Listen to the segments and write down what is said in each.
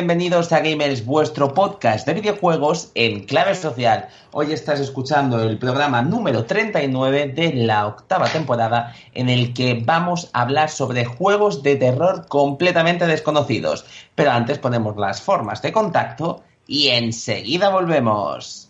Bienvenidos a Gamers, vuestro podcast de videojuegos en clave social. Hoy estás escuchando el programa número 39 de la octava temporada en el que vamos a hablar sobre juegos de terror completamente desconocidos. Pero antes ponemos las formas de contacto y enseguida volvemos.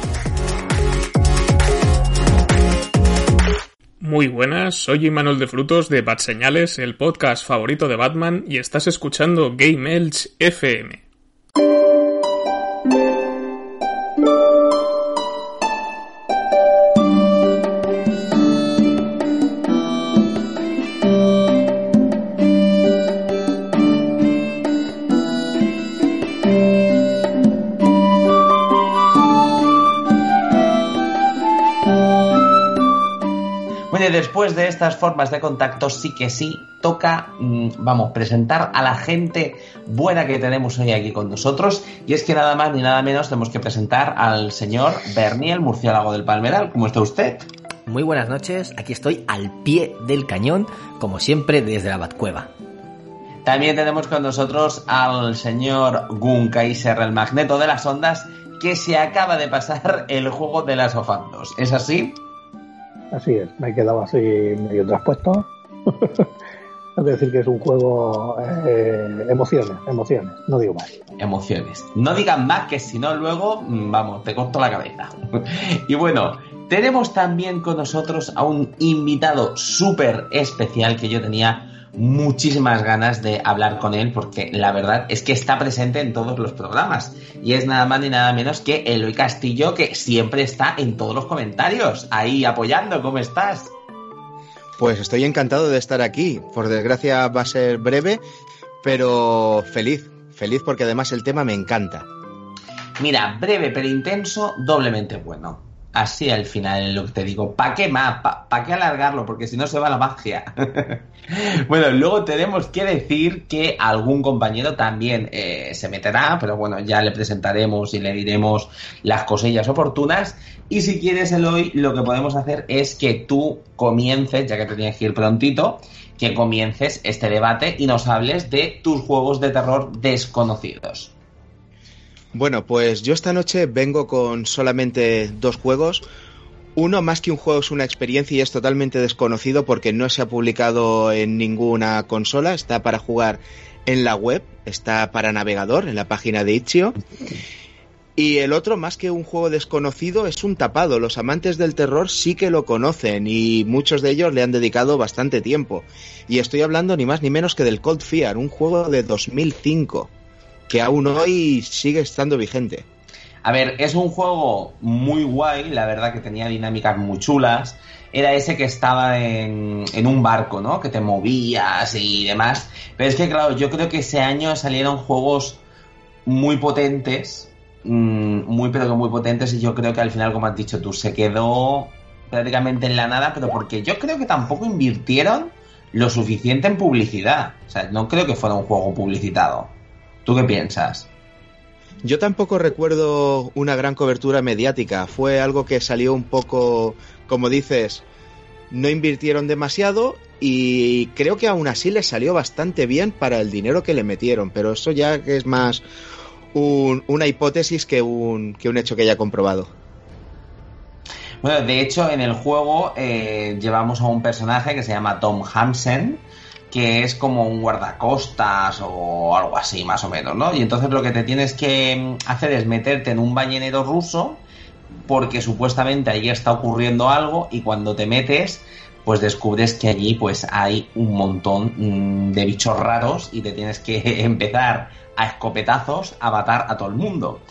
Muy buenas, soy Imanol de Frutos de Bad Señales, el podcast favorito de Batman, y estás escuchando Game Elch FM. Después de estas formas de contacto, sí que sí toca, mm, vamos, presentar a la gente buena que tenemos hoy aquí con nosotros. Y es que nada más ni nada menos tenemos que presentar al señor Bernie, el murciélago del Palmeral. ¿Cómo está usted? Muy buenas noches, aquí estoy al pie del cañón, como siempre desde la Batcueva. También tenemos con nosotros al señor Gun Kaiser, el magneto de las ondas, que se acaba de pasar el juego de las ofandos. ¿Es así? Así es, me he quedado así medio traspuesto. es decir, que es un juego eh, emociones, emociones, no digo más. Emociones. No digan más que si no luego, mm, vamos, te corto la cabeza. y bueno, tenemos también con nosotros a un invitado súper especial que yo tenía muchísimas ganas de hablar con él porque la verdad es que está presente en todos los programas y es nada más ni nada menos que Eloy Castillo que siempre está en todos los comentarios ahí apoyando, ¿cómo estás? Pues estoy encantado de estar aquí, por desgracia va a ser breve, pero feliz, feliz porque además el tema me encanta. Mira, breve pero intenso, doblemente bueno así al final lo que te digo. ¿Para qué más? ¿Para pa qué alargarlo? Porque si no se va la magia. bueno, luego tenemos que decir que algún compañero también eh, se meterá, pero bueno, ya le presentaremos y le diremos las cosillas oportunas. Y si quieres, Eloy, lo que podemos hacer es que tú comiences, ya que te tienes que ir prontito, que comiences este debate y nos hables de tus juegos de terror desconocidos. Bueno, pues yo esta noche vengo con solamente dos juegos. Uno, más que un juego, es una experiencia y es totalmente desconocido porque no se ha publicado en ninguna consola. Está para jugar en la web, está para navegador, en la página de Itch.io. Y el otro, más que un juego desconocido, es un tapado. Los amantes del terror sí que lo conocen y muchos de ellos le han dedicado bastante tiempo. Y estoy hablando ni más ni menos que del Cold Fear, un juego de 2005 que aún hoy sigue estando vigente. A ver, es un juego muy guay, la verdad que tenía dinámicas muy chulas. Era ese que estaba en, un barco, ¿no? Que te movías y demás. Pero es que, claro, yo creo que ese año salieron juegos muy potentes, mmm, muy pero que muy potentes, y yo creo que al final, como has dicho tú, se quedó prácticamente en la nada, pero porque yo creo que tampoco invirtieron lo suficiente en publicidad. O sea, no creo que fuera un juego publicitado. ¿Tú qué piensas? Yo tampoco recuerdo una gran cobertura mediática. Fue algo que salió un poco, como dices, no invirtieron demasiado y creo que aún así les salió bastante bien para el dinero que le metieron. Pero eso ya es más un, una hipótesis que un, que un hecho que haya comprobado. Bueno, de hecho, en el juego eh, llevamos a un personaje que se llama Tom Hansen, que es como un guardacostas o algo así, más o menos, ¿no? Y entonces lo que te tienes que mm, hacer es meterte en un ballenero ruso, porque supuestamente allí está ocurriendo algo, y cuando te metes, pues descubres que allí pues hay un montón mm, de bichos raros y te tienes que empezar a escopetazos a matar a todo el mundo.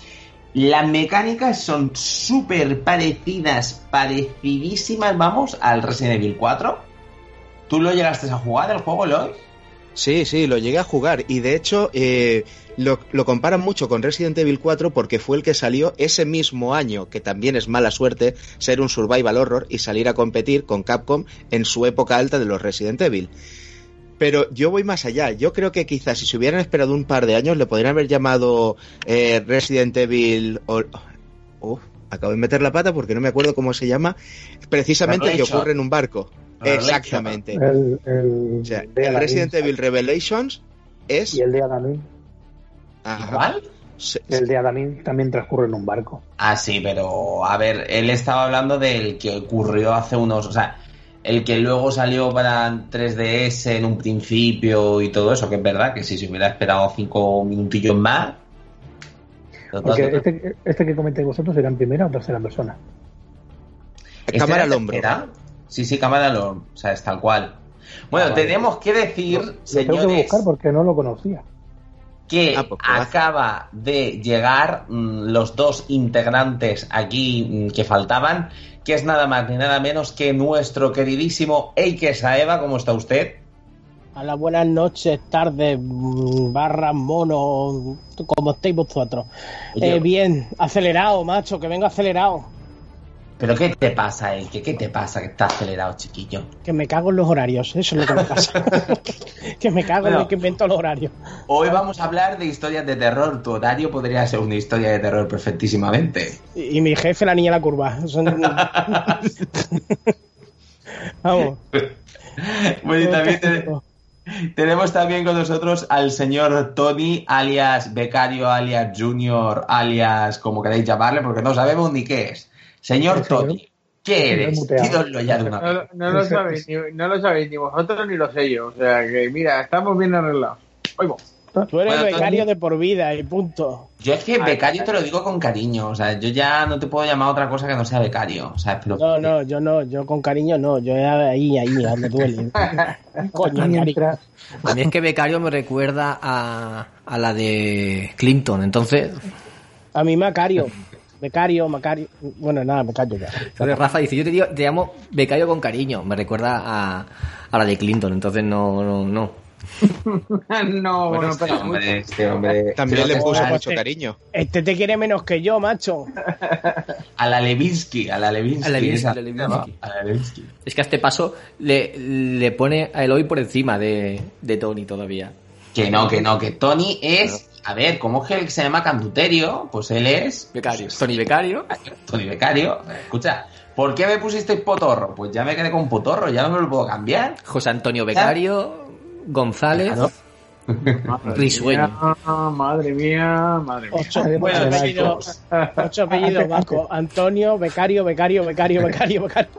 Las mecánicas son súper parecidas, parecidísimas, vamos, al Resident Evil 4. ¿Tú lo llegaste a jugar el juego, Lloyd? Sí, sí, lo llegué a jugar y de hecho eh, lo, lo, comparan mucho con Resident Evil 4 porque fue el que salió ese mismo año, que también es mala suerte ser un survival horror y salir a competir con Capcom en su época alta de los Resident Evil. Pero yo voy más allá. Yo creo que quizás si se hubieran esperado un par de años le podrían haber llamado eh, Resident Evil... O... Oh, acabo de meter la pata porque no me acuerdo cómo se llama. Precisamente que ocurre en un barco. Exactamente. El, el, o sea, el Resident Evil Revelations es... Y el de Adamin. ¿Cuál? El de Adamin también transcurre en un barco. Ah, sí, pero a ver, él estaba hablando del que ocurrió hace unos... O sea, el que luego salió para 3DS en un principio y todo eso, que es verdad que si se hubiera esperado cinco minutillos más. Porque este, este que comentáis vosotros era en primera o tercera persona. ¿Este cámara al hombro. ¿Era? Sí, sí, cámara hombro. O sea, es tal cual. Bueno, ah, vale. tenemos que decir, lo, señores. Tengo que buscar porque no lo conocía. Que ah, pues, acaba de llegar mmm, los dos integrantes aquí mmm, que faltaban, que es nada más ni nada menos que nuestro queridísimo Eike Saeva. ¿Cómo está usted? A las buenas noches, tardes, barras, mono, como estéis vosotros. Eh, bien, acelerado, macho, que vengo acelerado. ¿Pero qué te pasa, Eike? ¿Qué te pasa que está acelerado, chiquillo? Que me cago en los horarios, eso es lo que me pasa. que me cago Bueno. en el que invento los horarios. Hoy vamos a hablar de historias de terror. Tu horario podría ser una historia de terror perfectísimamente. Y, y mi jefe, la niña de la curva. Son- Vamos. Bueno, y también te- tenemos también con nosotros al señor Tony, alias becario, alias junior, alias como queráis llamarle, porque no sabemos ni qué es. Señor. Tony, ¿qué eres? muteado. Dínoslo ya de una No, vez. no lo sabéis, ni, no lo sabéis ni vosotros ni lo sé yo. O sea que, mira, estamos bien arreglados. Oigo. Tú eres Bueno, becario de por vida y punto. Yo es que becario te lo digo con cariño, o sea, yo ya no te puedo llamar otra cosa que no sea becario, ¿sabes? Pero No, no, yo no, yo con cariño no, yo ahí, ahí, donde duele. Coño. Mientras, A mí es que Becario me recuerda a, a la de Clinton, entonces... A mí Macario. Becario, Macario. Bueno, nada, me callo ya. Entonces Rafa dice, yo te, digo- te llamo Becario con cariño, me recuerda a, a la de Clinton, entonces no, no, no. no, Bueno, bueno, este pero hombre, este hombre... También le puso mucho cariño. Este te quiere menos que yo, macho. A la Levinsky, a la Levinsky. A la Levinsky, esa- a la Levinsky. A la Levinsky. Es que a este paso le, le pone a Eloy por encima de, de Tony todavía. Que no, que no, que Tony es. A ver, ¿cómo es que él se llama Canduterio? Pues él es. Becario. Tony Becario. Tony Becario. Escucha, ¿por qué me pusisteis Potorro? Pues ya me quedé con Potorro, ya no me lo puedo cambiar. José Antonio Becario. González. Madre Risueño. mía, madre mía, madre mía. Ocho, Bueno, apellidos, ocho apellidos vascos. Antonio, Becario, Becario, Becario, Becario, Becario.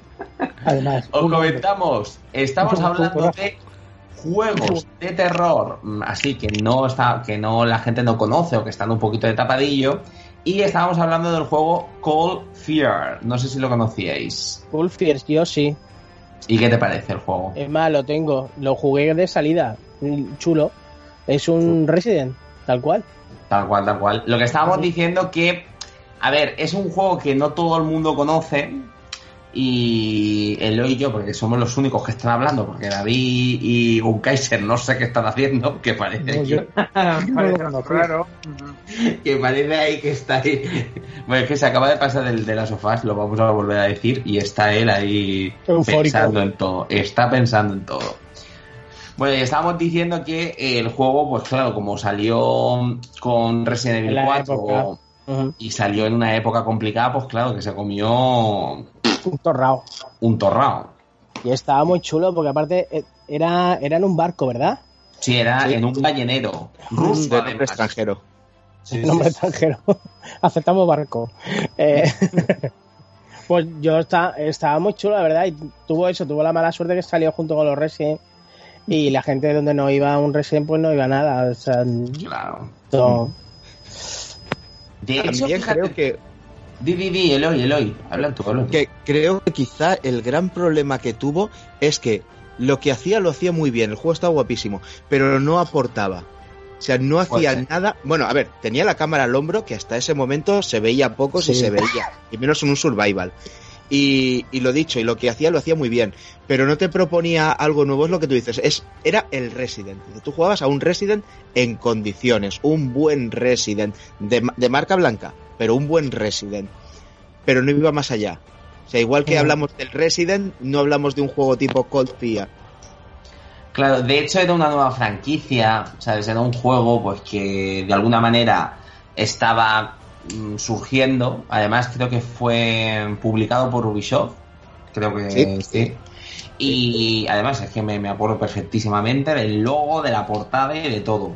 además, Os comentamos, estamos hablando de juegos de terror, mm, así que no está, que no la gente no conoce o que están un poquito de tapadillo. Y estábamos hablando del juego Cold Fear. No sé si lo conocíais. Full Fierce, yo sí. ¿Y qué te parece el juego? Es más, lo tengo. Lo jugué de salida. Chulo. Es un Resident, tal cual. Tal cual, tal cual. Lo que estábamos diciendo que, a ver, es un juego que no todo el mundo conoce. Y Eloy y yo, porque somos los únicos que están hablando, porque David y Gunkaiser no sé qué están haciendo, que parece, No, yo- que, Parece raro. que parece ahí que está ahí. Bueno, es que se acaba de pasar del de las sofás, lo vamos a volver a decir, y está él ahí Eufórico. pensando en todo. Está pensando en todo. Bueno, y estábamos diciendo que el juego, pues claro, como salió con Resident En Evil la 4 época. Ujú. y salió en una época complicada, pues claro, que se comió Un torrao. un torrao. Y estaba muy chulo porque aparte eh, era, era en un barco, ¿verdad? Sí, era Sí. en un ballenero ruso, De nombre extranjero. Sí, nombre sí. extranjero. Aceptamos barco. Eh, Pues yo está, estaba muy chulo, la verdad, y tuvo eso, tuvo la mala suerte que salió junto con los Resident y la gente de donde no iba un Resident pues no iba nada. O sea, Claro. no. De hecho, También fíjate, creo que, Di, di, di, Eloy, Eloy. Habla tú, habla tú. que creo que quizá el gran problema que tuvo es que lo que hacía lo hacía muy bien, el juego estaba guapísimo, pero no aportaba. O sea, no hacía nada. Bueno, a ver, tenía la cámara al hombro que hasta ese momento se veía poco si Sí. se veía, y menos en un survival. Y, y lo dicho, y lo que hacía lo hacía muy bien, pero no te proponía algo nuevo, es lo que tú dices, es era el Resident. Tú jugabas a un Resident en condiciones, un buen Resident, de, ma- de marca blanca, pero un buen Resident. Pero no iba más allá. O sea, igual que hablamos del Resident, no hablamos de un juego tipo Cold Fear. Claro, de hecho era una nueva franquicia, ¿sabes? Era un juego pues que de alguna manera estaba mm, surgiendo. Además creo que fue publicado por Ubisoft. Creo que sí. Sí. Y además es que me, me acuerdo perfectísimamente del logo, de la portada y de todo.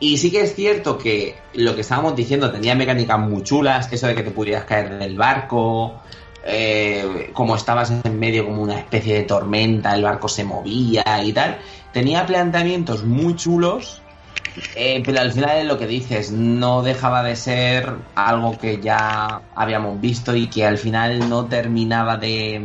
Y sí que es cierto que lo que estábamos diciendo tenía mecánicas muy chulas, eso de que te pudieras caer del barco, eh, como estabas en medio como una especie de tormenta, el barco se movía y tal. Tenía planteamientos muy chulos, eh, pero al final es lo que dices, no dejaba de ser algo que ya habíamos visto y que al final no terminaba de,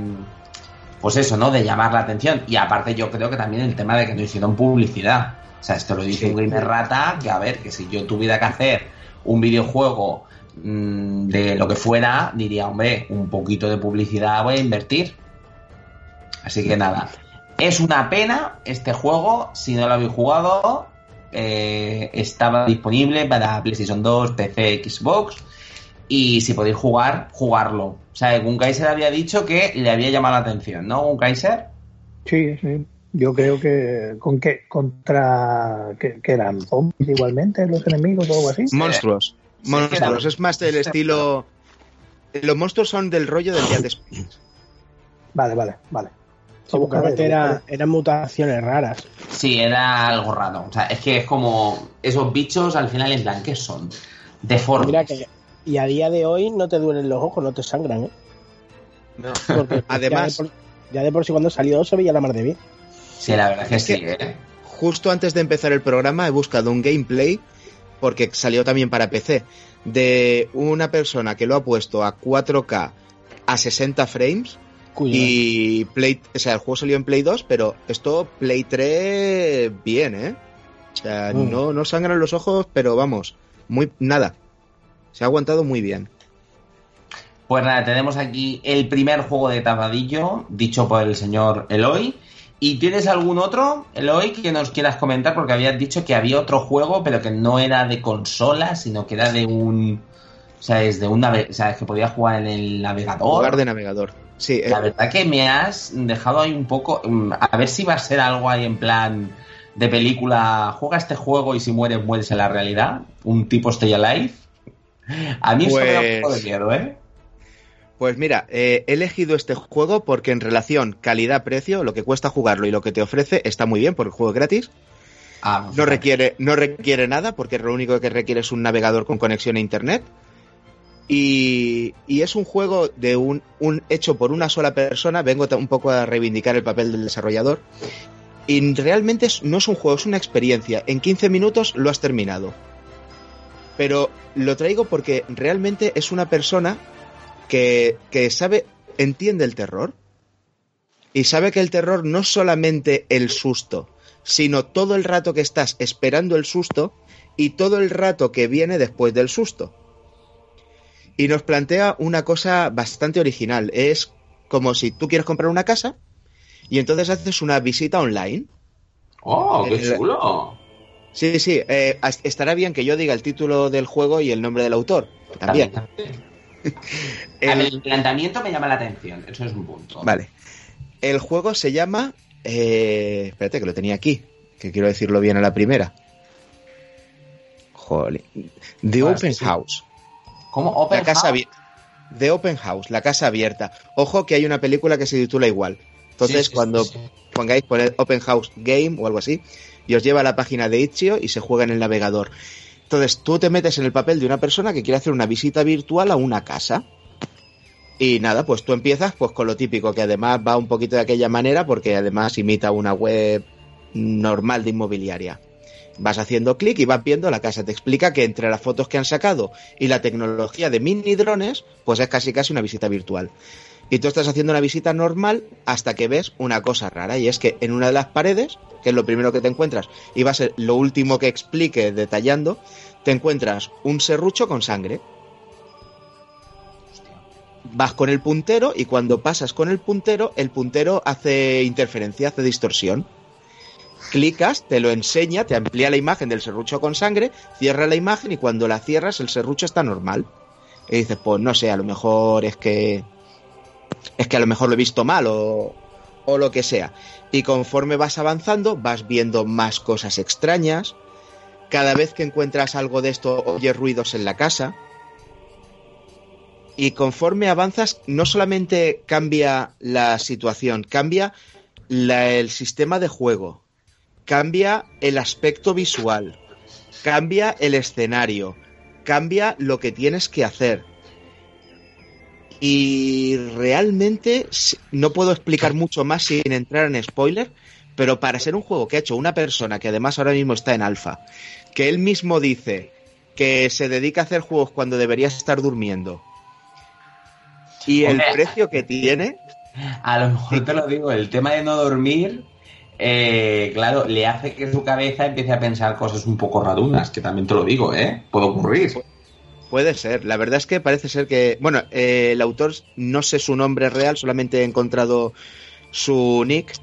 pues eso, ¿no? De llamar la atención. Y aparte yo creo que también el tema de que no hicieron publicidad. O sea, esto lo dice Sí. un gamer rata, que a ver, que si yo tuviera que hacer un videojuego mm, de lo que fuera, diría, hombre, un poquito de publicidad voy a invertir. Así que nada. Es una pena este juego, si no lo habéis jugado, eh, estaba disponible para PlayStation 2, PC, Xbox. Y si podéis jugar, jugarlo. O sea, Gunkaiser había dicho que le había llamado la atención, ¿no, Gunkaiser? Sí, sí. Yo creo que con qué contra que, que eran zombies igualmente los enemigos o algo así. Monstruos. Sí, Monstruos. Es más del estilo. Los monstruos son del rollo del Dead Space. Vale, vale, vale. Sí, porque era, eran mutaciones raras. Sí, era algo raro. O sea, es que es como esos bichos al final en plan, ¿qué son? Deformes. Mira que y a día de hoy no te duelen los ojos, no te sangran, ¿eh? Porque Además- ya de, por, ya de por sí cuando salió se veía la mar de bien. Sí, la verdad es que sí, ¿eh? Justo antes de empezar el programa he buscado un gameplay, porque salió también para PC, de una persona que lo ha puesto a 4K a 60 frames Cuidado. y Play, o sea, el juego salió en Play 2, pero esto Play 3 bien, ¿eh? O sea, no, no sangran los ojos, pero vamos, muy nada. Se ha aguantado muy bien. Pues nada, tenemos aquí el primer juego de tapadillo, dicho por el señor Eloy. ¿Y tienes algún otro, Eloy, que nos quieras comentar? Porque habías dicho que había otro juego, pero que no era de consola, sino que era de un. O sea, es de un nave- o sea, es que podías jugar en el navegador. Lugar de navegador. Sí, eh, La verdad que me has dejado ahí un poco. mm, A ver si va a ser algo ahí en plan de película. Juega este juego y si mueres, mueres en la realidad. Un tipo Stay Alive. A mí eso me da un poco de Pues- miedo, ¿eh? Pues mira, eh, he elegido este juego porque en relación calidad-precio, lo que cuesta jugarlo y lo que te ofrece está muy bien porque el juego es gratis. Ah, No requiere, no requiere nada porque lo único que requiere es un navegador con conexión a internet. Y, y es un juego de un, un hecho por una sola persona. Vengo un poco a reivindicar el papel del desarrollador. Y realmente no es un juego, es una experiencia. En 15 minutos lo has terminado. Pero lo traigo porque realmente es una persona que, que sabe, entiende el terror. Y sabe que el terror no es solamente el susto, sino todo el rato que estás esperando el susto y todo el rato que viene después del susto. Y nos plantea una cosa bastante original. Es como si tú quieres comprar una casa y entonces haces una visita online. ¡Oh, qué El- chulo! Sí, sí, eh, estará bien que yo diga el título del juego y el nombre del autor. También. El- el planteamiento me llama la atención, eso es un punto. Vale. El juego se llama. eh, espérate, que lo tenía aquí. Que quiero decirlo bien a la primera. Jolín. The Open sí. House. ¿Cómo? ¿Open La casa House? The Open House, la casa abierta. Ojo que hay una película que se titula igual. Entonces, Sí, sí, cuando pongáis poned Open House Game o algo así, y os lleva a la página de Itch.io y se juega en el navegador. Entonces, tú te metes en el papel de una persona que quiere hacer una visita virtual a una casa. Y nada, pues tú empiezas pues con lo típico, que además va un poquito de aquella manera porque además imita una web normal de inmobiliaria. Vas haciendo clic y vas viendo la casa. Te explica que entre las fotos que han sacado y la tecnología de mini drones, pues es casi casi una visita virtual. Y tú estás haciendo una visita normal hasta que ves una cosa rara. Y es que en una de las paredes, que es lo primero que te encuentras, y va a ser lo último que explique detallando, te encuentras un serrucho con sangre. Vas con el puntero y cuando pasas con el puntero, el puntero hace interferencia, hace distorsión. Clicas, te lo enseña, te amplía la imagen del serrucho con sangre, cierra la imagen y cuando la cierras el serrucho está normal. Y dices, pues no sé, a lo mejor es que es que a lo mejor lo he visto mal o, o lo que sea. Y conforme vas avanzando, vas viendo más cosas extrañas. Cada vez que encuentras algo de esto, oyes ruidos en la casa. Y conforme avanzas, no solamente cambia la situación, cambia el sistema de juego, cambia el aspecto visual, cambia el escenario, cambia lo que tienes que hacer. Y realmente no puedo explicar mucho más sin entrar en spoiler, pero para ser un juego que ha hecho una persona que además ahora mismo está en alfa, que él mismo dice que se dedica a hacer juegos cuando debería estar durmiendo, y el precio que tiene, A lo mejor te lo digo, el tema de no dormir, eh, claro, le hace que su cabeza empiece a pensar cosas un poco rarunas, que también te lo digo, ¿eh? Puede ocurrir. Puede ser. La verdad es que parece ser que. Bueno, eh, el autor no sé su nombre real, solamente he encontrado su nick.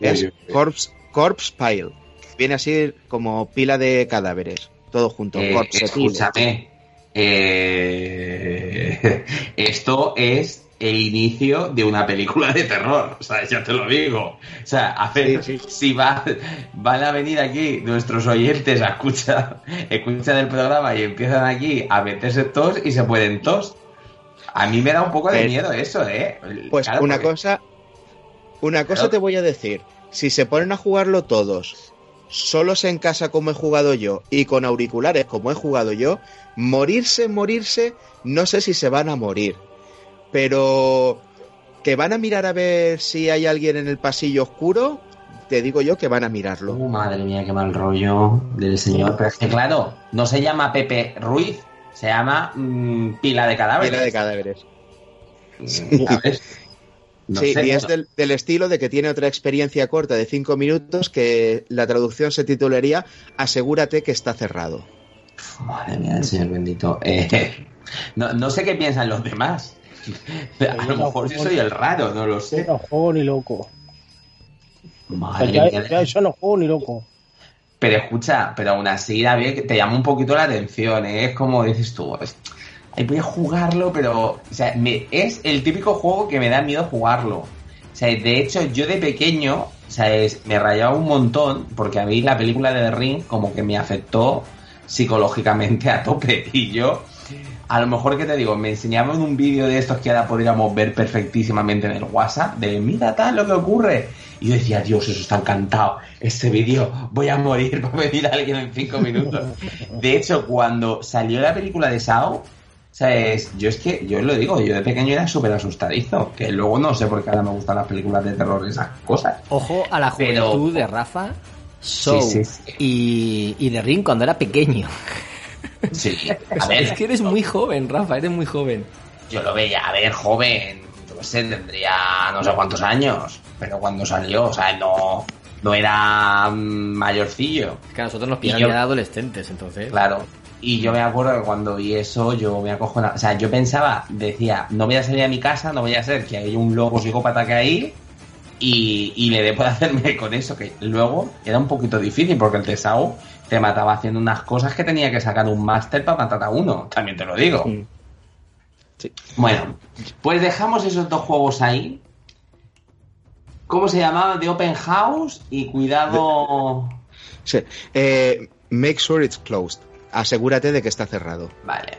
Es. Corpse, Corpse Pile. Viene así como pila de cadáveres. Todo junto. Eh, Corpse escúchame, eh, esto es el inicio de una película de terror, o sea, ya te lo digo. O sea, a ver, Sí, sí. si va, van a venir aquí nuestros oyentes a escuchar, escuchan el programa y empiezan aquí a meterse tos y se pueden tos. A mí me da un poco de Eh, miedo eso, ¿eh? Pues Claro, una porque- cosa. Una cosa Claro. te voy a decir. Si se ponen a jugarlo todos, solos en casa como he jugado yo y con auriculares como he jugado yo, morirse, morirse, no sé si se van a morir. Pero que van a mirar a ver si hay alguien en el pasillo oscuro, te digo yo que van a mirarlo. Oh, madre mía, qué mal rollo del señor. Pero es que, claro, no se llama Pepe Ruiz, se llama mm, Pila de Cadáveres. Pila de cadáveres. sí, sé, y es del, del estilo de que tiene otra experiencia corta de 5 minutos que la traducción se titularía Asegúrate que está cerrado. Madre mía, el señor bendito. Eh, no, no sé qué piensan los demás. A lo mejor yo soy el raro, no lo sé. No juego ni loco. Madre Ya, mía. ya eso no juego ni loco. Pero escucha, pero aún así David, te llama un poquito la atención, ¿eh? Es como dices tú, es- ay, voy a jugarlo, pero o sea, me- es el típico juego que me da miedo jugarlo. O sea, de hecho, yo de pequeño, o sea, es- me rayaba un montón, porque a mí la película de The Ring como que me afectó psicológicamente a tope. Y yo, a lo mejor que te digo, me enseñaban un vídeo de estos que ahora podríamos ver perfectísimamente en el WhatsApp, de mira tal lo que ocurre. Y yo decía, Dios, eso está encantado. Este vídeo, voy a morir, va a venir alguien en cinco minutos. De hecho, cuando salió la película de Sao, ¿sabes? Yo es que, yo lo digo, yo de pequeño era súper asustadizo. Que luego no sé por qué ahora me gustan las películas de terror y esas cosas. Ojo a la Pero- juventud de Rafa, Soul Sí, sí, sí. Y, y de Ring cuando era pequeño. Sí, a sea, es ver, que eres muy joven, Rafa, eres muy joven. yo lo veía, a ver, joven, yo qué sé, tendría no sé cuántos años, pero cuando salió, o sea, no, no era mayorcillo. Es que a nosotros nos yo- de adolescentes, entonces. Claro. Y yo me acuerdo que cuando vi eso, yo me acojonaba. O sea, yo pensaba, decía, no voy a salir a mi casa, no voy a ser que hay un lobo psicópata que hay y, y le dé por hacerme con eso, que luego era un poquito difícil porque el Tesao te mataba haciendo unas cosas que tenía que sacar un máster para matar a uno, también te lo digo. Sí. Sí. Bueno, pues dejamos esos dos juegos ahí. ¿Cómo se llamaba? De Open House y cuidado... Sí. Eh, make sure it's closed. Asegúrate de que está cerrado. Vale.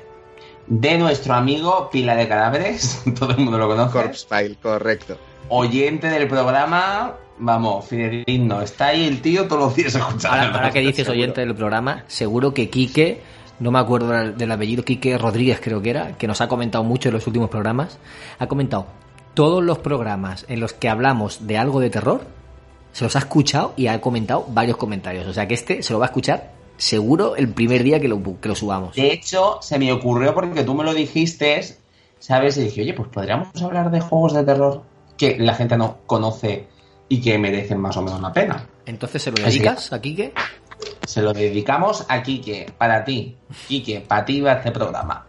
De nuestro amigo Pila de Cadáveres, todo el mundo lo conoce. Corpse File, correcto. Oyente del programa, vamos, fidedigno. Está ahí el tío todos los días escuchando. Ahora, ahora que dices oyente del programa, seguro que Quique no me acuerdo del, del apellido, Quique Rodríguez creo que era, que nos ha comentado mucho en los últimos programas, ha comentado todos los programas en los que hablamos de algo de terror, se los ha escuchado y ha comentado varios comentarios. O sea que este se lo va a escuchar seguro el primer día que lo, que lo subamos. De hecho, se me ocurrió porque tú me lo dijiste, ¿sabes? Y dije, oye, pues podríamos hablar de juegos de terror que la gente no conoce y que merecen más o menos la pena. Entonces, ¿se lo dedicas a Quique? Se lo dedicamos a Quique, para ti. Quique, para ti va este programa.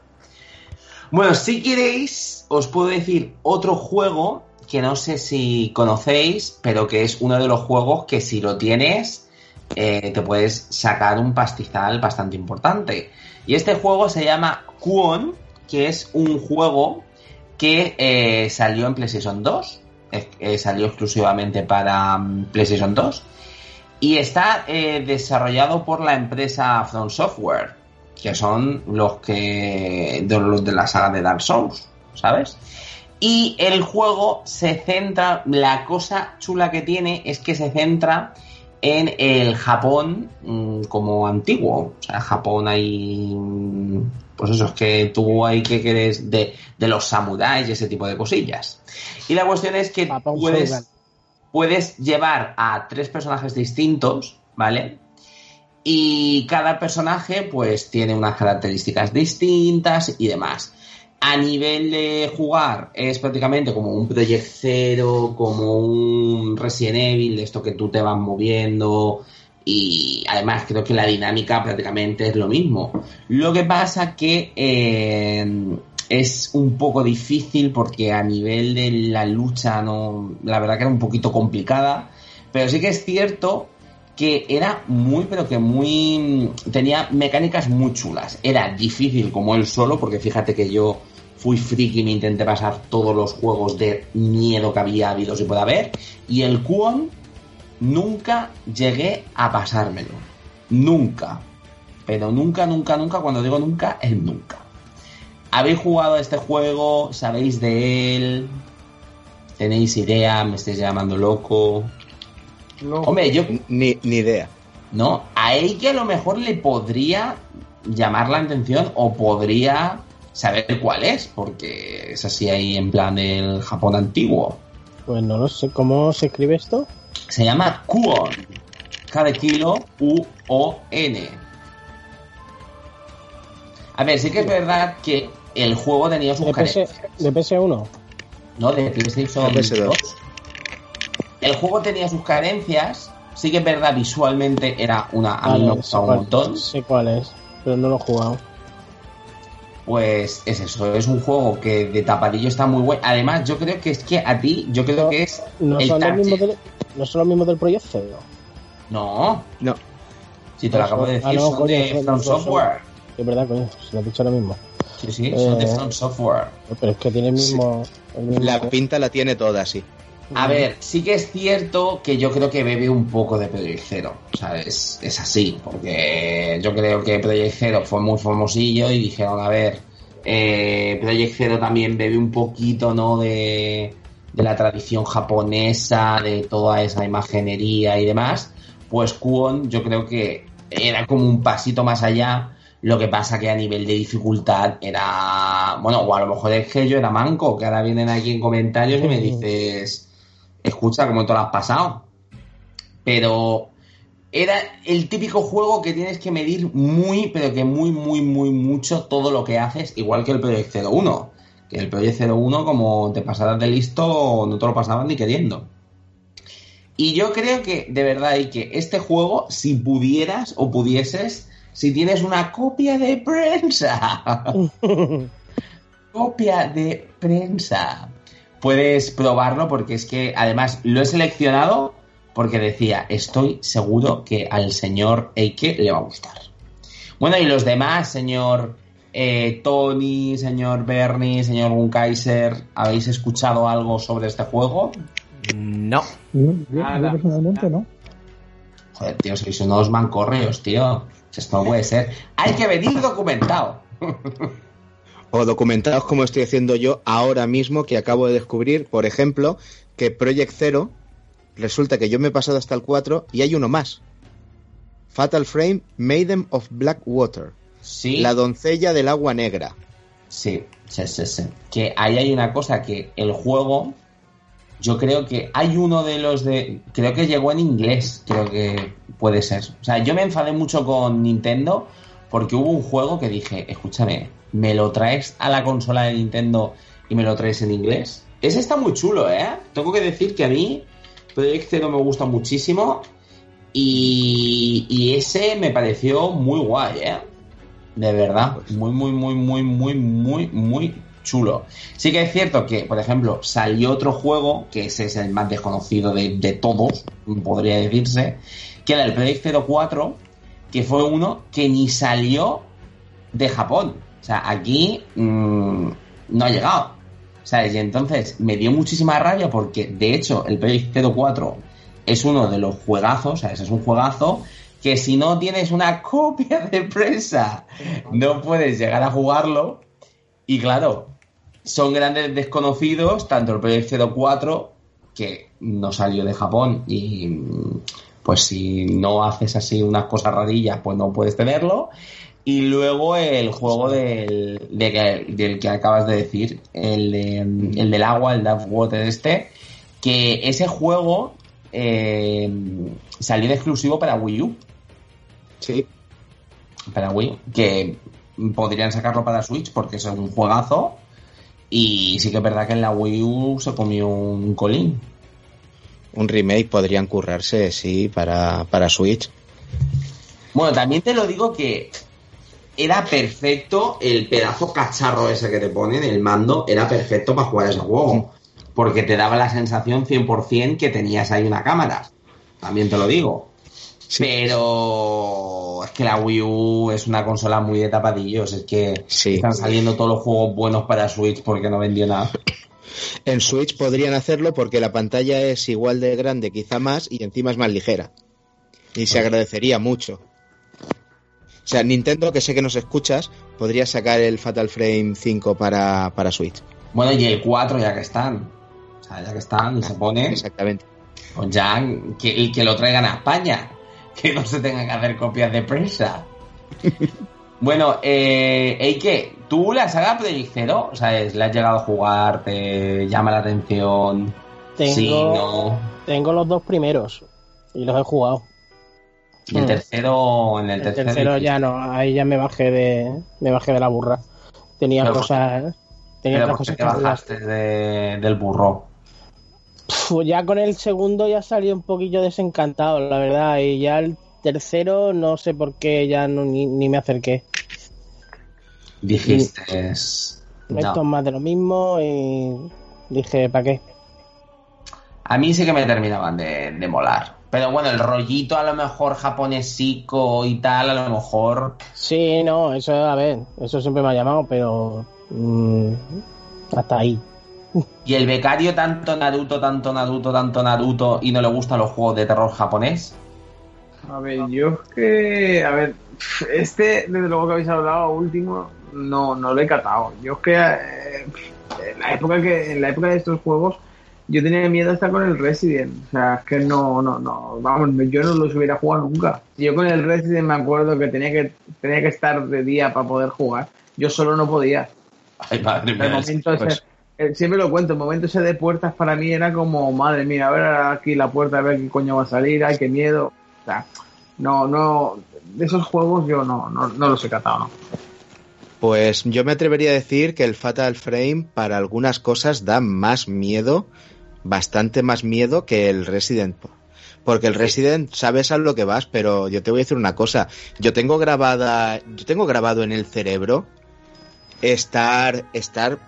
Bueno, si queréis, os puedo decir otro juego que no sé si conocéis, pero que es uno de los juegos que si lo tienes, eh, te puedes sacar un pastizal bastante importante. Y este juego se llama Kuon, que es un juego que eh, salió en PlayStation 2, eh, salió exclusivamente para mm, PlayStation 2, y está eh, desarrollado por la empresa From Software, que son los que de los de la saga de Dark Souls, ¿sabes? Y el juego se centra, la cosa chula que tiene es que se centra en el Japón mm, como antiguo. O sea, Japón ahí. mm, Pues eso, es que tú ahí que quieres de, de los samuráis y ese tipo de cosillas. Y la cuestión es que Japón puedes, puedes llevar a tres personajes distintos, ¿vale? Y cada personaje pues tiene unas características distintas y demás. A nivel de jugar es prácticamente como un Project Zero, como un Resident Evil, de esto que tú te vas moviendo y además creo que la dinámica prácticamente es lo mismo. Lo que pasa que eh, es un poco difícil porque a nivel de la lucha no, la verdad que era un poquito complicada, pero sí que es cierto que era muy, pero que muy... tenía mecánicas muy chulas. Era difícil como él solo, porque fíjate que yo fui friki y me intenté pasar todos los juegos de miedo que había habido si puede haber. Y el Kuon nunca llegué a pasármelo. Nunca. Pero nunca, nunca, nunca, cuando digo nunca, es nunca. ¿Habéis jugado a este juego? ¿Sabéis de él? ¿Tenéis idea? ¿Me estáis llamando loco? No. Hombre, yo Ni, ni idea. ¿no? A ella a lo mejor le podría llamar la atención o podría saber cuál es, porque es así ahí en plan del Japón antiguo. Pues no lo sé. ¿Cómo se escribe esto? Se llama Kuon. Cada kilo U-O-N. A ver, sí que es verdad que el juego tenía sus ¿De, PS, carencias. de PS1? No, de PlayStation De PS2. 2. El juego tenía sus carencias. Sí que es verdad, visualmente era una. A mí me gustaba un montón. Sé cuál es, pero no lo he jugado. Pues es eso, es un juego que de tapadillo está muy bueno. Además, yo creo que es que a ti, yo creo que es ¿No el son, los mismos del, ¿No son los mismos del Project Zero? No, No. si te lo Ah, acabo de ah, decir, no, son coño, de From Software. Es verdad, coño, se lo he dicho ahora mismo. Sí, sí, son de Eh, From Software. Pero es que tiene el mismo. el mismo- La pinta la tiene toda, sí. A ver, sí que es cierto que yo creo que bebe un poco de Project Zero. O sea, es, es así, porque yo creo que Project Zero fue muy famosillo y dijeron, a ver, eh, Project Zero también bebe un poquito, ¿no? De, de la tradición japonesa, de toda esa imaginería y demás. Pues Kuon yo creo que era como un pasito más allá. Lo que pasa que a nivel de dificultad era. Bueno, o a lo mejor es que yo era manco, que ahora vienen aquí en comentarios y me dices. Escucha, ¿cómo te lo has pasado? Pero era el típico juego que tienes que medir muy, pero que muy, muy, muy mucho todo lo que haces, igual que el Project 01. Que el Project 01, como te pasaras de listo, no te lo pasabas ni queriendo. Y yo creo que, de verdad, y que este juego, si pudieras o pudieses, si tienes una copia de prensa, copia de prensa, puedes probarlo porque es que, además, lo he seleccionado porque decía, estoy seguro que al señor Eike le va a gustar. Bueno, y los demás, señor eh, Tony, señor Bernie, señor Gunkaiser, ¿habéis escuchado algo sobre este juego? No. Yo, personalmente no. Joder, tío, sois unos mancorreos, tío. Esto no puede ser. Hay que venir documentado. O documentados como estoy haciendo yo ahora mismo, que acabo de descubrir, por ejemplo, que Project Zero, resulta que yo me he pasado hasta el 4 y hay uno más. Fatal Frame Maiden of Black Water. Sí. La doncella del agua negra. Sí, sí, sí, sí. Que ahí hay una cosa que el juego, yo creo que hay uno de los de, creo que llegó en inglés, creo que puede ser. O sea, yo me enfadé mucho con Nintendo porque hubo un juego que dije, escúchame, ¿me lo traes a la consola de Nintendo y me lo traes en inglés? Ese está muy chulo, ¿eh? Tengo que decir que a mí Project Zero me gusta muchísimo y, ese me pareció muy guay, ¿eh? De verdad, muy, muy, muy, muy, muy, muy, muy chulo. Sí que es cierto que, por ejemplo, salió otro juego, que ese es el más desconocido de, de todos, podría decirse, que era el Project 04, que fue uno que ni salió de Japón. O sea, aquí mmm, no ha llegado. ¿Sabes? Y entonces me dio muchísima rabia porque, de hecho, el Project 04 es uno de los juegazos, ¿sabes? Es un juegazo que si no tienes una copia de prensa no puedes llegar a jugarlo. Y claro, son grandes desconocidos, tanto el Project 04, que no salió de Japón, y pues si no haces así unas cosas rarillas, pues no puedes tenerlo. Y luego el juego del, de, del que acabas de decir, el, de, el del agua, el Dark Water este, que ese juego eh, salió de exclusivo para Wii U. Sí. Para Wii, que podrían sacarlo para Switch porque es un juegazo. Y sí que es verdad que en la Wii U se comió un colín. Un remake podrían currarse, sí, para, para Switch. Bueno, también te lo digo que era perfecto el pedazo cacharro ese que te ponen, el mando, era perfecto para jugar ese juego. Porque te daba la sensación 100% que tenías ahí una cámara. También te lo digo. Sí. Pero es que la Wii U es una consola muy de tapadillos. Es que sí. están saliendo todos los juegos buenos para Switch porque no vendió nada. En Switch podrían hacerlo porque la pantalla es igual de grande, quizá más, y encima es más ligera. Y se agradecería mucho. O sea, Nintendo, que sé que nos escuchas, podría sacar el Fatal Frame 5 para, para Switch. Bueno, y el 4 ya que están. O sea, ya que están y se pone. Exactamente. Pues ya que, que lo traigan a España. Que no se tengan que hacer copias de prensa. bueno, eh, Eike, ¿tú la saga Project Zero? O sea, ¿le has llegado a jugar? ¿Te llama la atención? Tengo, sí, no. tengo los dos primeros y los he jugado. Y el tercero, en el, el tercero, tercero ya no, ahí ya me bajé de, me bajé de la burra. Tenía Pero- cosas, tenía Pero otras ¿por qué cosas te que bajaste de- del burro? Pf, Ya con el segundo ya salí un poquillo desencantado, la verdad, y ya el tercero no sé por qué ya no, ni, ni me acerqué. Dijiste. Esto No. es más de lo mismo y dije, ¿para qué? A mí sí que me terminaban de, de molar. Pero bueno, el rollito a lo mejor japonesico y tal, a lo mejor. Sí, no, eso, a ver, eso siempre me ha llamado, pero mm, hasta ahí. Y el becario tanto Naruto, tanto Naruto, tanto Naruto y no le gustan los juegos de terror japonés. A ver, yo es que, a ver, este, desde luego que habéis hablado último, no, no lo he catado. Yo es que eh, en la época que, en la época de estos juegos, yo tenía miedo hasta con el Resident. O sea, es que no, no, no, vamos, yo no los hubiera jugado nunca. Yo con el Resident me acuerdo que tenía que, tenía que estar de día para poder jugar. Yo solo no podía. Ay, madre El mía. momento pues, ese- eh, siempre lo cuento, el momento ese de puertas para mí era como, madre mía, a ver aquí la puerta, a ver qué coño va a salir, ay, qué miedo. O sea, no, no, de esos juegos yo no, no, no los he catado, no. Pues yo me atrevería a decir que el Fatal Frame para algunas cosas da más miedo, bastante más miedo que el Resident. Porque el Resident sabes a lo que vas, pero yo te voy a decir una cosa. Yo tengo grabada, yo tengo grabado en el cerebro estar, estar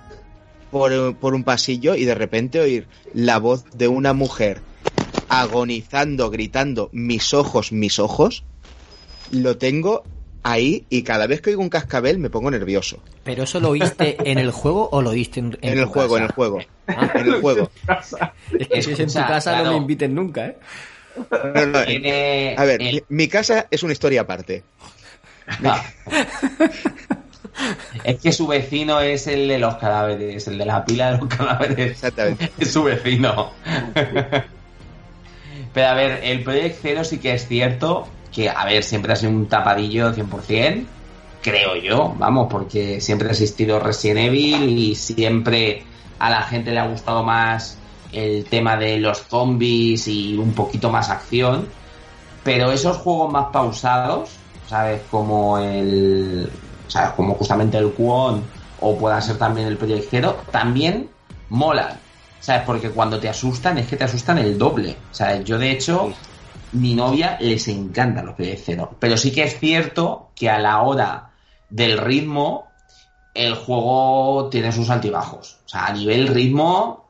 por, por un pasillo y de repente oír la voz de una mujer agonizando, gritando, mis ojos, mis ojos. Lo tengo ahí y cada vez que oigo un cascabel me pongo nervioso. ¿Pero eso lo oíste en el juego o lo oíste en, En, el tu juego, casa? en el juego. Ah, En el juego. es que si es en tu casa no me inviten nunca, ¿eh? No, no, Tiene- a ver, el- mi, mi casa es una historia aparte. es que su vecino es el de los cadáveres, el de la pila de los cadáveres. Exactamente. Es su vecino. Pero a ver, el Project Zero sí que es cierto que, a ver, siempre ha sido un tapadillo 100%. creo yo, vamos, porque siempre ha existido Resident Evil y siempre a la gente le ha gustado más el tema de los zombies y un poquito más acción, pero esos juegos más pausados, ¿sabes? Como el, ¿sabes? Como justamente el Quon o pueda ser también el Project Zero, también molan, ¿sabes? Porque cuando te asustan es que te asustan el doble, ¿sabes? Yo de hecho mi novia les encanta los Zero, pero sí que es cierto que a la hora del ritmo el juego tiene sus altibajos. O sea, a nivel ritmo,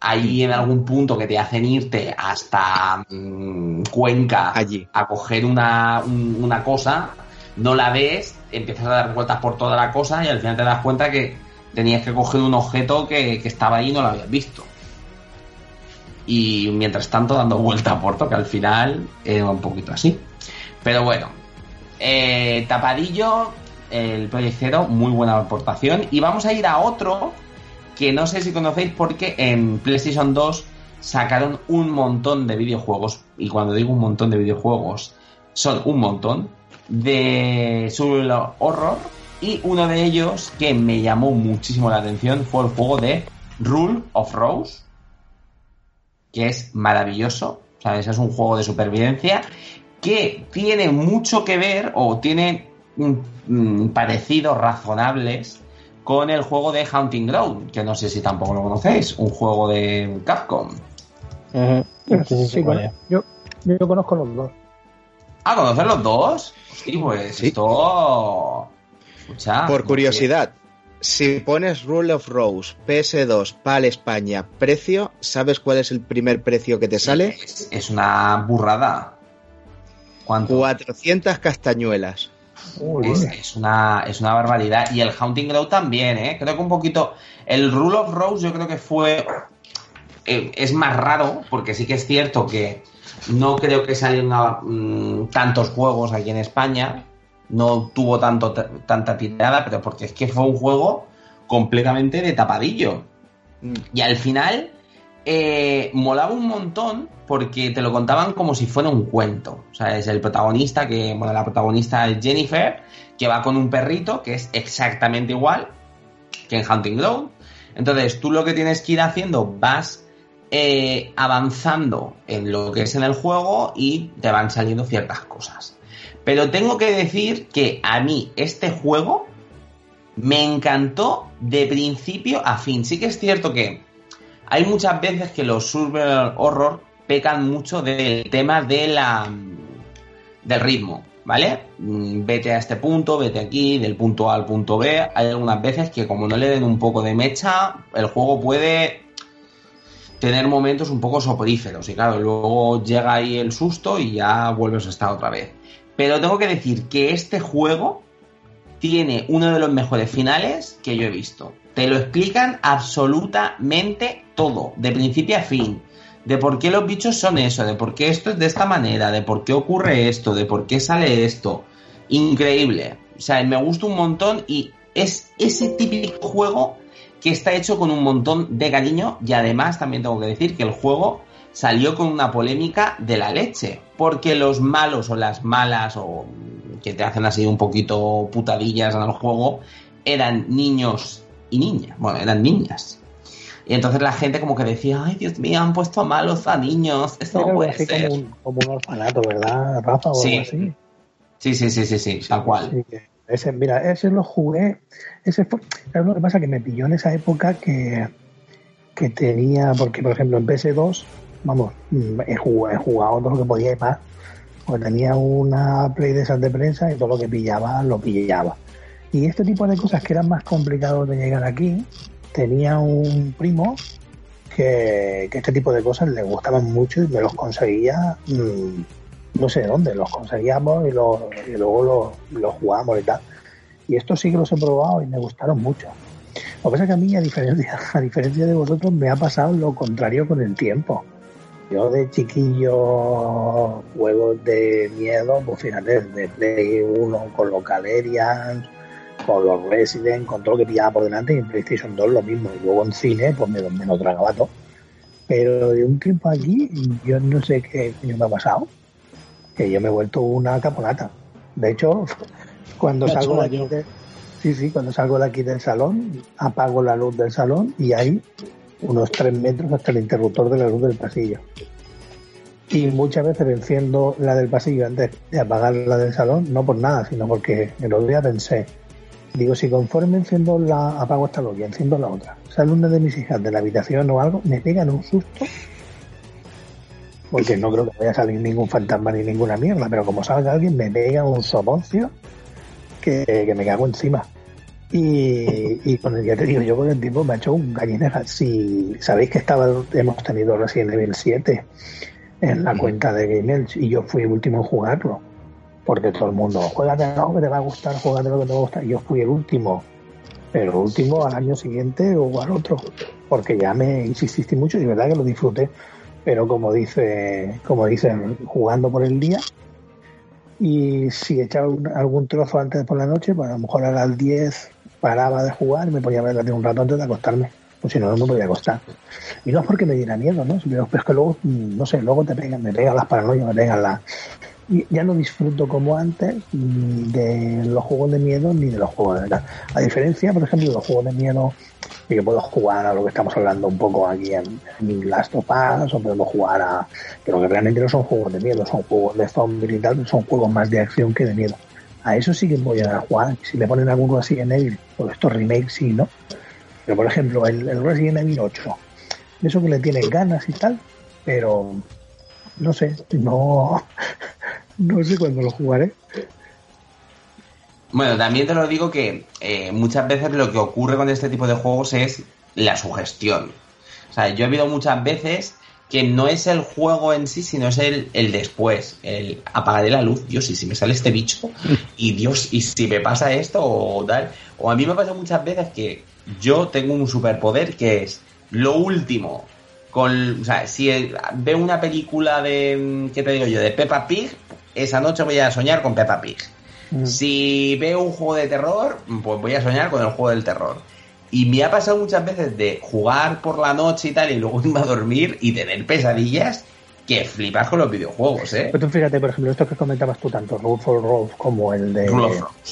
hay en algún punto que te hacen irte hasta mm, Cuenca Allí. a coger una, un- una cosa, no la ves, empiezas a dar vueltas por toda la cosa y al final te das cuenta que tenías que coger un objeto que, que estaba ahí y no lo habías visto. Y mientras tanto dando vueltas por todo, que al final era un poquito así. Pero bueno, eh, tapadillo, el Project Zero, muy buena aportación. Y vamos a ir a otro que no sé si conocéis porque en PlayStation 2 sacaron un montón de videojuegos. Y cuando digo un montón de videojuegos, son un montón de survival horror. Y uno de ellos que me llamó muchísimo la atención fue el juego de Rule of Rose, que es maravilloso. ¿sabes? Es un juego de supervivencia que tiene mucho que ver o tiene mm, mm, parecidos razonables con el juego de Hunting Ground, que no sé si tampoco lo conocéis, un juego de Capcom. Sí, sí, sí, cuál es. yo, yo conozco los dos. Ah, ¿conocen los dos? Sí, pues Sí. esto... Escucha, Por porque curiosidad, si pones Rule of Rose PS2 PAL España precio, ¿sabes cuál es el primer precio que te sale? Es, es una burrada. ¿Cuánto? 400 castañuelas. Uy, Es, es una, es una barbaridad. Y el Hunting Ground también, ¿eh? Creo que un poquito. El Rule of Rose yo creo que fue. eh, es más raro, porque sí que es cierto que no creo que salieran mm, tantos juegos aquí en España. No tuvo tanto, tanta tirada, pero porque es que fue un juego completamente de tapadillo. Y al final eh, molaba un montón porque te lo contaban como si fuera un cuento. O sea, es el protagonista que, bueno, la protagonista es Jennifer, que va con un perrito que es exactamente igual que en Hunting Ground. Entonces, tú lo que tienes que ir haciendo, vas eh, avanzando en lo que es en el juego y te van saliendo ciertas cosas. Pero tengo que decir que a mí este juego me encantó de principio a fin. Sí que es cierto que hay muchas veces que los survival horror pecan mucho del tema de la del ritmo, ¿vale? Mm, Vete a este punto, vete aquí, del punto A al punto B. Hay algunas veces que como no le den un poco de mecha, el juego puede tener momentos un poco soporíferos y claro, luego llega ahí el susto y ya vuelves a estar otra vez. Pero tengo que decir que este juego tiene uno de los mejores finales que yo he visto. Te lo explican absolutamente todo, de principio a fin. De por qué los bichos son eso, de por qué esto es de esta manera, de por qué ocurre esto, de por qué sale esto. Increíble. O sea, me gusta un montón y es ese típico juego que está hecho con un montón de cariño y además también tengo que decir que el juego salió con una polémica de la leche, porque los malos o las malas o que te hacen así un poquito putadillas en el juego eran niños y niñas, bueno, eran niñas. Y entonces la gente como que decía, ay Dios mío, han puesto malos a niños, esto Era no algo puede así ser. como un, como un orfanato, ¿verdad, Rafa? O Sí. algo así. Sí, sí, sí, sí, sí, tal cual. Sí, ese, mira, ese lo jugué. Ese fue, ¿sabes lo que pasa? Que me pilló en esa época que, que tenía, porque por ejemplo en PS2, vamos, he jugado, todo lo que podía y más. Pues tenía una play de esas de prensa y todo lo que pillaba, lo pillaba. Y este tipo de cosas que eran más complicados de llegar aquí, tenía un primo que, este tipo de cosas le gustaban mucho y me los conseguía, mm, no sé de dónde, los conseguíamos y, los, y luego los, jugábamos y tal. Y estos sí que los he probado y me gustaron mucho. Lo que pasa es que a mí, a diferencia de vosotros, me ha pasado lo contrario con el tiempo. Yo de chiquillo, juegos de miedo, pues fíjate, de Play 1 con los Galerians, con los Resident, con todo lo que pillaba por delante, y en PlayStation 2 lo mismo. Y luego en cine, pues me, me lo tragaba todo. Pero de un tiempo aquí, yo no sé qué coño me ha pasado, que yo me he vuelto una caponata. De hecho, Cuando salgo de aquí de- sí, sí, cuando salgo de aquí del salón, apago la luz del salón y hay unos tres metros hasta el interruptor de la luz del pasillo. Y muchas veces enciendo la del pasillo antes de apagar la del salón, no por nada, sino porque el otro día pensé, digo, si conforme enciendo la, apago esta luz y enciendo la otra, sale una de mis hijas de la habitación o algo, me pegan un susto, porque no creo que vaya a salir ningún fantasma ni ninguna mierda, pero como salga alguien, me pega un soponcio que, que me cago encima. Y, y con el, ya te digo, yo con el tiempo me ha hecho un gallineja. Si sabéis que estaba, hemos tenido Resident Evil 7 en la cuenta de Game Elch y yo fui el último en jugarlo. Porque todo el mundo, juégate lo que te va a gustar, juégate lo que te va a gustar. Y yo fui el último, el último al año siguiente o al otro. Porque ya me insististe mucho y de verdad que lo disfruté. Pero como dice, como dicen, jugando por el día, y si echaba algún trozo antes por la noche, pues a lo mejor a las 10 paraba de jugar y me ponía a verla de un rato antes de acostarme. Pues si no, no me podía acostar. Y no es porque me diera miedo, ¿no? Pero es que luego, mm, no sé, luego te pegan, me pegan las paranoias, me pegan las... Y ya no disfruto como antes de los juegos de miedo ni de los juegos de tal. A diferencia, por ejemplo, de los juegos de miedo y que puedo jugar a lo que estamos hablando un poco aquí en, en Last of Us, o podemos jugar a... Pero que realmente no son juegos de miedo, son juegos de zombies y tal, son juegos más de acción que de miedo. A eso sí que voy a jugar. Si le ponen alguno así en Evil, por estos remakes sí, ¿no? Pero por ejemplo, el, el Resident Evil 8, de eso que le tienen ganas y tal, pero no sé, no, no sé cuándo lo jugaré. Bueno, también te lo digo que eh, muchas veces lo que ocurre con este tipo de juegos es la sugestión. O sea, yo he visto muchas veces que no es el juego en sí, sino es el, el después. El apagaré la luz, Dios, y si me sale este bicho, y Dios, y si me pasa esto o tal. O a mí me pasa muchas veces que yo tengo un superpoder que es lo último. Con, o sea, si el- veo una película de, ¿qué te digo yo? De Peppa Pig, esa noche voy a soñar con Peppa Pig. Si veo un juego de terror, pues voy a soñar con el juego del terror. Y me ha pasado muchas veces de jugar por la noche y tal, y luego irme a dormir y tener pesadillas que flipas con los videojuegos, ¿eh? Pero tú fíjate, por ejemplo, esto que comentabas tú, tanto Road for Road como el de.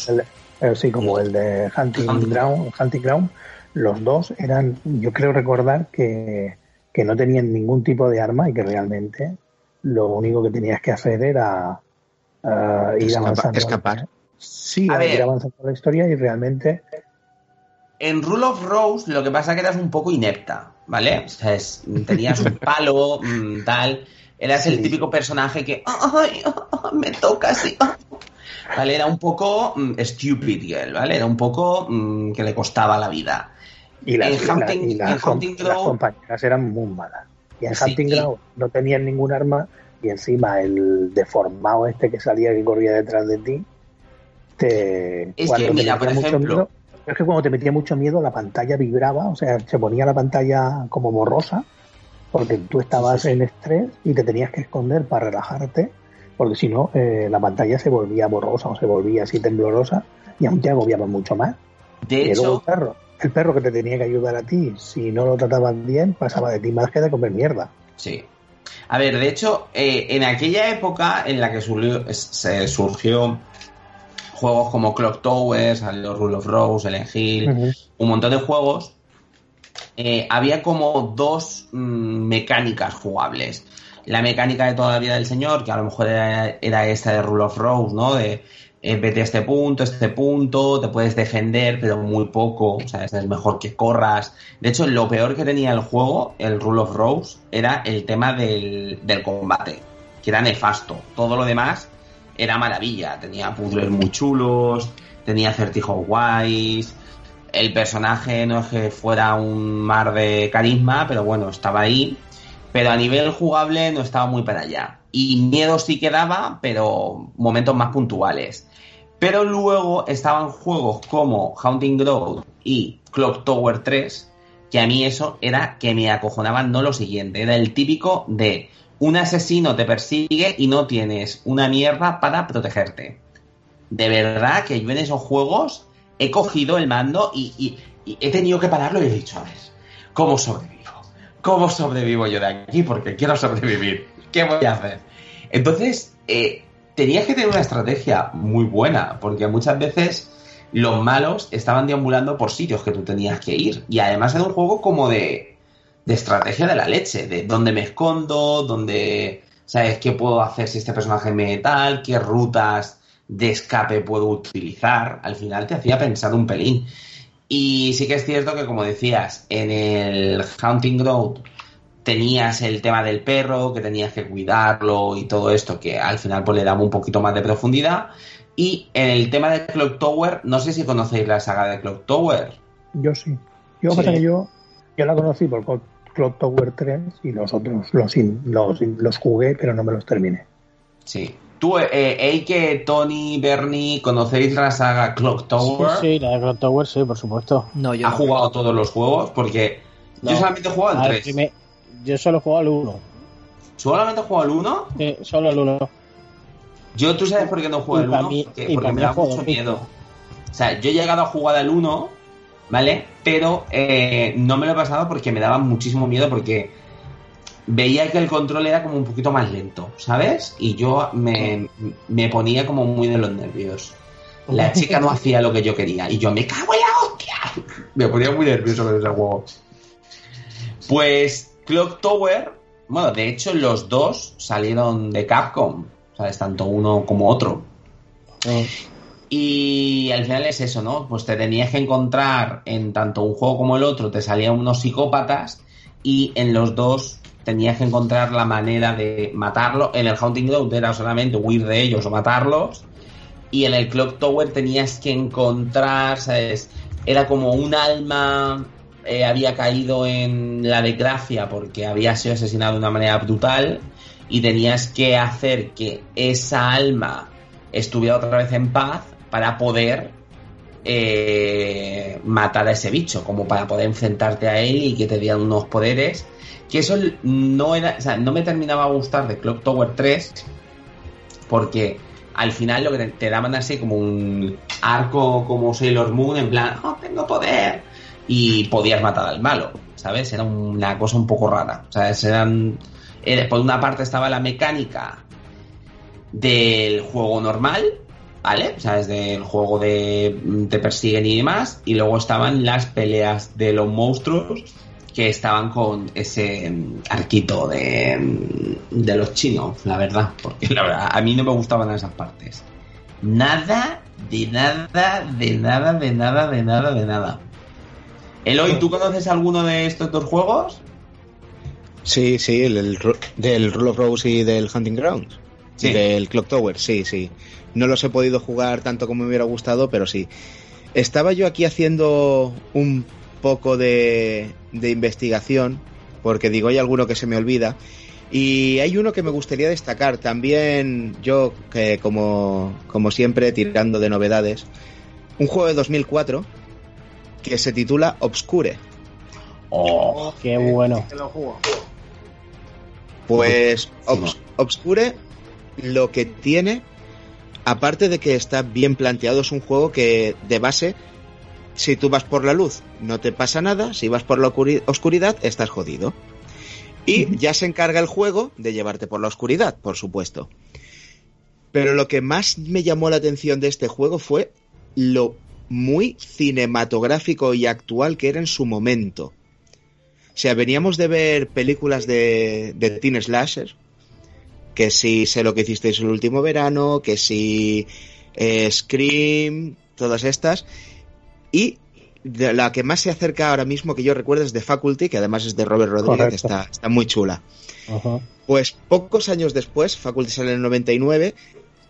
El- eh, sí, como el de Hunting, Hunting. Ground, Hunting Ground, los dos eran, yo creo recordar que, que no tenían ningún tipo de arma y que realmente lo único que tenías que hacer era eh, ir Escapa- avanzando. escapar. Sí, A ir ver. avanzando la historia y realmente En Rule of Rose lo que pasa es que eras un poco inepta, ¿vale? O sea, es- tenías un palo, mm, tal. Eras el típico personaje que, ay, me toca así. ah". ¿Vale? Era un poco mm, stupid girl, ¿vale? Era un poco mm, que le costaba la vida. Y las, En y la- Hunting- y las en com- Hunting las Ground- compañeras eran muy malas. Y en Sí, Hunting Ground no tenían ningún arma y encima el deformado este que salía que corría detrás de ti te Es cuando que, mira, por ejemplo- miedo es que cuando te metía mucho miedo la pantalla vibraba, o sea, se ponía la pantalla como borrosa porque tú estabas en estrés y te tenías que esconder para relajarte porque si no eh, la pantalla se volvía borrosa o se volvía así temblorosa y aún te agobiaba mucho más. De Y luego hecho, el perro, el perro que te tenía que ayudar a ti, si no lo trataban bien, pasaba de ti más que de comer mierda. Sí. A ver, de hecho, eh, en aquella época en la que surgió, se surgió juegos como Clock Tower, salió Rule of Rose, Silent Hill, un montón de juegos, eh, había como dos mm, mecánicas jugables. La mecánica de toda la vida del señor, que a lo mejor era, era esta de Rule of Rose, ¿no? De eh, vete a este punto, a este punto, te puedes defender, pero muy poco, o sea, es mejor que corras. De hecho, lo peor que tenía el juego, el Rule of Rose, era el tema del, del combate, que era nefasto. Todo lo demás era maravilla. Tenía puzzles muy chulos, tenía acertijos guays. El personaje no es que fuera un mar de carisma, pero bueno, estaba ahí. Pero a nivel jugable no estaba muy para allá. Y miedo sí que daba, pero momentos más puntuales. Pero luego estaban juegos como Haunting Ground y Clock Tower 3, que a mí eso era que me acojonaban no lo siguiente. Era el típico de un asesino te persigue y no tienes una mierda para protegerte. De verdad que yo en esos juegos he cogido el mando y, he tenido que pararlo y he dicho, a ver, ¿cómo sobrevivo? ¿Cómo sobrevivo yo de aquí? Porque quiero sobrevivir. ¿Qué voy a hacer? Entonces, eh, tenías que tener una estrategia muy buena, porque muchas veces los malos estaban deambulando por sitios que tú tenías que ir. Y además era un juego como de, de estrategia de la leche, de dónde me escondo, dónde, ¿sabes? ¿Qué puedo hacer si este personaje me tal? ¿Qué rutas de escape puedo utilizar? Al final te hacía pensar un pelín. Y sí que es cierto que, como decías, en el Hunting Ground tenías el tema del perro, que tenías que cuidarlo y todo esto, que al final pues le daba un poquito más de profundidad. Y en el tema de Clock Tower, no sé si conocéis la saga de Clock Tower. Yo sí. Yo, Sí. pasa que yo, yo la conocí por Clock- Tower 3 y los otros los, los, los jugué, pero no me los terminé. Sí. Tú, eh, Eike, Tony, Bernie, ¿conocéis la saga Clock Tower? Sí, sí, la de Clock Tower, sí, por supuesto. No, yo ¿Ha no. jugado todos los juegos? Porque yo No. solamente he jugado al ver, 3. primer- yo solo he jugado al 1. ¿Solamente he jugado al 1? Sí, solo al 1. Yo, ¿tú sabes por qué no juego al para 1? mí- Porque, porque me da mucho. miedo. O sea, yo he llegado a jugar al 1, ¿vale? Pero eh, no me lo he pasado porque me daba muchísimo miedo porque veía que el control era como un poquito más lento, ¿sabes? Y yo me, me ponía como muy de los nervios. La chica no hacía lo que yo quería y yo me cago en la hostia. Me ponía muy nervioso con ese juego. Pues Clock Tower, bueno, de hecho los dos salieron de Capcom, ¿sabes? Tanto uno como otro. Y al final es eso, ¿no? Pues te tenías que encontrar en tanto un juego como el otro, te salían unos psicópatas y en los dos tenías que encontrar la manera de matarlo. En el Hunting Ground era solamente huir de ellos o matarlos. Y en el Clock Tower tenías que encontrar, ¿sabes? Era como un alma eh, había caído en la desgracia porque había sido asesinado de una manera brutal y tenías que hacer que esa alma estuviera otra vez en paz para poder eh, matar a ese bicho, como para poder enfrentarte a él y que te dieran unos poderes. Que eso no era, o sea, no me terminaba a gustar de Clock Tower 3 porque al final lo que te, daban así como un arco como Sailor Moon en plan, oh, tengo poder y podías matar al malo, ¿sabes? Era una cosa un poco rara, ¿sabes? Eran, era- por una parte estaba la mecánica del juego normal, ¿vale? O sea, desde el juego de mm, te persiguen y demás, y luego estaban las peleas de los monstruos que estaban con ese mm, arquito de, mm, de los chinos, la verdad, porque la verdad, a mí no me gustaban esas partes. Nada, de nada, de nada, de nada, de nada, de nada. Eloy, ¿tú conoces alguno de estos dos juegos? Sí, sí, el, el del Rule of Rose y del Hunting Grounds. Sí. Del Clock Tower, sí, sí. No los he podido jugar tanto como me hubiera gustado, pero sí. Estaba yo aquí haciendo un poco de, de investigación, porque digo, hay alguno que se me olvida. Y hay uno que me gustaría destacar. También yo, que como, como siempre, tirando de novedades. Un juego de 2004 que se titula Obscure. Oh, Qué bueno. Pues Obs- Obscure lo que tiene, aparte de que está bien planteado, es un juego que de base, si tú vas por la luz no te pasa nada, si vas por la oscuridad estás jodido. Y ya se encarga el juego de llevarte por la oscuridad, por supuesto. Pero lo que más me llamó la atención de este juego fue lo muy cinematográfico y actual que era en su momento. O sea, veníamos de ver películas de, de teen slasher, que si sé lo que hicisteis el último verano, que si eh, Scream, todas estas, y de la que más se acerca ahora mismo que yo recuerdo es de Faculty, que además es de Robert Rodríguez, está, está muy chula. Ajá. Pues pocos años después, Faculty sale en el 99,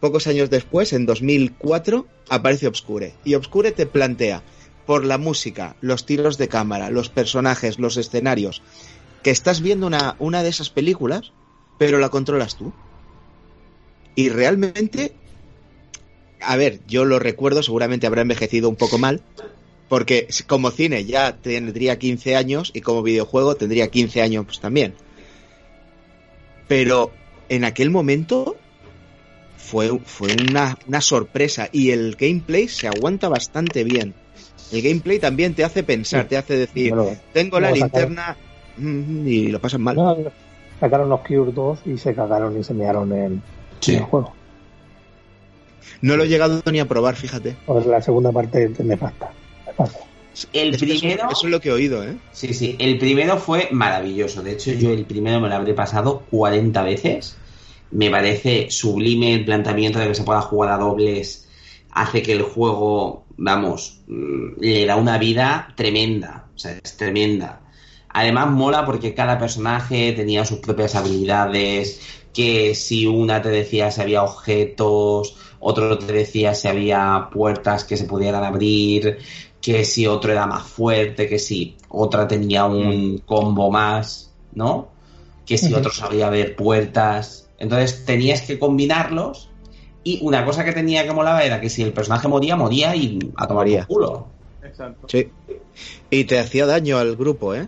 pocos años después, en 2004, aparece Obscure. Y Obscure te plantea, por la música, los tiros de cámara, los personajes, los escenarios, que estás viendo una, una de esas películas, pero la controlas tú. Y realmente, a ver, yo lo recuerdo, seguramente habrá envejecido un poco mal, porque como cine ya tendría 15 años y como videojuego tendría 15 años pues, también. Pero en aquel momento fue, fue una, una sorpresa y el gameplay se aguanta bastante bien. El gameplay también te hace pensar, te hace decir, tengo la linterna mm, y lo pasan mal. No, sacaron los Cure 2 y se cagaron y se mearon en, Sí. en el juego. No lo he llegado ni a probar, fíjate. Pues la segunda parte me falta. Me falta. El Es que eso- primero. Eso, es lo que he oído, ¿eh? Sí, sí, el primero fue maravilloso. De hecho, yo el primero me lo habré pasado 40 veces. Me parece sublime el planteamiento de que se pueda jugar a dobles. Hace que el juego, vamos, mm, le da una vida tremenda. O sea, es tremenda. Además, mola porque cada personaje tenía sus propias habilidades. Que si una te decía si había objetos, otro te decía si había puertas que se pudieran abrir, que si otro era más fuerte, que si otra tenía un combo más, ¿no? Que si otro sabía ver puertas. Entonces tenías que combinarlos. Y una cosa que tenía que molaba era que si el personaje moría, moría y a tomar Moría. por culo. Exacto. Sí. Y te hacía daño al grupo, ¿eh?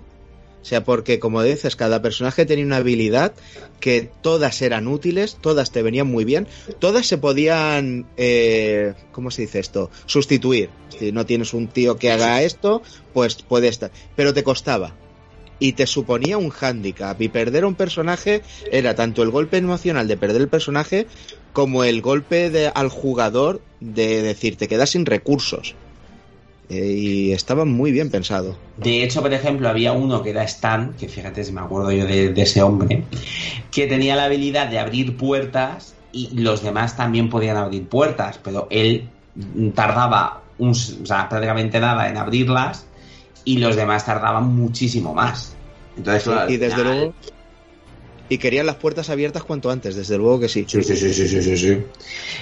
O sea, porque como dices, cada personaje tenía una habilidad que todas eran útiles, todas te venían muy bien, todas se podían, eh, ¿cómo se dice esto? Sustituir. Si no tienes un tío que haga esto, pues puede estar. Pero te costaba. Y te suponía un hándicap. Y perder a un personaje era tanto el golpe emocional de perder el personaje como el golpe de, al jugador de decir, te quedas sin recursos. Eh, y estaba muy bien pensado. De hecho, por ejemplo, había uno que era Stan, que fíjate si me acuerdo yo de, de ese hombre, que tenía la habilidad de abrir puertas y los demás también podían abrir puertas, pero él tardaba un, s- o sea, prácticamente nada en abrirlas y los demás tardaban muchísimo más. Entonces, claro, y desde luego. Y querían las puertas abiertas cuanto antes, desde luego que sí. Sí, sí, sí, sí, sí, sí, sí.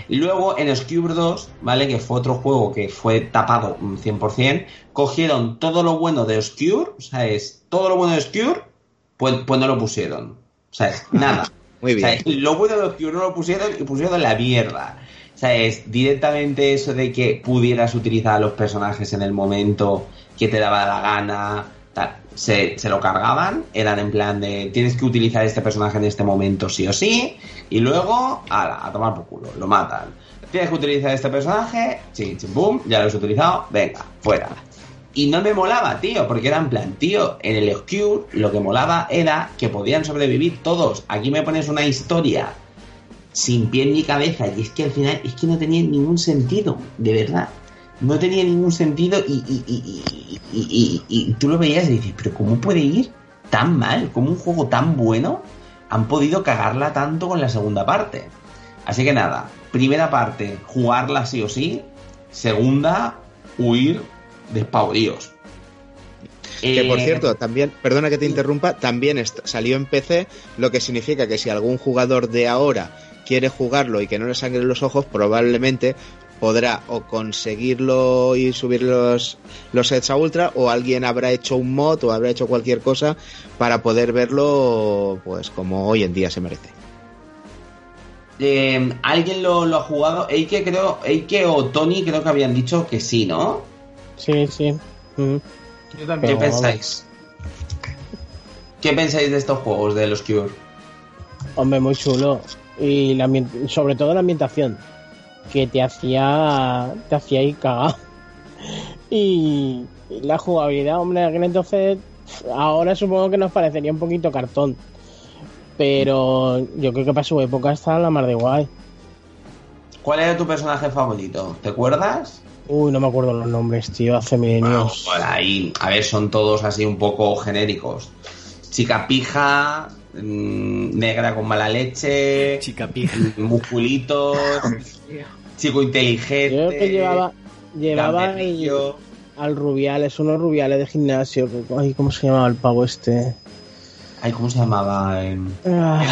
Y luego en Obscure 2, ¿vale? Que fue otro juego que fue tapado un 100%, cogieron todo lo bueno de Obscure, o sea, es todo lo bueno de Obscure, pues, pues no lo pusieron. O sea, es nada. Muy O sea, bien. lo bueno de Obscure no lo pusieron y pusieron la mierda. O sea, es directamente eso de que pudieras utilizar a los personajes en el momento que te daba la gana. Se, se lo cargaban, eran en plan de tienes que utilizar este personaje en este momento sí o sí, y luego ala, a tomar por culo, lo matan. Tienes que utilizar este personaje, ching, ching, boom, ya lo has utilizado, venga, fuera. Y no me molaba, tío, porque era en plan, tío, en el Obscure lo que molaba era que podían sobrevivir todos. Aquí me pones una historia sin pie ni cabeza y es que al final es que no tenía ningún sentido, de verdad. No tenía ningún sentido y, y, y, y- tú lo veías y dices, pero ¿cómo puede ir tan mal? ¿Cómo un juego tan bueno han podido cagarla tanto con la segunda parte? Así que nada, primera parte, jugarla sí o sí. Segunda, huir despavoridos. Que por Eh, cierto, también, perdona que te interrumpa, también salió en PC, lo que significa que si algún jugador de ahora quiere jugarlo y que no le sangren los ojos, probablemente podrá o conseguirlo y subir los, los sets a ultra o alguien habrá hecho un mod o habrá hecho cualquier cosa para poder verlo pues como hoy en día se merece. eh, ¿Alguien lo, lo ha jugado? Eike, creo, Eike o Tony creo que habían dicho que sí, ¿no? Sí, sí. Mm. Yo ¿Qué también. Pensáis? ¿Qué pensáis de estos juegos de los Cure? Hombre, muy chulo. Y la sobre todo la ambientación. Que te hacía. Te hacía ir cagado. Y, y la jugabilidad, hombre, aquel entonces. Ahora supongo que nos parecería un poquito cartón. Pero yo creo que para su época está la mar de guay. ¿Cuál era tu personaje favorito? ¿Te acuerdas? Uy, no me acuerdo los nombres, tío, hace milenios. Bueno, por ahí, a ver, son todos así un poco genéricos. Chica pija, negra con mala leche, Chica pija. musculitos, chico inteligente. Yo creo que llevaba. Llevaba el- al Rubiales, unos Rubiales de gimnasio. Ay, ¿cómo se llamaba el pavo este? Ay, ¿cómo se llamaba? Em, Ah,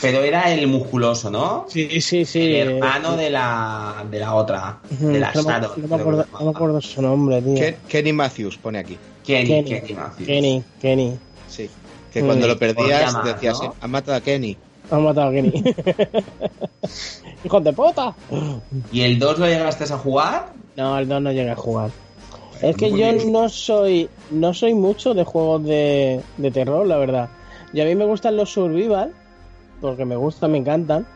Pero era el musculoso, ¿no? sí, sí, sí. el eh, hermano de la, de la otra, de la no, Sharon. no me acuerdo, no me acuerdo su nombre, tío. Ken- Kenny Matthews pone aquí. Kenny, Kenny. Kenny Matthews. Kenny, Kenny. Sí. Que Mm. cuando lo Podría perdías decías, ¿no? han matado a Kenny. Han matado a Kenny. ¡Hijos de puta! ¿Y el 2 lo llegaste a jugar? No, el 2 no llega a jugar. Es que Muy yo bien. no soy no soy mucho de juegos de, de terror, la verdad. Y a mí me gustan los survival, porque me gustan, me encantan,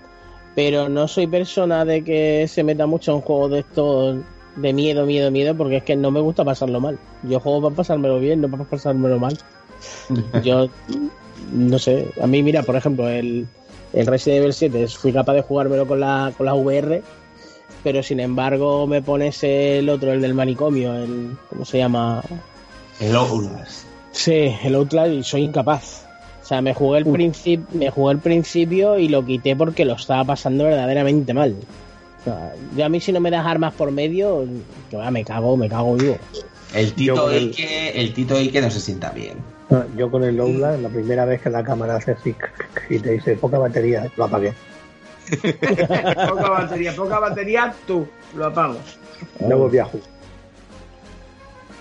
pero no soy persona de que se meta mucho en juegos de estos de miedo, miedo, miedo, porque es que no me gusta pasarlo mal. Yo juego para pasármelo bien, no para pasármelo mal. Yo no sé, a mí mira, por ejemplo, el, el Resident Evil 7 fui capaz de jugármelo con la, con la VR, pero sin embargo me pones el otro, el del manicomio, el ¿cómo se llama? El Outlast. Sí, el Outlast y soy incapaz. O sea, me jugué el principio, me jugué el principio y lo quité porque lo estaba pasando verdaderamente mal. O sea, yo a mí si no me das armas por medio, que va, me cago, me cago vivo. El Tito Yo el- el Tito Ike no se sienta bien. Yo con el Outlast, la primera vez que la cámara hace así y te dice poca batería, lo apagué. poca batería, poca batería, tú, lo apago. No volví a jugar.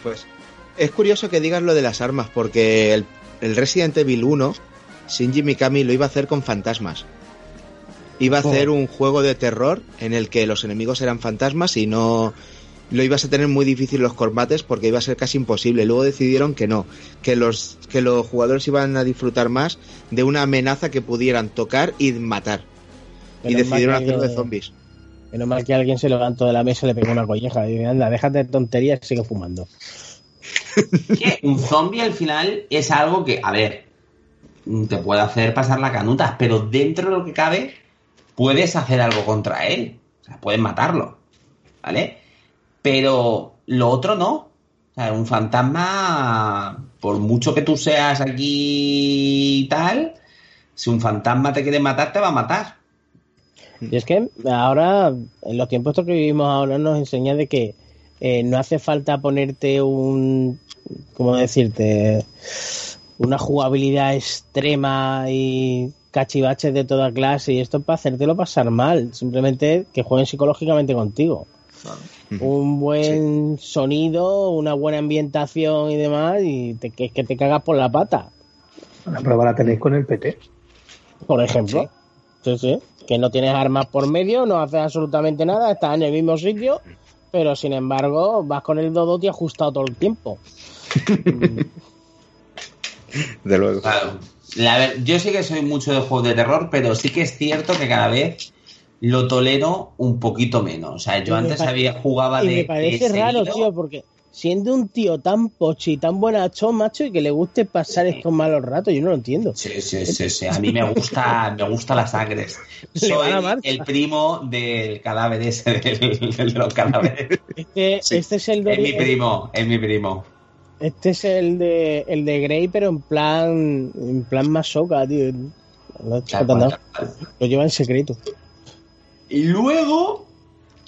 Pues es curioso que digas lo de las armas, porque el, el Resident Evil 1, Shinji Mikami lo iba a hacer con fantasmas. Iba a hacer un juego de terror en el que los enemigos eran fantasmas y no lo ibas a tener muy difícil los combates porque iba a ser casi imposible. Luego decidieron que no, que los que los jugadores iban a disfrutar más de una amenaza que pudieran tocar y matar. y decidieron hacerlo de zombies. Menos mal que alguien se levantó de la mesa y le pegó una colleja. Y dice, anda, déjate de tonterías y sigue fumando. Que un zombie al final es algo que, a ver, te puede hacer pasar la canuta, pero dentro de lo que cabe, puedes hacer algo contra él. O sea, puedes matarlo. ¿Vale? Pero lo otro no. O sea, un fantasma, por mucho que tú seas aquí y tal, si un fantasma te quiere matar, te va a matar. Y es que ahora, en los tiempos estos que vivimos ahora, nos enseña de que eh, no hace falta ponerte un, ¿cómo decirte? Una jugabilidad extrema y cachivaches de toda clase y esto para hacértelo pasar mal. Simplemente que jueguen psicológicamente contigo. Un buen sonido, una buena ambientación y demás, y te, que, que te cagas por la pata, La prueba la tenéis con el PT. por ejemplo. Sí, sí. Que no tienes armas por medio, no haces absolutamente nada, estás en el mismo sitio, pero sin embargo vas con el Dodoti ajustado todo el tiempo. De luego. Claro. La ver- yo sí que soy mucho de juegos de terror, pero sí que es cierto que cada vez lo tolero un poquito menos. O sea, yo antes había jugaba y de. me parece de raro, tío, porque siendo un tío tan pochi y tan buenachón, macho, y que le guste pasar estos malos ratos, yo no lo entiendo. Sí, sí, sí, sí. A mí me gusta, me gusta las sangres. Le va Soy la el primo del cadáver ese, del, del de los cadáveres. Este, Sí. este es el de, Es mi primo, es mi primo. este es el de el de Grey, pero en plan en plan masoca, tío. Lo lleva en secreto. Y luego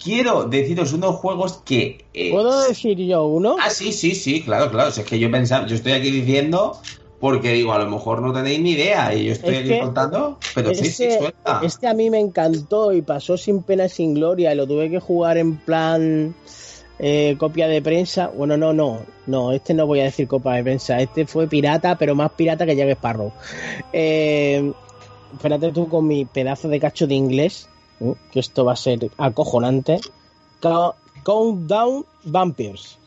quiero deciros unos juegos que. eh, ¿Puedo decir yo uno? Ah, sí, sí, sí, claro, claro. Si es que yo pensaba, yo estoy aquí diciendo porque digo, a lo mejor no tenéis ni idea y yo estoy Es aquí contando, pero sí, sí, suelta. Este a mí me encantó y pasó sin pena y sin gloria y lo tuve que jugar en plan eh, copia de prensa. Bueno, no, no, no, este no voy a decir copia de prensa. Este fue pirata, pero más pirata que Jack Sparrow. Eh, espérate tú con mi pedazo de cacho de inglés. Que esto va a ser acojonante. Countdown Vampires.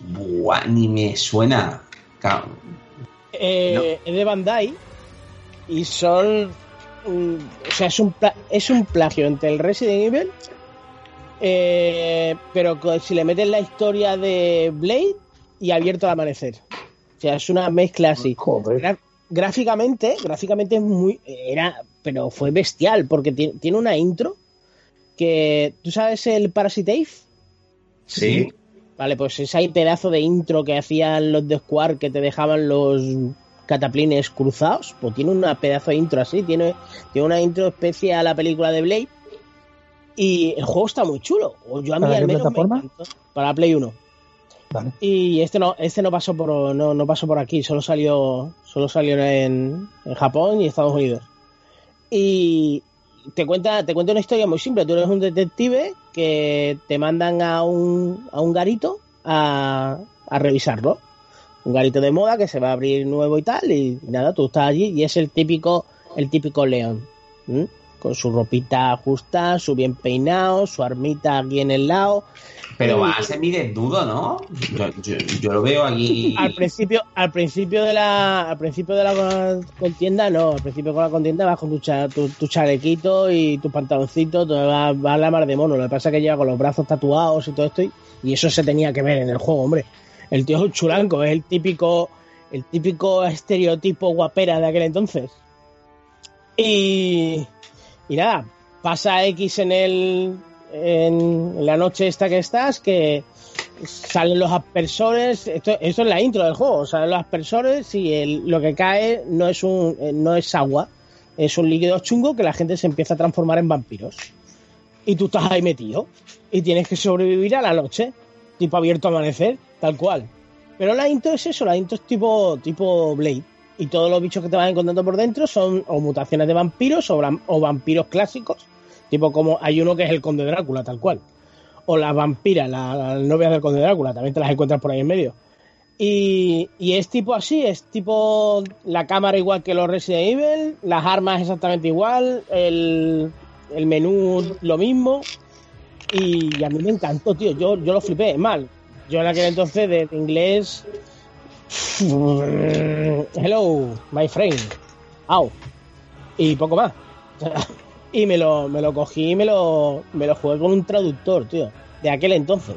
Buah, ni me suena. Ca- Eh, Es de Bandai y son. mm, o sea, es un, pla- es un plagio entre el Resident Evil, eh, pero si le metes la historia de Blade y Abierto al Amanecer. O sea, es una mezcla así. Joder. Gráficamente, gráficamente es muy. Era. Pero fue bestial, porque ti- tiene una intro que. ¿Tú sabes el Parasite Eve? Sí. Vale, pues ese ahí pedazo de intro que hacían los de Square que te dejaban los cataplines cruzados, pues tiene una pedazo de intro así, tiene, tiene una intro especie a la película de Blade. Y el juego está muy chulo. O yo a mí ¿Para al menos me plataforma? encantó. Para Play 1. Y este no, este no pasó por no, no pasó por aquí, solo salió, solo salió en, en Japón y Estados Unidos. Y te cuenta, te cuenta una historia muy simple. Tú eres un detective que te mandan a un, a un garito a, a revisarlo. Un garito de moda que se va a abrir nuevo y tal. Y nada, tú estás allí y es el típico, el típico león. Con su ropita justa, su bien peinado, su armita aquí en el lado. Pero Y- va a ser mi desnudo, ¿no? Yo, yo- yo lo veo aquí. al principio al principio de la al principio de la contienda no al principio con la contienda vas con tu, cha- tu, tu chalequito y tu pantaloncito tú vas, vas a la mar de mono lo que pasa es que lleva con los brazos tatuados y todo esto y, y eso se tenía que ver en el juego hombre el tío es un chulanco es el típico el típico estereotipo guapera de aquel entonces y y nada pasa X en el en, la noche esta que estás que salen los aspersores. Esto, esto es la intro del juego. Salen los aspersores y lo que cae no es, un, eh, no es agua, es un líquido chungo que la gente se empieza a transformar en vampiros. Y tú estás ahí metido y tienes que sobrevivir a la noche, tipo abierto a amanecer, tal cual. Pero la intro es eso, la intro es tipo, tipo Blade. Y todos los bichos que te vas encontrando por dentro son o mutaciones de vampiros o, vampiros clásicos. Tipo como hay uno que es el conde Drácula, tal cual. O las vampiras, la- las novias del conde Drácula, también te las encuentras por ahí en medio. Y, y es tipo así, es tipo la cámara igual que los Resident Evil, las armas exactamente igual, el, el menú lo mismo. Y a mí me encantó, tío. Yo, yo lo flipé. Mal. Yo en aquel entonces de inglés. Hello, my friend. Au. Y poco más. Y me lo, me lo cogí y me lo, me lo jugué con un traductor, tío. De aquel entonces.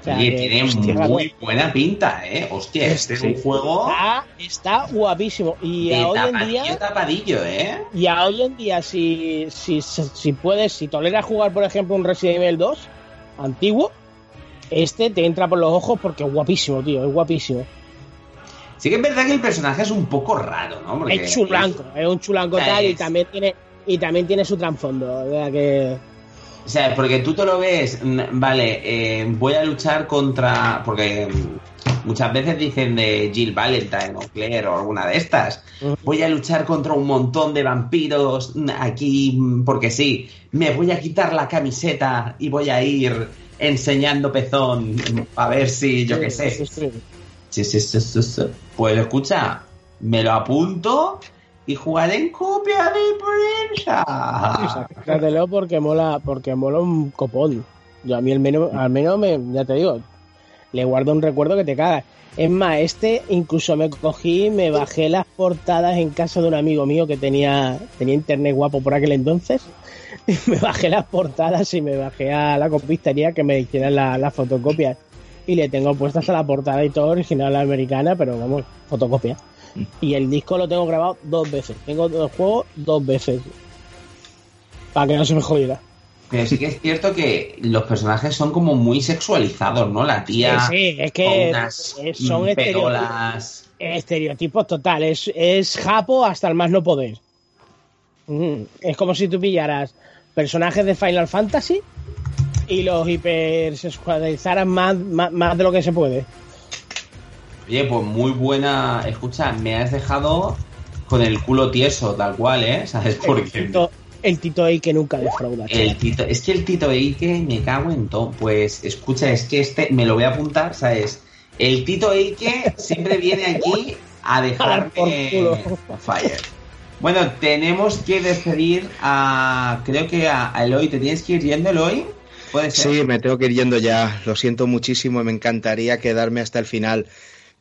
O sea, que- tiene hostia, muy buena pinta, ¿eh? Hostia, este es un juego Está, está guapísimo. Y a hoy en día. tapadillo, ¿eh? Y a hoy en día, si, si, si puedes, si toleras jugar, por ejemplo, un Resident Evil 2 antiguo, este te entra por los ojos porque es guapísimo, tío, es guapísimo. Sí que es verdad que el personaje es un poco raro, ¿no? Porque es chulanco, es un chulanco O sea, tal y es- también tiene y también tiene su trasfondo, o sea que O sea, porque tú te lo ves, mm, vale, eh, voy a luchar contra. Porque mm, muchas veces dicen de Jill Valentine o Claire o alguna de estas. Voy a luchar contra un montón de vampiros mm, aquí porque sí. Me voy a quitar la camiseta y voy a ir enseñando pezón a ver si, yo qué sé. Sí, sí. Sí, sí, sí, sí, sí. Pues escucha, me lo apunto y jugaré en copia de prensa. Trátelo porque mola, porque mola un copón. Yo a mí al menos, al menos me, ya te digo, le guardo un recuerdo que te cagas. Es más, este incluso me cogí, me bajé las portadas en casa de un amigo mío que tenía, tenía internet guapo por aquel entonces. Me bajé las portadas y me bajé a la copistería que me hicieran la- las fotocopias. Y le tengo puestas a la portada y todo original americana, pero vamos, fotocopia. Y el disco lo tengo grabado dos veces. Tengo el juego dos veces. Para que no se me jodiera. Pero sí que es cierto que los personajes son como muy sexualizados, ¿no? La tía Sí, sí, es que unas son mm, estereotipos, estereotipos totales. Es japo hasta el más no poder. Mm, Es como si tú pillaras personajes de Final Fantasy y los hipersexualizaras más, más, más de lo que se puede. Oye, pues muy buena. Escucha, me has dejado con el culo tieso, tal cual, ¿eh? ¿Sabes? El Porque Tito, el Tito que nunca defrauda. el Tito, es que el Tito Eike me cago en todo. Pues escucha, es que este me lo voy a apuntar, ¿sabes? El Tito Eike siempre viene aquí a por dejarme fire. Bueno, tenemos que despedir a. Creo que a, a Eloy. ¿Te tienes que ir yendo, Eloy? Puede ser. Sí, me tengo que ir yendo ya. Lo siento muchísimo, me encantaría quedarme hasta el final.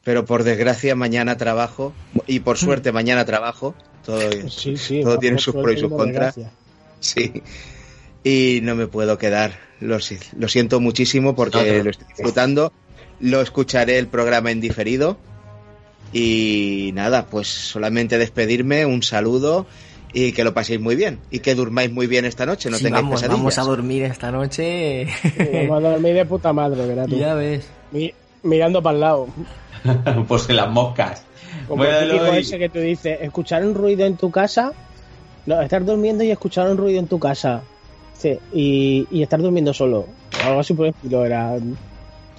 Pero por desgracia mañana trabajo y por suerte mañana trabajo. Todo, Sí, sí, todo más tiene sus pros y sus contras. Sí. Y no me puedo quedar. Lo, si- lo siento muchísimo porque lo estoy disfrutando. Lo escucharé el programa en diferido. Y nada, pues solamente despedirme, un saludo y que lo paséis muy bien. Y que durmáis muy bien esta noche, no Sí, tengáis vamos, pesadillas. vamos a dormir esta noche. Vamos a dormir de puta madre, ¿verdad? tú? ya ves. Mi- mirando para el lado. pues en las moscas. Como Bueno, el típico ese que tú dices, escuchar un ruido en tu casa, no, estar durmiendo y escuchar un ruido en tu casa, sí, y, y estar durmiendo solo, algo así por el estilo, era,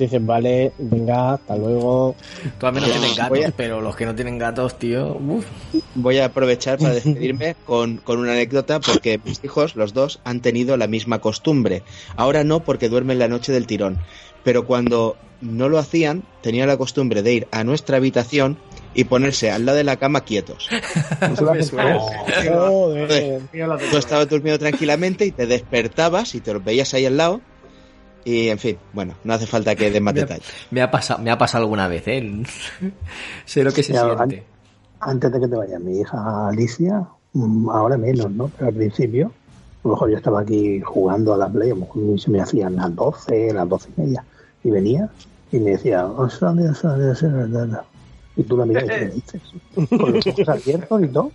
tú dices, vale, venga, hasta luego, Tú al menos tienes gatos, a- pero los que no tienen gatos, tío. uf. Voy a aprovechar para despedirme con, con una anécdota porque mis hijos, los dos, han tenido la misma costumbre. Ahora no porque duermen la noche del tirón, pero cuando no lo hacían, tenían la costumbre de ir a nuestra habitación y ponerse al lado de la cama quietos. Tú estabas durmiendo tranquilamente y te despertabas y te los veías ahí al lado. Y en fin, bueno, no hace falta que dé más Me ha- detalles. Me ha pasado, me ha pasado alguna vez, ¿eh? sé lo que se Ya, siente. Antes de que te vayas, mi hija Alicia, mm, ahora menos, ¿no? Pero al principio, a lo mejor yo estaba aquí jugando a la Play, a lo mejor se me hacían las 12, las 12 y media, y venía y me decía, "Oh, Sunday, Sunday, Sunday, Sunday". y tú la miras y ¿qué me dices? Con los ojos abiertos y todo,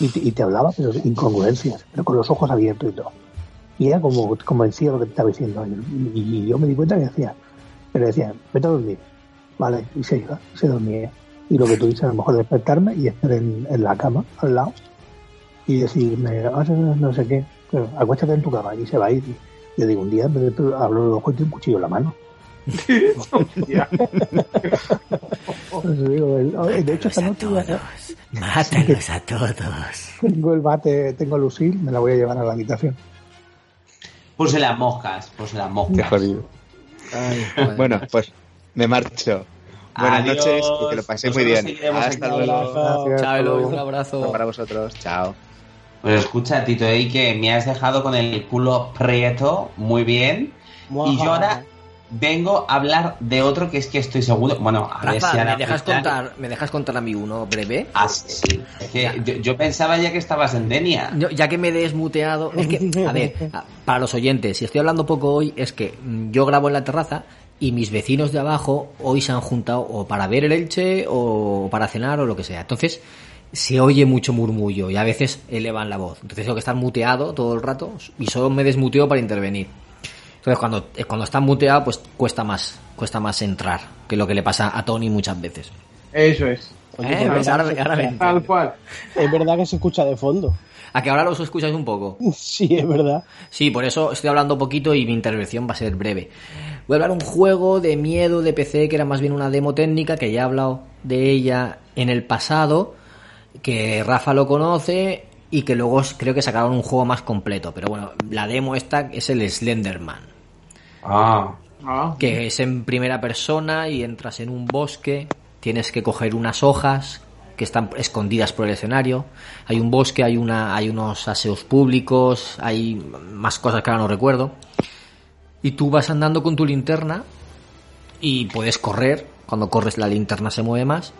y te, y te hablaba, pero incongruencias, pero con los ojos abiertos y todo. Y era como convencido de lo que te estaba diciendo. Y, y yo me di cuenta que decía, pero decía, vete a dormir. Vale, y se iba, se dormía. Y lo que tú dices, a lo mejor despertarme y estar en, en la cama, al lado, y decirme, "Ah, no sé qué, pero acuéstate en tu cama y se va a ir. Y yo digo, un día en vez de los ojos y un cuchillo en la mano. El- de hecho, esta noche Mátalos a todos. tengo el bate, tengo el usil, me la voy a llevar a la habitación. Puse las moscas, puse las Qué moscas. jodido. Bueno, pues me marcho. Buenas Adiós. noches y que lo paséis muy bien. Hasta luego. Chao, Eloy, un abrazo. Para vosotros. Chao. Pues escucha, Tito, Ey, que me has dejado con el culo prieto, muy bien. Y yo ahora vengo a hablar de otro que es que estoy seguro. Bueno, a ver si. ¿me dejas contar, ¿me dejas contar a mí uno breve? Ah, sí. Es que yo, yo pensaba ya que estabas en Denia. Yo- ya que me he desmuteado, es que, a ver, para los oyentes, si estoy hablando poco hoy, es que mm, yo grabo en la terraza y mis vecinos de abajo hoy se han juntado o para ver el Elche o para cenar o lo que sea. Entonces, se oye mucho murmullo y a veces elevan la voz. Entonces tengo que estar muteado todo el rato y solo me desmuteo para intervenir. Entonces cuando, eh, cuando está muteado, pues cuesta más, cuesta más entrar, que es lo que le pasa a Tony muchas veces. Eso es. Eh, ¿ves? Ahora- ahora. Tal cual. Es verdad que se escucha de fondo. A que ahora los escucháis un poco. Sí, es verdad. Sí, por eso estoy hablando poquito y mi intervención va a ser breve. Voy a hablar un juego de miedo de PC que era más bien una demo técnica, que ya he hablado de ella en el pasado, que Rafa lo conoce y que luego creo que sacaron un juego más completo. Pero bueno, la demo esta es el Slenderman, Ah. Ah, que es en primera persona y entras en un bosque, tienes que coger unas hojas que están escondidas por el escenario. Hay un bosque, hay una, hay unos aseos públicos, hay más cosas que ahora no recuerdo. Y tú vas andando con tu linterna y puedes correr. Cuando corres la linterna se mueve más.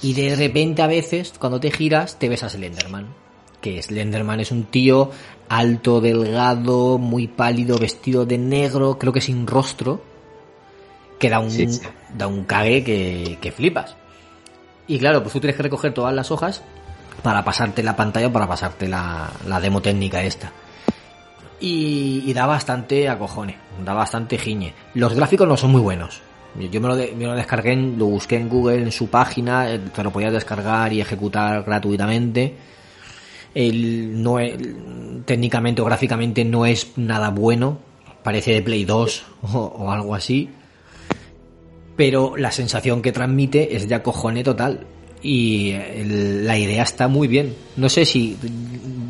Y de repente a veces, cuando te giras, te ves a Slenderman. Que Slenderman es un tío alto, delgado, muy pálido, vestido de negro, creo que sin rostro. Que da un, Sí, sí. da un cague que, que flipas. Y claro, pues tú tienes que recoger todas las hojas para pasarte la pantalla o para pasarte la, la demo técnica esta. Y, y da bastante a cojones, da bastante giñe. Los gráficos no son muy buenos. Yo- me lo, de- me lo descargué, lo busqué en Google, en su página, eh, te lo podías descargar y ejecutar gratuitamente. El, no es- técnicamente o gráficamente no es nada bueno, parece de Play 2 o, algo así. Pero la sensación que transmite es de acojone total. Y el- la idea está muy bien. No sé si,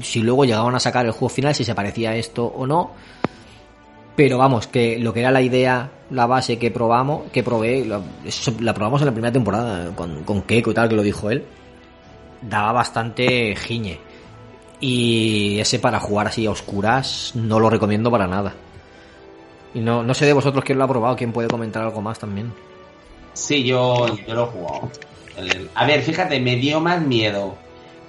si luego llegaban a sacar el juego final, si se parecía a esto o no. Pero vamos, que lo que era la idea, la base que probamos, que probé, la probamos en la primera temporada con, con Keiko y tal, que lo dijo él, daba bastante giñe. Y ese para jugar así a oscuras no lo recomiendo para nada. Y no, no sé de vosotros quién lo ha probado, quién puede comentar algo más también. Sí, yo, yo lo he jugado. A ver, fíjate, me dio más miedo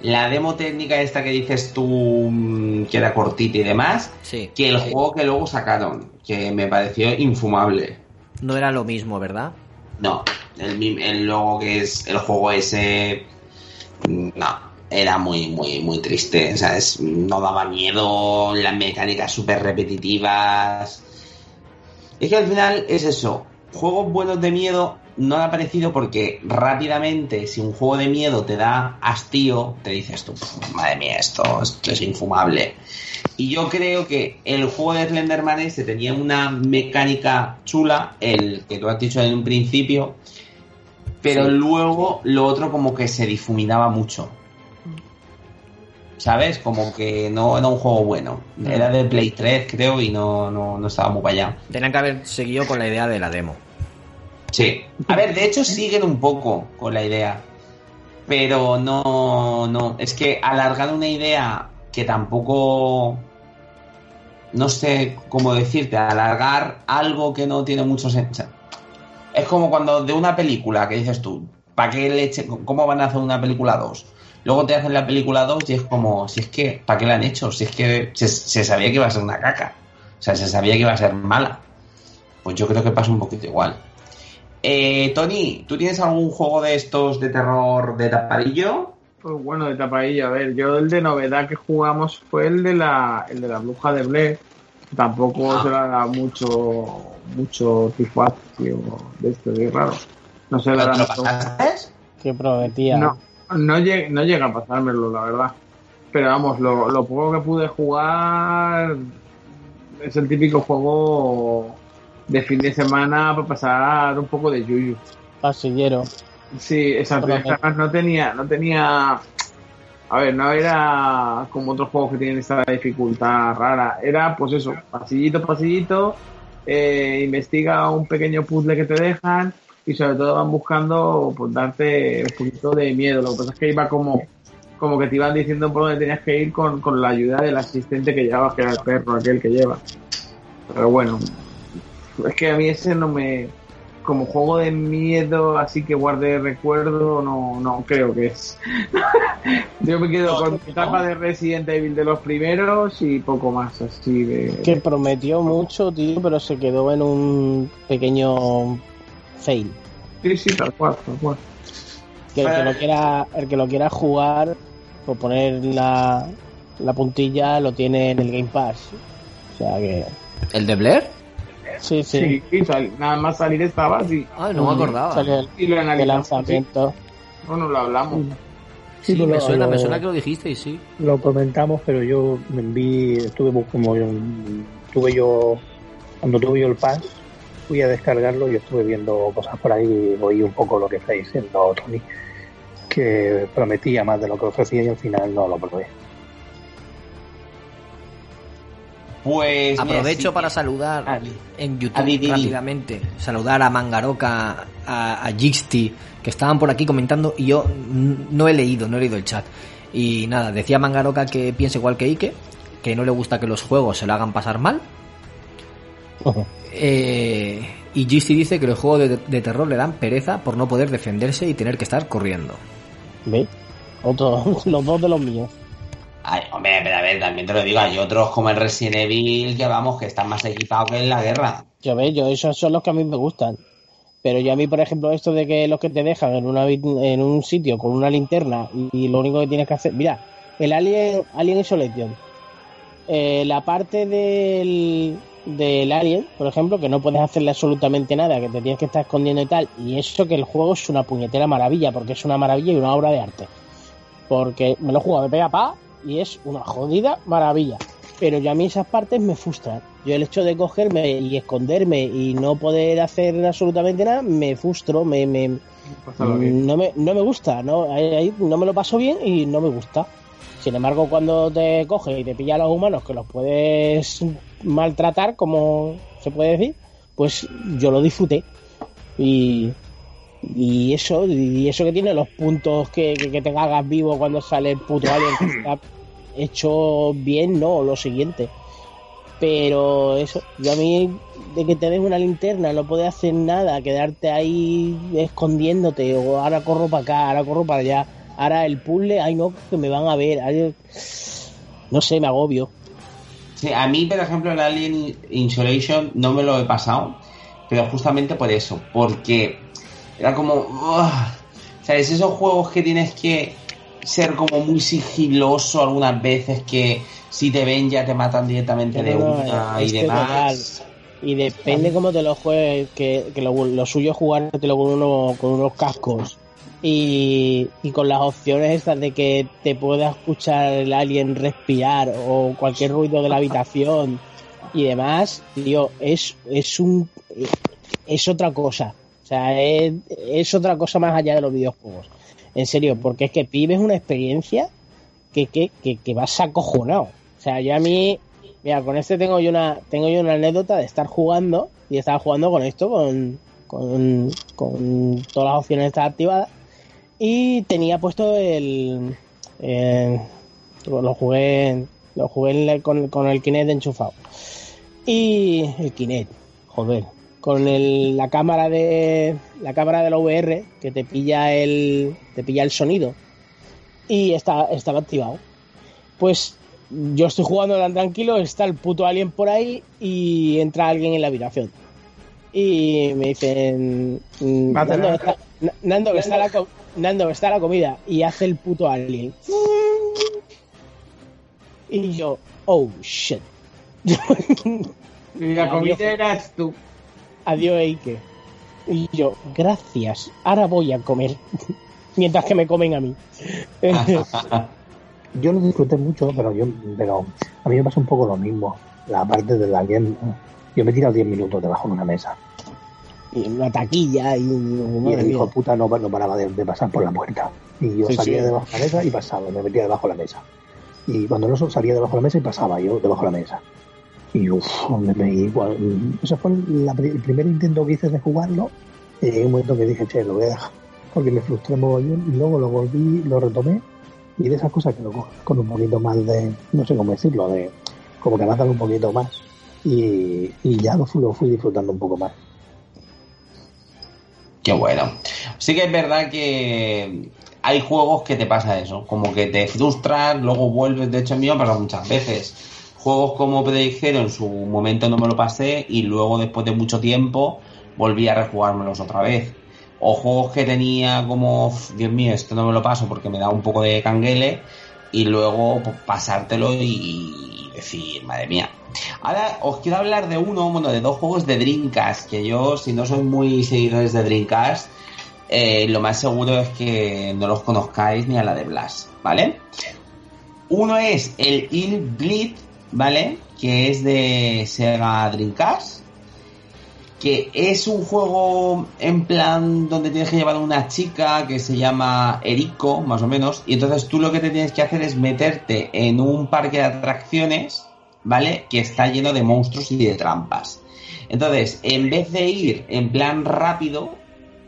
la demo técnica esta que dices tú, mm, que era cortita y demás, Sí. que el juego que luego sacaron, que me pareció infumable. No era lo mismo, ¿verdad? No, el, el logo que es el juego ese, mm, no, era muy, muy, muy triste. O sea, es- no daba miedo, las mecánicas súper repetitivas. Es que al final es eso. Juegos buenos de miedo no han aparecido porque rápidamente, si un juego de miedo te da hastío, te dices tú, "Pf, madre mía, esto, esto es infumable. Y yo creo que el juego de Slenderman este tenía una mecánica chula, el que tú has dicho en un principio, pero Sí. luego lo otro como que se difuminaba mucho. ¿Sabes? Como que no era un juego bueno. Era de Play 3, creo, y no, no, no estaba muy para allá. Tenían que haber seguido con la idea de la demo. Sí. A ver, de hecho siguen un poco con la idea. Pero no, no. Es que alargar una idea que tampoco. No sé cómo decirte, alargar algo que no tiene mucho sentido. Es como cuando de una película que dices tú, ¿para qué leche? ¿Cómo van a hacer una película 2? Luego te hacen la película 2 y es como, si es que, ¿para qué la han hecho? Si es que se, se sabía que iba a ser una caca. O sea, se sabía que iba a ser mala. Pues yo creo que pasa un poquito igual. Eh, Tony, ¿tú tienes algún juego de estos de terror de tapadillo? Pues bueno, de tapadillo, a ver, yo el de novedad que jugamos fue el de la, el de la bruja de Blair, tampoco Ah. se le da mucho, mucho tifacio de esto, de raro. No se le ¿Pero da te lo mucho- pasaste? Que prometía. No, no, llega, no llega a pasármelo, la verdad. Pero vamos, lo, lo poco que pude jugar es el típico juego de fin de semana para pasar un poco de yuyu. Pasillero. Sí, exacto. No tenía, no tenía. A ver, no era como otros juegos que tienen esta dificultad rara. Era, pues eso, pasillito, pasillito. eh, investiga un pequeño puzzle que te dejan y sobre todo van buscando pues darte un poquito de miedo. Lo que pasa es que iba como, como que te iban diciendo por dónde tenías que ir con, con la ayuda del asistente que llevabas, que era el perro aquel que lleva. Pero bueno, es que a mí ese no me. Como juego de miedo, así que guarde recuerdo, no, no creo que es. Yo me quedo con mi etapa de Resident Evil de los primeros y poco más, así de. Que prometió mucho, tío, pero se quedó en un pequeño fail. Sí, sí, tal cual, tal cual. Que el que lo quiera, el que lo quiera jugar, por poner la, la puntilla, lo tiene en el Game Pass. O sea que. ¿El de Blair? Sí, sí. Sí, sal- nada más salir estaba así. Ay, no me acordaba. El, Y lo el analizamos. sí. lanzamiento. Bueno, lo hablamos. Sí, Sí, me lo- suena, me suena que lo dijiste y sí. Lo comentamos, pero yo me vi, estuve como yo, tuve yo, cuando tuve yo el pass, fui a descargarlo y estuve viendo cosas por ahí y oí un poco lo que está diciendo Tony, que prometía más de lo que ofrecía y al final no lo probé. Pues. mira, Aprovecho sí para que- saludar en YouTube rápidamente. Saludar a Mangaroka, a, a que estaban por aquí comentando y yo no he leído, no he leído el chat. Y nada, decía Mangaroka que piensa igual que Ike, que no le gusta que los juegos se lo hagan pasar mal. Eh, y Jixty dice que los juegos de, de terror le dan pereza por no poder defenderse y tener que estar corriendo. ¿Veis? Otro, los dos de los míos. Ay, hombre, pero a ver, también te lo digo, hay otros como el Resident Evil que vamos, que están más equipados que en la guerra. Yo ve, yo esos son los que a mí me gustan. Pero yo a mí, por ejemplo, esto de que los que te dejan en, una, en un sitio con una linterna y, y lo único que tienes que hacer... Mira, el Alien, Alien Isolation. Eh, la parte del, del Alien, por ejemplo, que no puedes hacerle absolutamente nada, que te tienes que estar escondiendo y tal. Y eso que el juego es una puñetera maravilla, porque es una maravilla y una obra de arte. Porque me lo he jugado de pega pa y es una jodida maravilla. Pero yo a mí esas partes me frustran. Yo el hecho de cogerme y esconderme y no poder hacer absolutamente nada, me frustro, me, me, no, me, no me gusta, ¿no? Ahí no me lo paso bien y no me gusta. Sin embargo, cuando te coge y te pilla a los humanos que los puedes maltratar, como se puede decir, pues yo lo disfruté. Y, y eso, y eso que tiene los puntos que, que, te cagas vivo cuando sale el puto alien que está hecho bien, no, lo siguiente. Pero eso, yo a mí, de que te des una linterna, no puedes hacer nada, quedarte ahí escondiéndote, o ahora corro para acá, ahora corro para allá, ahora el puzzle, ay no, que me van a ver, no sé, me agobio. Sí, a mí, por ejemplo, el Alien Insulation no me lo he pasado, pero justamente por eso, porque era como. ¡Uah! ¿Sabes? Esos juegos que tienes que ser como muy sigiloso algunas veces, que si te ven ya te matan directamente de No, una y demás. Y depende cómo te lo juegues, que, que lo, lo suyo es jugártelo con, uno, con unos cascos. Y, con las opciones estas de que te pueda escuchar el alien respirar o cualquier ruido de la habitación y demás, tío, es, es un es otra cosa. O sea, es, es otra cosa más allá de los videojuegos. En serio, porque es que vives una experiencia que, que, que, que vas acojonado. O sea, yo a mí, mira, con este tengo yo una, tengo yo una anécdota de estar jugando y estar jugando con esto, con, con, con todas las opciones estas activadas. Y tenía puesto el, el- lo jugué, lo jugué con, con el Kinect enchufado. Y el Kinect, joder, con el, la cámara de la cámara de la VR que te pilla el te pilla el sonido y está, estaba activado. Pues yo estoy jugando tan tranquilo, está el puto alien por ahí y entra alguien en la habitación. Y me dicen. Nando, está, Na- Nando, que está la Nando, está la comida. Y hace el puto alien. Y yo, oh shit. Y la comida eras tú. Adiós, Eike. Y yo, gracias, ahora voy a comer. Mientras que me comen a mí. Yo lo disfruté mucho, pero yo pero a mí me pasa un poco lo mismo. La parte de la game, yo me he tirado 10 minutos debajo de una mesa. Y una taquilla y. El hijo puta no, no paraba de, de pasar por la puerta. Y yo Sí, salía sí. debajo de la mesa y pasaba, me metía debajo de la mesa. Y cuando no salía debajo de la mesa y pasaba yo debajo de la mesa. Y uff, me, me, igual, ese fue la el primer intento que hice de jugarlo. Y llegué un momento que dije, che, lo voy a dejar. Porque me frustré mogollón y luego lo volví, lo retomé. Y de esas cosas que lo coges con un poquito más de, no sé cómo decirlo, de como que avanzan un poquito más. Y, y ya lo fui, lo fui disfrutando un poco más. Qué bueno. Sí que es verdad que hay juegos que te pasa eso, como que te frustras, luego vuelves, de hecho a mí me muchas veces. Juegos como Predict Zero en su momento no me lo pasé y luego después de mucho tiempo volví a rejugármelos otra vez. O juegos que tenía como, "Uf, Dios mío, esto no me lo paso porque me da un poco de canguele y luego pues, pasártelo y, y decir, madre mía. Ahora os quiero hablar de uno, bueno, de dos juegos de Dreamcast, que yo, si no sois muy seguidores de Dreamcast, eh, lo más seguro es que no los conozcáis ni a la de Blast, ¿vale? Uno es el Il Bleed, ¿vale? Que es de Sega Dreamcast. Que es un juego en plan donde tienes que llevar a una chica que se llama Eriko, más o menos. Y entonces tú lo que te tienes que hacer es meterte en un parque de atracciones, ¿vale? Que está lleno de monstruos y de trampas. Entonces, en vez de ir en plan rápido,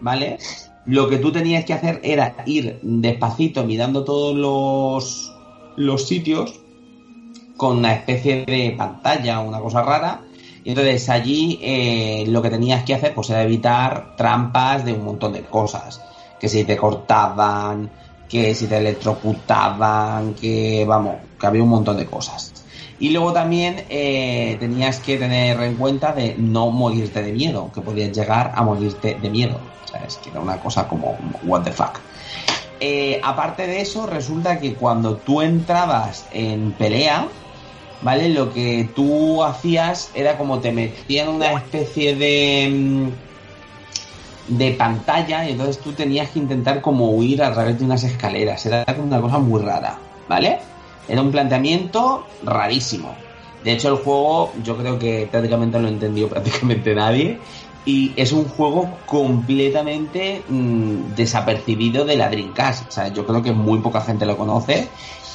¿vale? Lo que tú tenías que hacer era ir despacito mirando todos los, los sitios con una especie de pantalla o una cosa rara. Y entonces allí eh, lo que tenías que hacer pues era evitar trampas de un montón de cosas. Que si te cortaban, que si te electrocutaban, que vamos, que había un montón de cosas. Y luego también eh, tenías que tener en cuenta de no morirte de miedo, que podías llegar a morirte de miedo. ¿Sabes? Que era una cosa como, what the fuck. Eh, aparte de eso, resulta que cuando tú entrabas en pelea, ¿vale? Lo que tú hacías era como te metían una especie de mm, de pantalla y entonces tú tenías que intentar como huir a través de unas escaleras. Era una cosa muy rara, ¿vale? Era un planteamiento rarísimo. De hecho, el juego yo creo que prácticamente no lo entendió prácticamente nadie. Y es un juego completamente mm, desapercibido de la Dreamcast. O sea, yo creo que muy poca gente lo conoce.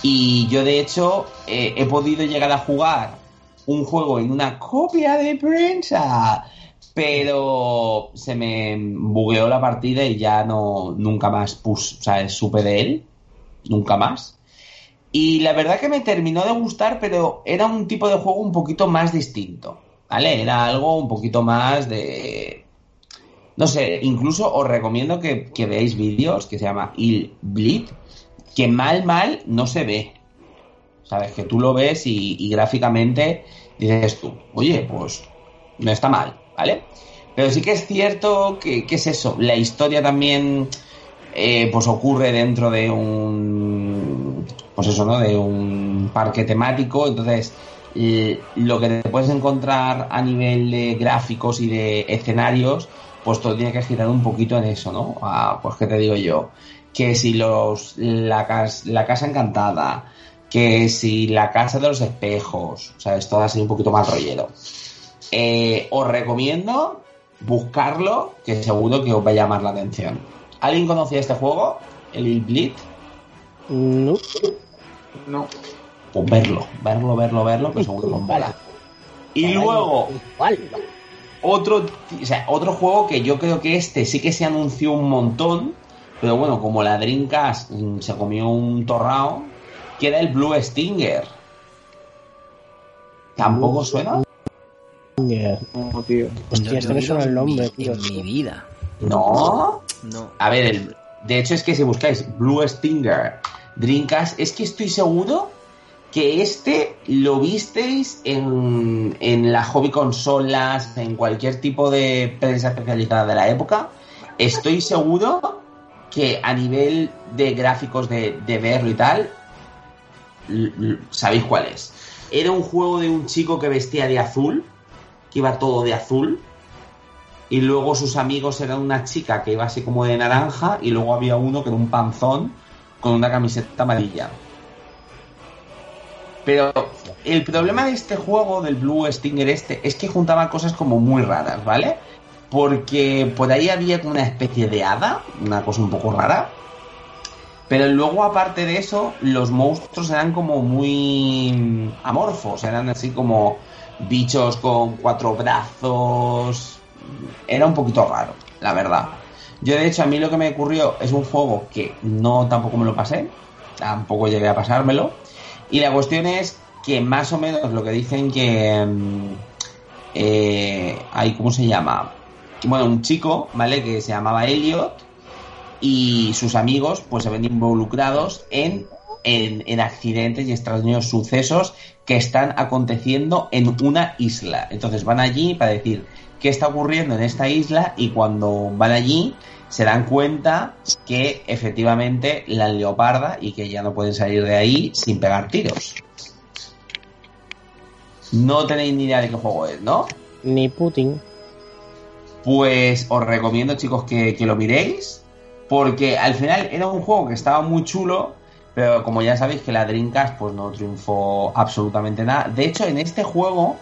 Y yo, de hecho, eh, he podido llegar a jugar un juego en una copia de prensa. Pero se me bugueó la partida y ya no nunca más pus, o sea, supe de él. Nunca más. Y la verdad que me terminó de gustar, pero era un tipo de juego un poquito más distinto. ¿Vale? Era algo un poquito más de. No sé, incluso os recomiendo que, veáis vídeos que se llama Il Bleed, que mal, mal no se ve. Sabes, que tú lo ves y, y gráficamente dices tú, oye, pues no está mal, ¿vale? Pero sí que es cierto que, que es eso, la historia también eh, pues ocurre dentro de un pues eso, ¿no? De un parque temático, entonces eh, lo que te puedes encontrar a nivel de gráficos y de escenarios, pues todo tiene que girar un poquito en eso, ¿no? Pues qué te digo yo, que si los la, cas- la casa encantada, que si la casa de los espejos, o sea, es todo así un poquito más rollero. Eh, os recomiendo buscarlo, que seguro que os va a llamar la atención. ¿Alguien conocía este juego? El Bleed. No. No. Pues verlo, verlo, verlo, verlo, que seguro que os mola. Y luego, otro, o sea, otro juego que yo creo que este sí que se anunció un montón, pero bueno, como la Dreamcast mm, se comió un torrao, que era el Blue Stinger. ¿Tampoco suena? Yeah. No, tío. Hostia, este me suena el nombre, tío. En mi vida. No. No. A ver, el- de hecho es que si buscáis Blue Stinger Dreamcast, es que estoy seguro que este lo visteis en, en las hobby consolas, en cualquier tipo de prensa especializada de la época. Estoy seguro que a nivel de gráficos de, de y tal, sabéis cuál es. era un juego de un chico que vestía de azul, que iba todo de azul, y luego sus amigos eran una chica que iba así como de naranja, y luego había uno que era un panzón con una camiseta amarilla. Pero el problema de este juego, del Blue Stinger este, es que juntaba cosas como muy raras, ¿vale? Porque por ahí había como una especie de hada, una cosa un poco rara. Pero luego, aparte de eso, los monstruos eran como muy amorfos, eran así como bichos con cuatro brazos. Era un poquito raro, la verdad. Yo, de hecho, a mí lo que me ocurrió es un juego que no tampoco me lo pasé, tampoco llegué a pasármelo. Y la cuestión es que más o menos lo que dicen que... mm, eh, hay, ¿Cómo se llama? Bueno, un chico, ¿vale? Que se llamaba Elliot y sus amigos pues se ven involucrados en, en, en accidentes y extraños sucesos que están aconteciendo en una isla. Entonces van allí para decir qué está ocurriendo en esta isla y cuando van allí se dan cuenta que efectivamente la leoparda y que ya no pueden salir de ahí sin pegar tiros. No tenéis ni idea de qué juego es, ¿no? Ni Putin. Pues os recomiendo, chicos, que, que lo miréis. Porque al final era un juego que estaba muy chulo. Pero como ya sabéis que la Dreamcast pues no triunfó absolutamente nada. De hecho, en este juego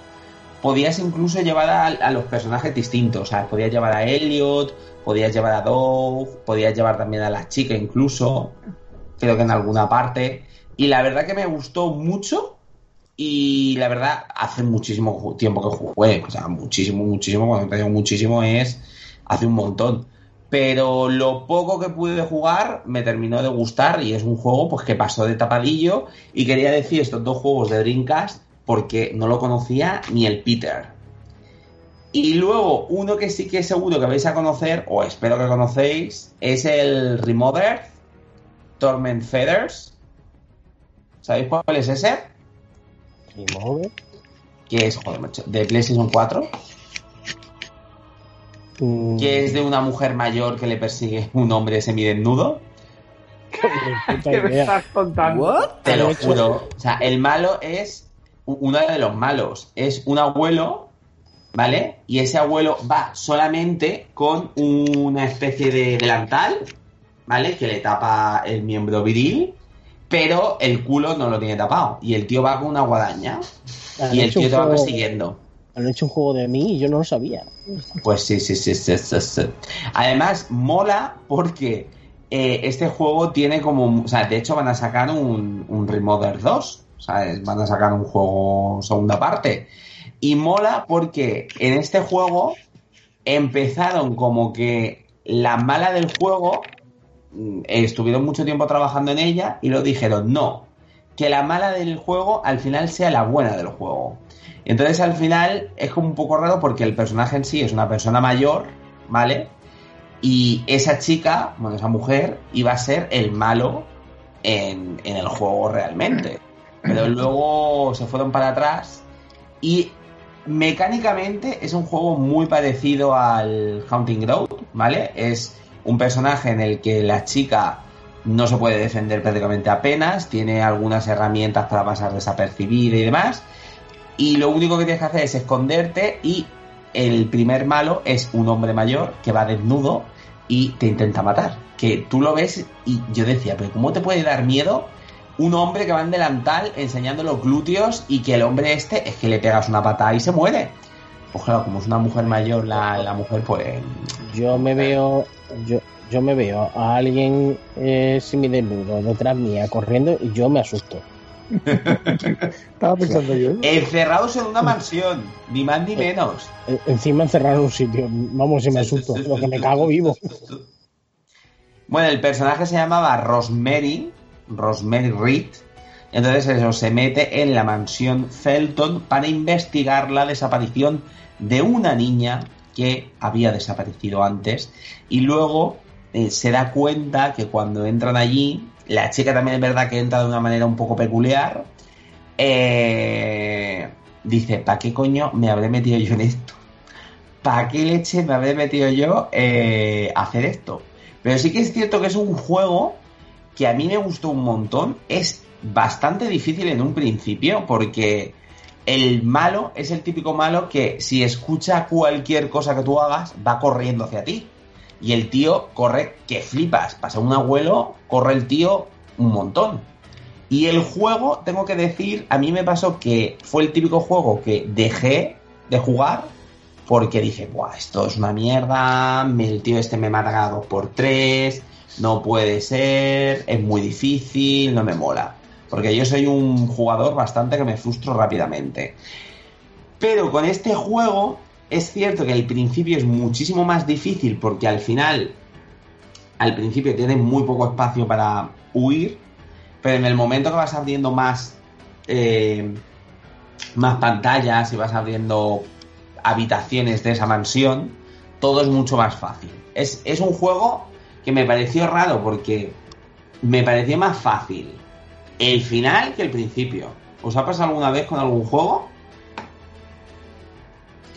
podías incluso llevar a, a los personajes distintos. O sea, podías llevar a Elliot, podías llevar a Dove, podías llevar también a la chica incluso. Creo que en alguna parte. Y la verdad que me gustó mucho. Y la verdad, hace muchísimo tiempo que jugué. O sea, muchísimo, muchísimo. Cuando te digo muchísimo es hace un montón. Pero lo poco que pude jugar me terminó de gustar y es un juego pues que pasó de tapadillo. Y quería decir estos dos juegos de Dreamcast porque no lo conocía ni el Peter. Y luego, uno que sí que seguro que vais a conocer, o espero que conocéis, es el Remover Torment Feathers. ¿Sabéis cuál es ese? Remover. Que es, joder, macho, de PlayStation 4. Mm, Que es de una mujer mayor que le persigue un hombre semidesnudo. ¿Qué me estás contando? Te lo juro. O sea, el malo es. Uno de los malos es un abuelo, ¿vale? Y ese abuelo va solamente con una especie de delantal, ¿vale? Que le tapa el miembro viril, pero el culo no lo tiene tapado. Y el tío va con una guadaña. Han Y el tío te va persiguiendo. Han hecho un juego de mí y yo no lo sabía. Pues sí, sí, sí, sí, sí, sí. Además, mola porque eh, este juego tiene como. O sea, de hecho van a sacar un, un Remoder 2. ¿Sabes? Van a sacar un juego segunda parte. Y mola porque en este juego empezaron como que la mala del juego. mm, Estuvieron mucho tiempo trabajando en ella y lo dijeron, no, que la mala del juego al final sea la buena del juego. Entonces al final es como un poco raro porque el personaje en sí es una persona mayor, ¿vale? Y esa chica, bueno, esa mujer, iba a ser el malo en, en el juego realmente. Pero luego se fueron para atrás y mecánicamente es un juego muy parecido al Haunting Road, ¿vale? Es un personaje en el que la chica no se puede defender prácticamente apenas, tiene algunas herramientas para pasar desapercibida y demás. Y lo único que tienes que hacer es esconderte y el primer malo es un hombre mayor que va desnudo y te intenta matar. Que tú lo ves y yo decía, pero ¿cómo te puede dar miedo un hombre que va en delantal enseñando los glúteos y que el hombre este es que le pegas una patada y se muere? Pues claro, como es una mujer mayor la, la mujer, pues... Yo me veo, yo, yo me veo a alguien eh, semidesnudo detrás mía corriendo y yo me asusto. Estaba pensando yo. Encerrados en una mansión, ni más ni menos. E- Encima encerrar en un sitio, vamos, si me asusto, lo que me cago vivo. Bueno, el personaje se llamaba Rosemary, Rosemary Reed. Entonces eso se mete en la mansión Felton para investigar la desaparición de una niña que había desaparecido antes y luego eh, se da cuenta que cuando entran allí, la chica también es verdad que entra de una manera un poco peculiar, eh, dice, ¿para qué coño me habré metido yo en esto? ¿Para qué leche me habré metido yo eh, a hacer esto? Pero sí que es cierto que es un juego que a mí me gustó un montón. Es bastante difícil en un principio porque el malo es el típico malo que si escucha cualquier cosa que tú hagas, va corriendo hacia ti. Y el tío corre que flipas. Pasa un abuelo, corre el tío un montón. Y el juego, tengo que decir, a mí me pasó que fue el típico juego que dejé de jugar porque dije, Buah, esto es una mierda, el tío este me mata dos por tres, no puede ser, es muy difícil, no me mola. Porque yo soy un jugador bastante que me frustro rápidamente. Pero con este juego es cierto que el principio es muchísimo más difícil porque al final, al principio tienes muy poco espacio para huir, pero en el momento que vas abriendo más, eh, más pantallas y vas abriendo habitaciones de esa mansión, todo es mucho más fácil. Es, es un juego que me pareció raro porque me pareció más fácil el final que el principio. ¿Os ha pasado alguna vez con algún juego?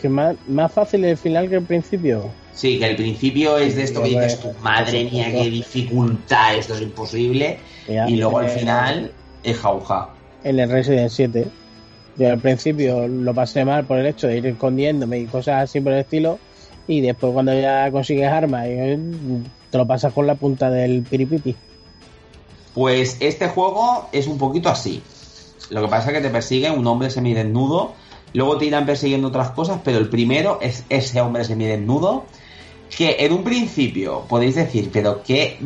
Que más, más fácil el final que el principio. Sí, que el principio es de esto que dices tu madre mía, qué dificultad, esto es imposible. Ya, y luego al eh, final es jauja. En el Resident 7. Yo al principio lo pasé mal por el hecho de ir escondiéndome y cosas así por el estilo. Y después cuando ya consigues armas, eh, te lo pasas con la punta del piripipi. Pues este juego es un poquito así. Lo que pasa es que te persigue un hombre semidesnudo, luego te irán persiguiendo otras cosas, pero el primero es ese hombre semidesnudo que en un principio podéis decir, pero que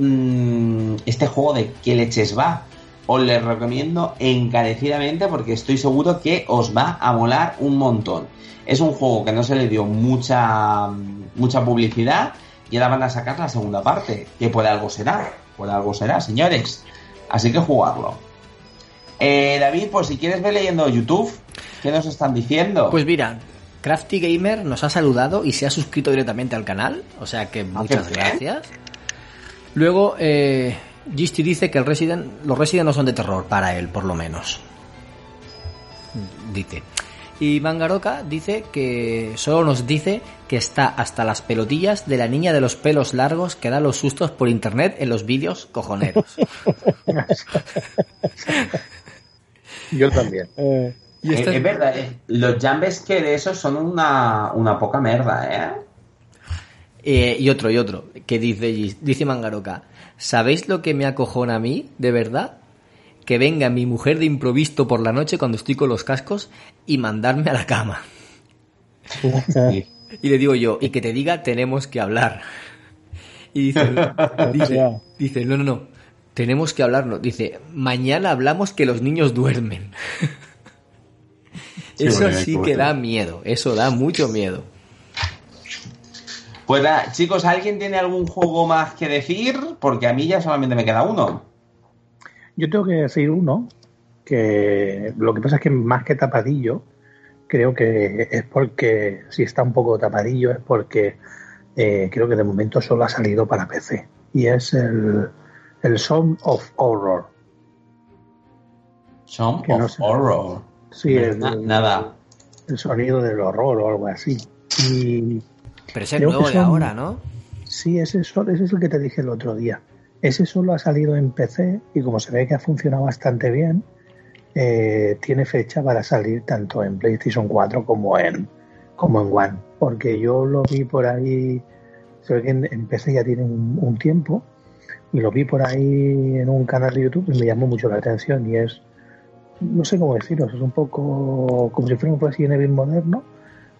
este juego de qué leches va. Os les recomiendo encarecidamente porque estoy seguro que os va a molar un montón. Es un juego que no se le dio mucha mucha publicidad y ahora van a sacar la segunda parte, que por algo será, por algo será, señores. Así que jugarlo. Eh, David, pues si quieres ver leyendo YouTube, ¿qué nos están diciendo? Pues mira, Crafty Gamer nos ha saludado y se ha suscrito directamente al canal, o sea que muchas qué bien. gracias. Luego, eh, Gisty dice que el Resident, los Resident no son de terror, para él por lo menos. Dice. Y Mangaroka dice que solo nos dice que está hasta las pelotillas de la niña de los pelos largos que da los sustos por internet en los vídeos cojoneros. Yo también. Eh, Y Eh, es verdad, eh, los jambes que de esos son una, una poca merda, ¿eh? Eh, y otro, y otro, que dice, dice Mangaroka, ¿sabéis lo que me acojona a mí, de verdad? Que venga mi mujer de improviso por la noche cuando estoy con los cascos y mandarme a la cama. Y le digo yo, y que te diga, tenemos que hablar. Y dice, dice, no, no, no, tenemos que hablar, no. Dice, mañana hablamos que los niños duermen. Sí, eso sí que da miedo, eso da mucho miedo. Pues nada, chicos, ¿alguien tiene algún juego más que decir? Porque a mí ya solamente me queda uno. Yo tengo que decir uno que lo que pasa es que más que tapadillo, creo que es porque si está un poco tapadillo es porque eh, creo que de momento solo ha salido para PC y es el, el Sound of Horror. Son Que no of sé. Horror. Sí, el, Na- nada. el sonido del horror o algo así. Y Pero ese es Creo nuevo de ahora, ¿no? Sí, ese es el que te dije el otro día. Ese solo ha salido en PC y como se ve que ha funcionado bastante bien, eh, tiene fecha para salir tanto en PlayStation 4 como en, como en One. Porque yo lo vi por ahí, se que en, PC ya tiene un, un tiempo y lo vi por ahí en un canal de YouTube y me llamó mucho la atención y es, no sé cómo deciros, es un poco como si fuera un Resident Evil moderno,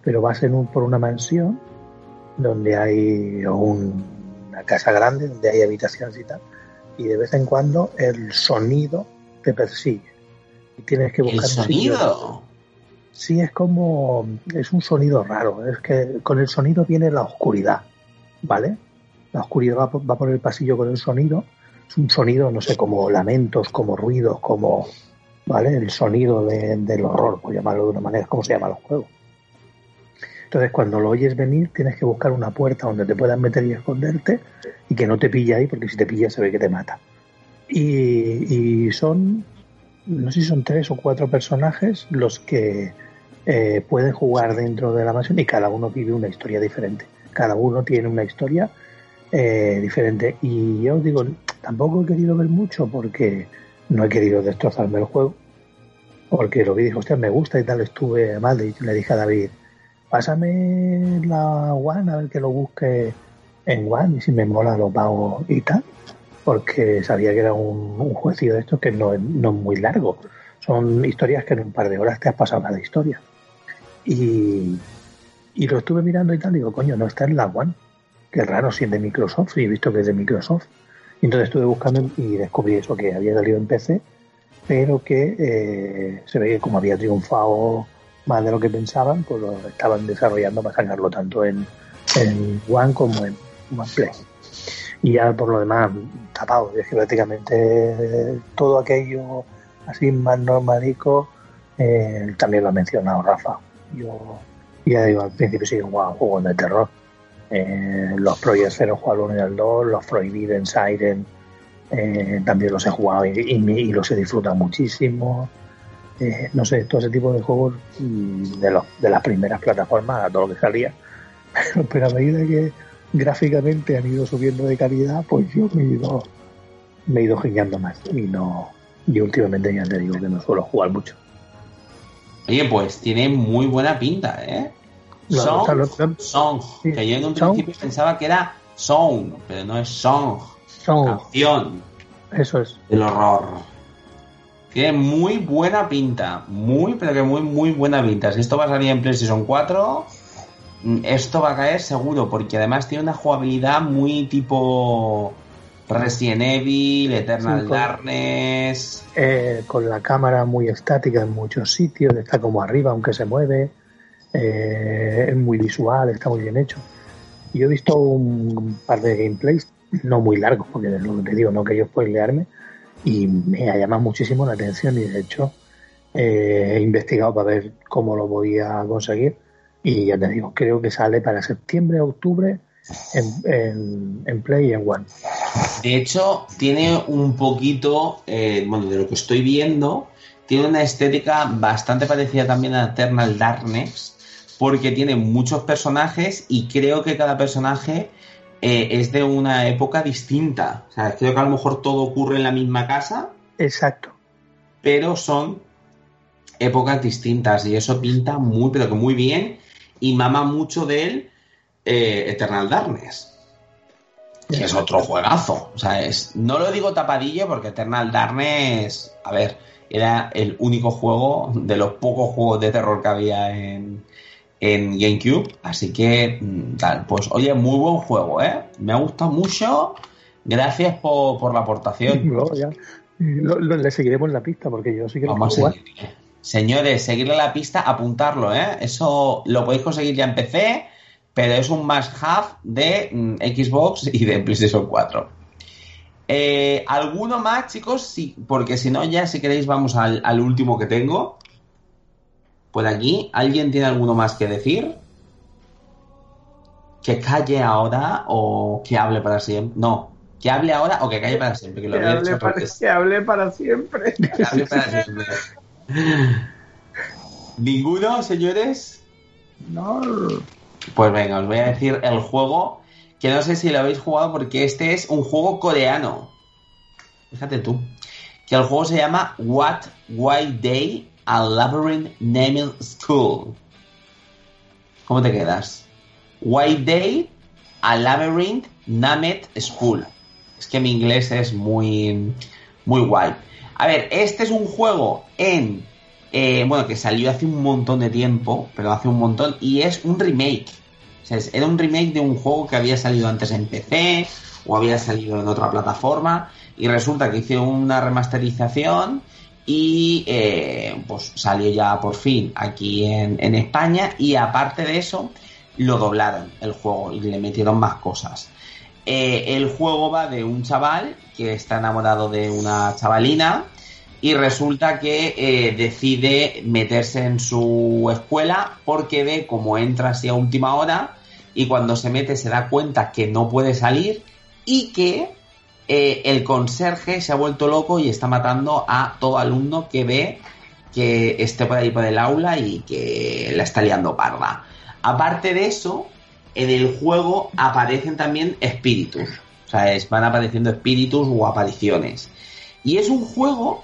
pero vas en un, por una mansión donde hay un- una casa grande, donde hay habitaciones y tal, y de vez en cuando el sonido te persigue. Y tienes que El buscar sitio- sonido. Sí, es como. Es un sonido raro. Es que con el sonido viene la oscuridad. ¿Vale? La oscuridad va por, va por el pasillo con el sonido. Es un sonido, no sé, como lamentos, como ruidos, como. ¿Vale? El sonido de- del horror, por llamarlo de una manera, es como se llama el juego. Entonces, cuando lo oyes venir, tienes que buscar una puerta donde te puedas meter y esconderte y que no te pille ahí, porque si te pilla se ve que te mata. Y, y son, no sé si son tres o cuatro personajes los que eh, pueden jugar dentro de la mansión y cada uno vive una historia diferente. Cada uno tiene una historia eh, diferente. Y yo os digo, tampoco he querido ver mucho porque no he querido destrozarme el juego. porque lo vi y dije, hostia, me gusta y tal, estuve mal. Y le dije a David, pásame la One a ver que lo busque en One y si me mola lo pago y tal. Porque sabía que era un, un de estos que no, no es muy largo. Son historias que en un par de horas te has pasado cada historia. Y, y lo estuve mirando y tal, digo, coño, no está en la One. Qué raro si es de Microsoft, y he visto que es de Microsoft. Y entonces estuve buscando y descubrí eso, que había salido en PC, pero que eh, se ve que como había triunfado más de lo que pensaban, pues lo estaban desarrollando para sacarlo tanto en, en One como en OnePlay. Y ya por lo demás, tapado, es que prácticamente eh, todo aquello así más normalico, eh, también lo ha mencionado Rafa. Yo ya digo, al principio sí jugaba juegos de terror. Eh, los Project Zero jugaba el 1 y el 2, los Prohibiden, Siren, eh, también los he jugado y los he disfrutado muchísimo. Eh, no sé, todo ese tipo de juegos de, los, de las primeras plataformas, a todo lo que salía. Pero, a medida que gráficamente han ido subiendo de calidad, pues yo me he ido, me he ido giñando más. Y no, y últimamente ya te digo que no suelo jugar mucho. Oye, pues tiene muy buena pinta, ¿eh? Lo- Song, song, Sí. que yo en un Song. principio pensaba que era song, pero no es song, Son, canción eso es. del horror. Tiene muy buena pinta, muy, pero que muy, muy buena pinta. Si esto va a salir en PlayStation 4, mm, esto va a caer seguro, porque además tiene una jugabilidad muy tipo Resident Evil, Eternal Sí, con- Darkness. eh, con la cámara muy estática en muchos sitios, está como arriba aunque se mueve, eh, es muy visual, está muy bien hecho. Yo he visto un par de gameplays, no muy largos, porque es lo que te digo, no quería spoilearme, y me ha llamado muchísimo la atención y de hecho eh, he investigado para ver cómo lo podía conseguir y ya te digo, creo que sale para septiembre, octubre en, en, en Play y en One. De hecho, tiene un poquito, eh, bueno, de lo que estoy viendo, tiene una estética bastante parecida también a Eternal Darkness, porque tiene muchos personajes y creo que cada personaje eh, es de una época distinta. O sea, creo que a lo mejor todo ocurre en la misma casa, Exacto. pero son épocas distintas y eso pinta muy, pero que muy bien y mama mucho del eh, Eternal Darkness, que es otro juegazo. O sea, es, no lo digo tapadillo porque Eternal Darkness, a ver, era el único juego de los pocos juegos de terror que había en, en GameCube, así que mm, tal, pues oye, muy buen juego, ¿eh? Me ha gustado mucho. Gracias por, por la aportación. Luego ya, lo- lo- le seguiremos la pista porque yo sí que Vamos a jugar. seguirle. Señores, seguirle la pista, apuntarlo, ¿eh? Eso lo podéis conseguir ya en PC, pero es un must have de mm, Xbox y de PlayStation 4. Eh, ¿Alguno más, chicos? Sí, porque si no, ya si queréis vamos al, al último que tengo. Por aquí, ¿alguien tiene alguno más que decir? Que calle ahora o que hable para siempre. No, que hable ahora o que calle para siempre, que lo Que había hable, dicho para, que hable para siempre. Que hable para siempre. ¿Ninguno, señores? No. Pues venga, os voy a decir el juego que no sé si lo habéis jugado porque este es un juego coreano. Fíjate tú. Que el juego se llama What White Day a Labyrinth Naming School. ¿Cómo te quedas? White Day a Labyrinth Named School. Es que mi inglés es muy, muy guay. A ver, este es un juego en. eh, bueno, que salió hace un montón de tiempo, pero hace un montón, y es un remake. O sea, era un remake de un juego que había salido antes en PC o había salido en otra plataforma, y resulta que hice una remasterización y eh, pues salió ya por fin aquí en, España, y aparte de eso, lo doblaron el juego y le metieron más cosas. Eh, el juego va de un chaval que está enamorado de una chavalina y resulta que eh, decide meterse en su escuela porque ve cómo entra así a última hora y cuando se mete se da cuenta que no puede salir y que eh, el conserje se ha vuelto loco y está matando a todo alumno que ve que esté por ahí por el aula y que la está liando parda. Aparte de eso, en el juego aparecen también espíritus. O sea, van apareciendo espíritus o apariciones. Y es un juego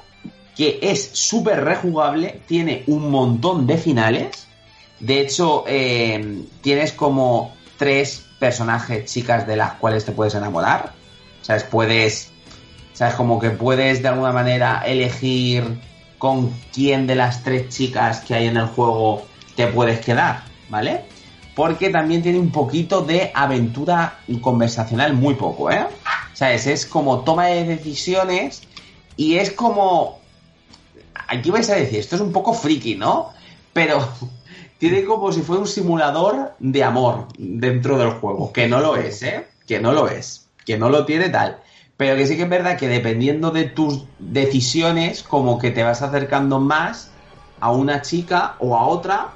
que es súper rejugable, tiene un montón de finales. De hecho, eh, tienes como tres personajes chicas de las cuales te puedes enamorar. ¿Sabes? Puedes. ¿Sabes? Como que puedes de alguna manera elegir con quién de las tres chicas que hay en el juego te puedes quedar, ¿vale? Porque también tiene un poquito de aventura conversacional, muy poco, ¿eh? ¿Sabes? Es como toma de decisiones y es como... Aquí vais a decir, esto es un poco friki, ¿no? Pero tiene como si fuera un simulador de amor dentro del juego, que no lo es, ¿eh? Que no lo es, que no lo tiene tal. Pero que sí que es verdad que dependiendo de tus decisiones, como que te vas acercando más a una chica o a otra,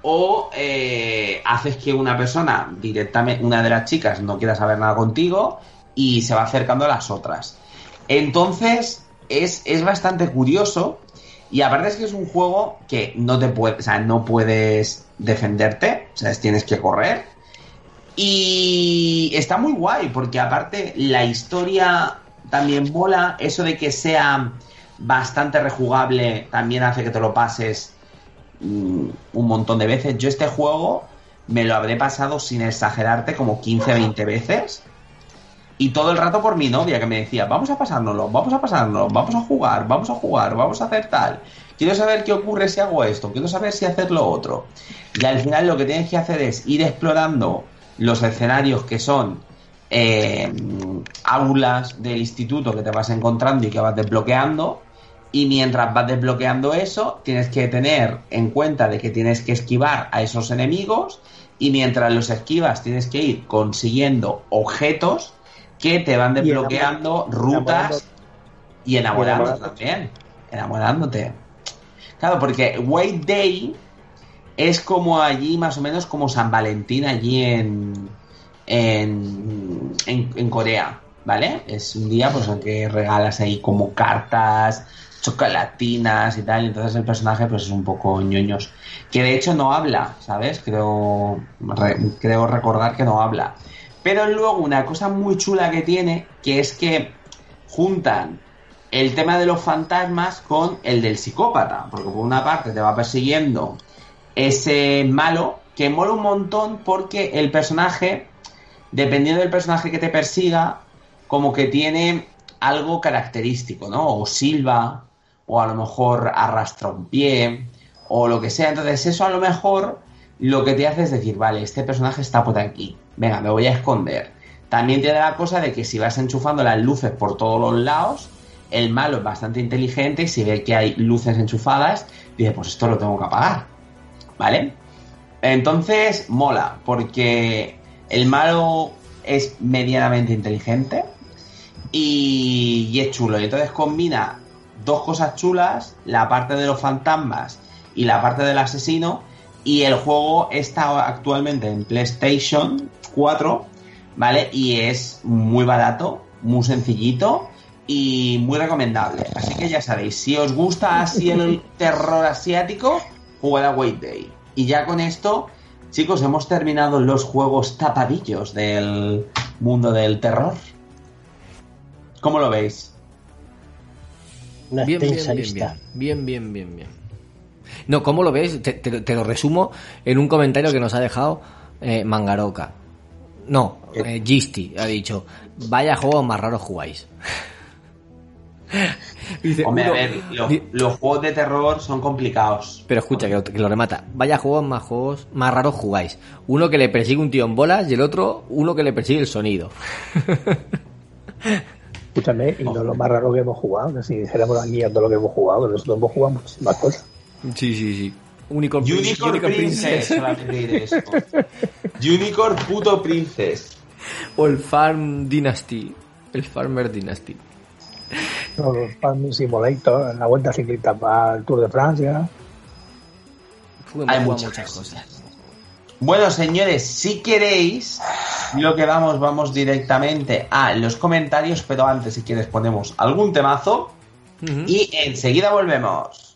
o eh, haces que una persona, directamente, una de las chicas, no quiera saber nada contigo y se va acercando a las otras. Entonces, es, es bastante curioso. Y aparte es que es un juego que no te puede, o sea, no puedes defenderte, o sea, tienes que correr. Y está muy guay, porque aparte la historia también mola, eso de que sea bastante rejugable también hace que te lo pases mm, un montón de veces. Yo este juego me lo habré pasado sin exagerarte como 15, 20 veces. Y todo el rato por mi novia que me decía, vamos a pasárnoslo, vamos a pasárnoslo, vamos a jugar, vamos a jugar, vamos a hacer tal. Quiero saber qué ocurre si hago esto, quiero saber si hacer lo otro. Y al final lo que tienes que hacer es ir explorando los escenarios que son eh, aulas del instituto que te vas encontrando y que vas desbloqueando. Y mientras vas desbloqueando eso, tienes que tener en cuenta de que tienes que esquivar a esos enemigos. Y mientras los esquivas, tienes que ir consiguiendo objetos que te van desbloqueando rutas y enamorando también. Enamorándote. Claro, porque White Day es como allí, más o menos como San Valentín allí en, en, en, Corea, ¿vale? Es un día pues en que regalas ahí como cartas, chocolatinas y tal, y entonces el personaje pues es un poco ñoños. Que de hecho no habla, ¿sabes? Creo, creo recordar que no habla. Pero luego una cosa muy chula que tiene, que es que juntan el tema de los fantasmas con el del psicópata, porque por una parte te va persiguiendo ese malo que mola un montón porque el personaje, dependiendo del personaje que te persiga, como que tiene algo característico, ¿no? O silba, o a lo mejor arrastra un pie, o lo que sea. Entonces eso a lo mejor lo que te hace es decir, vale, este personaje está por aquí, venga, me voy a esconder. También tiene la cosa de que si vas enchufando las luces por todos los lados, el malo es bastante inteligente y si ve que hay luces enchufadas, dice, pues esto lo tengo que apagar. ¿Vale? Entonces, mola, porque el malo es medianamente inteligente y, es chulo. Y entonces combina dos cosas chulas, la parte de los fantasmas y la parte del asesino. Y el juego está actualmente en PlayStation 4, ¿vale? Y es muy barato, muy sencillito y muy recomendable. Así que ya sabéis, si os gusta así el terror asiático, jugad a White Day. Y ya con esto, chicos, hemos terminado los juegos tapadillos del mundo del terror. ¿Cómo lo veis? Una bien, bien, bien, bien, bien, bien, bien, No, ¿cómo lo veis? Te, lo resumo en un comentario que nos ha dejado eh, Mangaroka. No, eh, Gisti ha dicho, vaya juegos más raros jugáis. Hombre, a ver, los, juegos de terror son complicados. Pero escucha, que lo, remata. Vaya juegos más juegos más raros jugáis. Uno que le persigue un tío en bolas y el otro, uno que le persigue el sonido. Escúchame, y no lo más raro que hemos jugado, que si dijéramos la guía de lo que hemos jugado, nosotros hemos jugado muchísimas cosas. Sí, sí, sí. Unicorn, Unicorn, Princess. Unicorn puto Princess. O el Farm Dynasty. El Farmer Dynasty. Farming Simulator, la vuelta ciclista para el Tour de Francia. Hay muchas, cosas. Bueno, señores, si queréis, lo que vamos, vamos directamente a los comentarios, pero antes, si quieres, ponemos algún temazo y enseguida volvemos.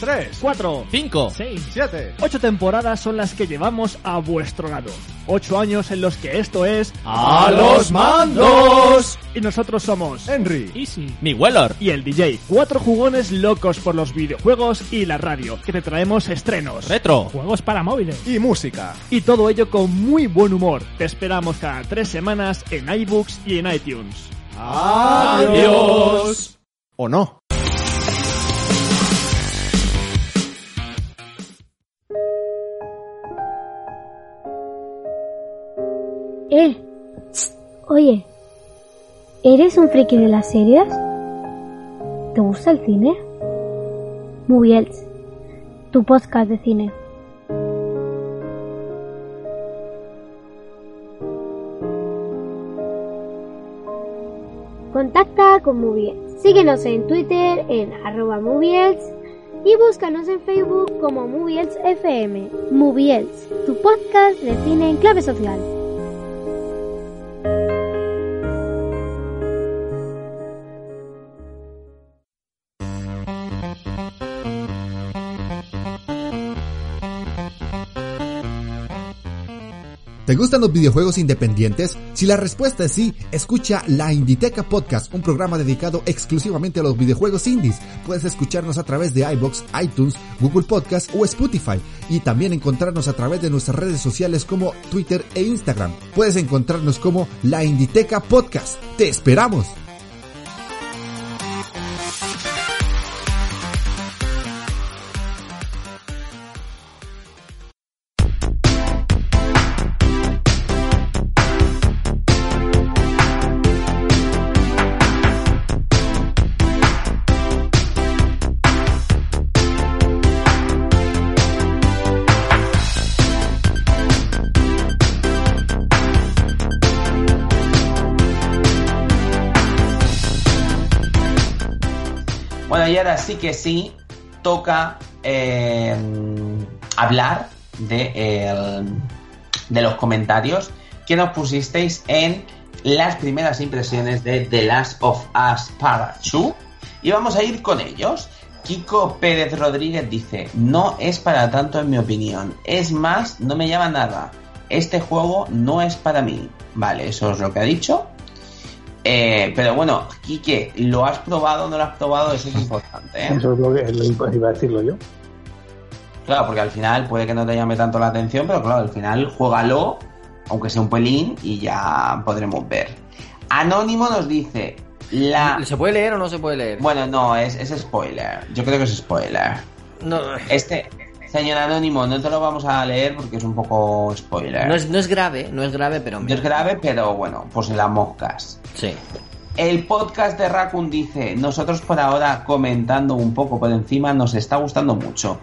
3, 4, 5, 6, 7. Ocho temporadas son las que llevamos a vuestro lado. Ocho años en los que esto es... ¡A los mandos! Y nosotros somos... Henry, Easy. mi Weller, Y el DJ. Cuatro jugones locos por los videojuegos y la radio. Que te traemos estrenos. Retro Juegos para móviles. y música. Y todo ello con muy buen humor. Te esperamos cada tres semanas en iBooks y en iTunes. ¡Adiós! ¿O no? Eh, oye, ¿eres un friki de las series? ¿Te gusta el cine? Moviels, tu podcast de cine. Contacta con Moviels. Síguenos en Twitter en arroba Moviels y búscanos en Facebook como Moviels FM. Moviels, tu podcast de cine en clave social. ¿Te gustan los videojuegos independientes? Si la respuesta es sí, escucha La Inditeca Podcast, un programa dedicado exclusivamente a los videojuegos indies. Puedes escucharnos a través de iBox, iTunes, Google Podcast o Spotify y también encontrarnos a través de nuestras redes sociales como Twitter e Instagram. Puedes encontrarnos como La Inditeca Podcast. ¡Te esperamos! Bueno, y ahora sí que sí, toca eh, hablar de los comentarios que nos pusisteis en las primeras impresiones de The Last of Us Part 2. Y vamos a ir con ellos. Kiko Pérez Rodríguez dice, no es para tanto en mi opinión. Es más, no me llama nada. Este juego no es para mí. Vale, eso es lo que ha dicho. Eh, pero bueno, Quique, ¿lo has probado o no lo has probado? Eso es importante, ¿eh? Eso es lo que lo iba a decirlo yo. Claro, porque al final puede que no te llame tanto la atención, pero claro, al final juégalo, aunque sea un pelín, y ya podremos ver. Anónimo nos dice, la... ¿Se puede leer o no se puede leer? Bueno, no, es, es spoiler. Yo creo que es spoiler. No, Este, señor Anónimo, no te lo vamos a leer porque es un poco spoiler. no es, no es grave, no es grave, pero... No es grave, pero bueno, pues las moscas. Sí. El podcast de Raccoon dice, nosotros por ahora comentando un poco por encima, nos está gustando mucho.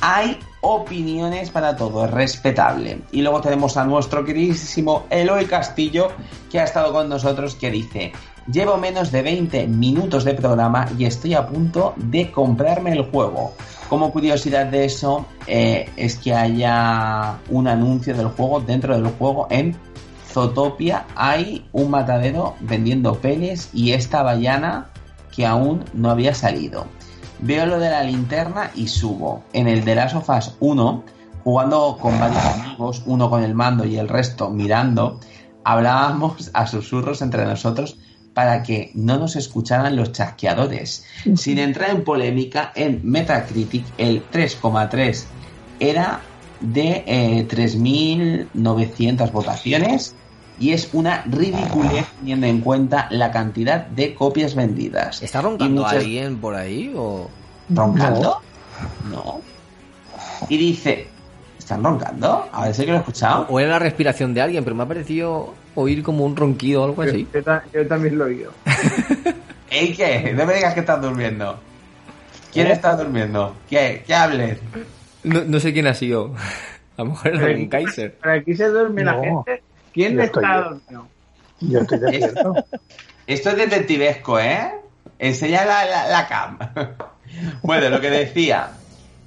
Hay opiniones para todo, es respetable. Y luego tenemos a nuestro queridísimo Eloy Castillo, que ha estado con nosotros, que dice, llevo menos de 20 minutos de programa y estoy a punto de comprarme el juego. Como curiosidad de eso, eh, es que haya un anuncio del juego dentro del juego en Zootopia hay un matadero vendiendo penes y esta ballana que aún no había salido. Veo lo de la linterna y subo. En el de Last of Us 1, jugando con varios amigos, uno con el mando y el resto mirando, hablábamos a susurros entre nosotros para que no nos escucharan los chasqueadores. Sin entrar en polémica, en Metacritic el 3,3 era de eh, 3.900 votaciones y es una ridiculez teniendo en cuenta la cantidad de copias vendidas. ¿Está roncando muchas- alguien por ahí o...? ¿Roncando? No. Y dice, ¿están roncando? A ver si que lo he escuchado. O era la respiración de alguien, pero me ha parecido oír como un ronquido o algo así. Yo, ta- yo también lo he oído. ¿Ey qué? No me digas que estás durmiendo. ¿Quién está durmiendo? ¿Qué? ¿Qué hables? No, no sé quién ha sido. A lo mejor era un Kaiser. Para aquí se duerme la gente. ¿Quién está dormido? Yo estoy despierto. Esto es detectivesco, ¿eh? Enseña la, la, la cam. bueno, lo que decía.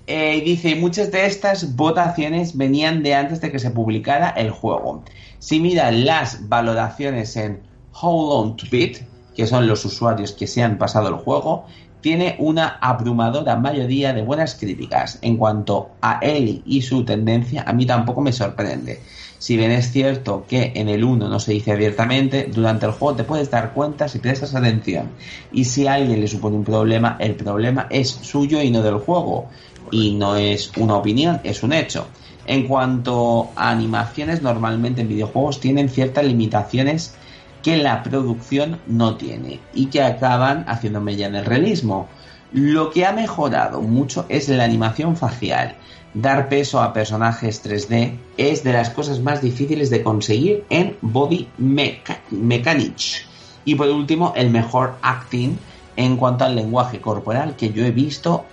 Eh, dice, muchas de estas votaciones venían de antes de que se publicara el juego. Si miran las valoraciones en How Long to Beat, que son los usuarios que se han pasado el juego, tiene una abrumadora mayoría de buenas críticas. En cuanto a Ellie y su tendencia, a mí tampoco me sorprende. Si bien es cierto que en el 1 no se dice abiertamente, durante el juego te puedes dar cuenta si prestas atención. Y si a alguien le supone un problema, el problema es suyo y no del juego. Y no es una opinión, es un hecho. En cuanto a animaciones, normalmente en videojuegos tienen ciertas limitaciones que la producción no tiene y que acaban haciéndome ya en el realismo. Lo que ha mejorado mucho es la animación facial. Dar peso a personajes 3D es de las cosas más difíciles de conseguir en Body Mecha- Mechanics. Y por último, el mejor acting en cuanto al lenguaje corporal que yo he visto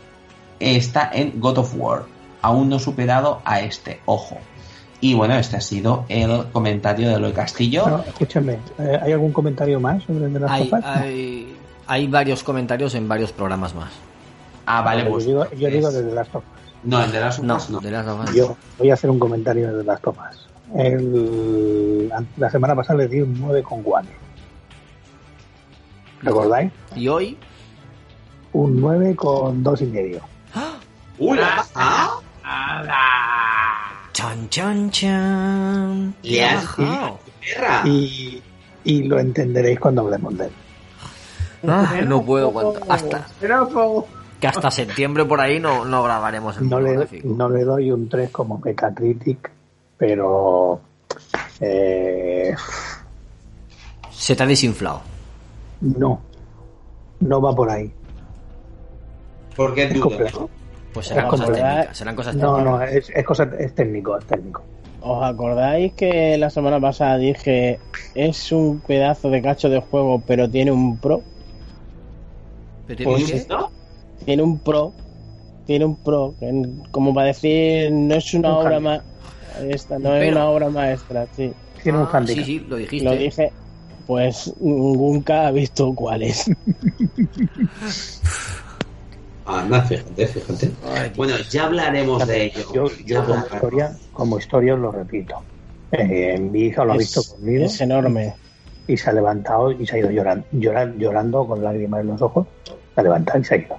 está en God of War. Aún no superado a este, ojo. Y bueno, este ha sido el comentario de Eloy Castillo. No, escúchame, eh, ¿hay algún comentario más sobre The Last Hay, of Us? hay, hay varios comentarios en varios programas más. Ah, vale, Yo pues. digo, yo digo de Last of Us. No, en The Last of No, no. de las dos. Yo voy a hacer un comentario de Us. El- la semana pasada le di un 9 con Guane. ¿Recordáis? Y hoy, Un 9 con dos y medio. ¡Uy, la pasa! chan chan chan. Le ¿Qué ha has- bajado? ¡Perra! Y, y lo entenderéis cuando hablemos de él. Ah, no puedo aguantar. Hasta, que hasta septiembre por ahí no, no grabaremos el No le, no le doy un 3 como Metacritic, pero eh, Se te ha desinflado. no, no va por ahí. ¿Por qué Es dudas? complejo. Pues serán cosas técnicas. Serán cosas No, técnicas. no, es, es, cosa, es técnico, es técnico. ¿Os acordáis que la semana pasada dije es un pedazo de cacho de juego, pero tiene un pro? ¿Pero tiene Pues, qué? ¿No? Tiene un pro, tiene un pro, que como para decir, no es una Un obra handicap. maestra, no es una obra maestra, sí. Tiene un Ah, handicap. Sí, sí, lo dijiste. Lo dije, pues nunca ha visto cuál es. Anda, fíjate, fíjate. Bueno, ya hablaremos de ello. Yo, como historia, como historia os lo repito. Eh, mi hija lo ha visto conmigo Es enorme. y se ha levantado y se ha ido llorando, llorando, llorando con lágrimas en los ojos. Se ha levantado y se ha ido.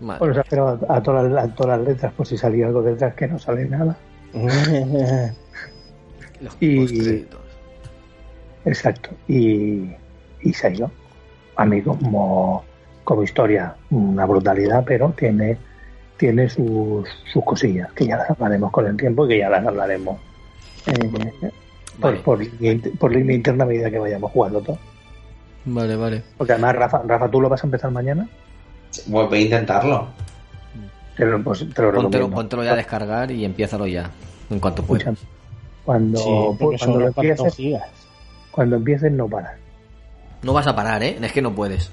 Vale. Bueno, se ha esperado a, a todas, las- a todas las letras por si salía algo detrás que no sale nada. Los y-. Exacto. Y, y se ha ido. A mí como, como historia, una brutalidad, pero tiene, tiene sus, sus cosillas, que ya las hablaremos con el tiempo y que ya las hablaremos eh, por, Vale. por, por línea interna a medida que vayamos jugando todo. Vale, vale. Porque además, Rafa, Rafa, ¿tú lo vas a empezar mañana? Voy a intentarlo. Te lo, pues, te lo Póntelo, recomiendo. póntelo ya a descargar y empiézalo ya. En cuanto puedas. Cuando, Sí, cuando, lo empieces, cuando empieces no paras. No vas a parar, ¿eh? Es que no puedes.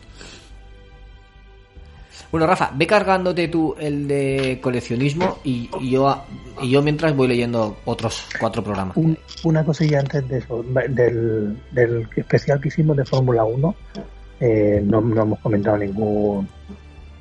Bueno, Rafa, ve cargándote tú el de coleccionismo y, y yo y yo mientras voy leyendo otros cuatro programas. Un- una cosilla antes de eso, del, del especial que hicimos de Fórmula 1, eh, no, no hemos comentado ningún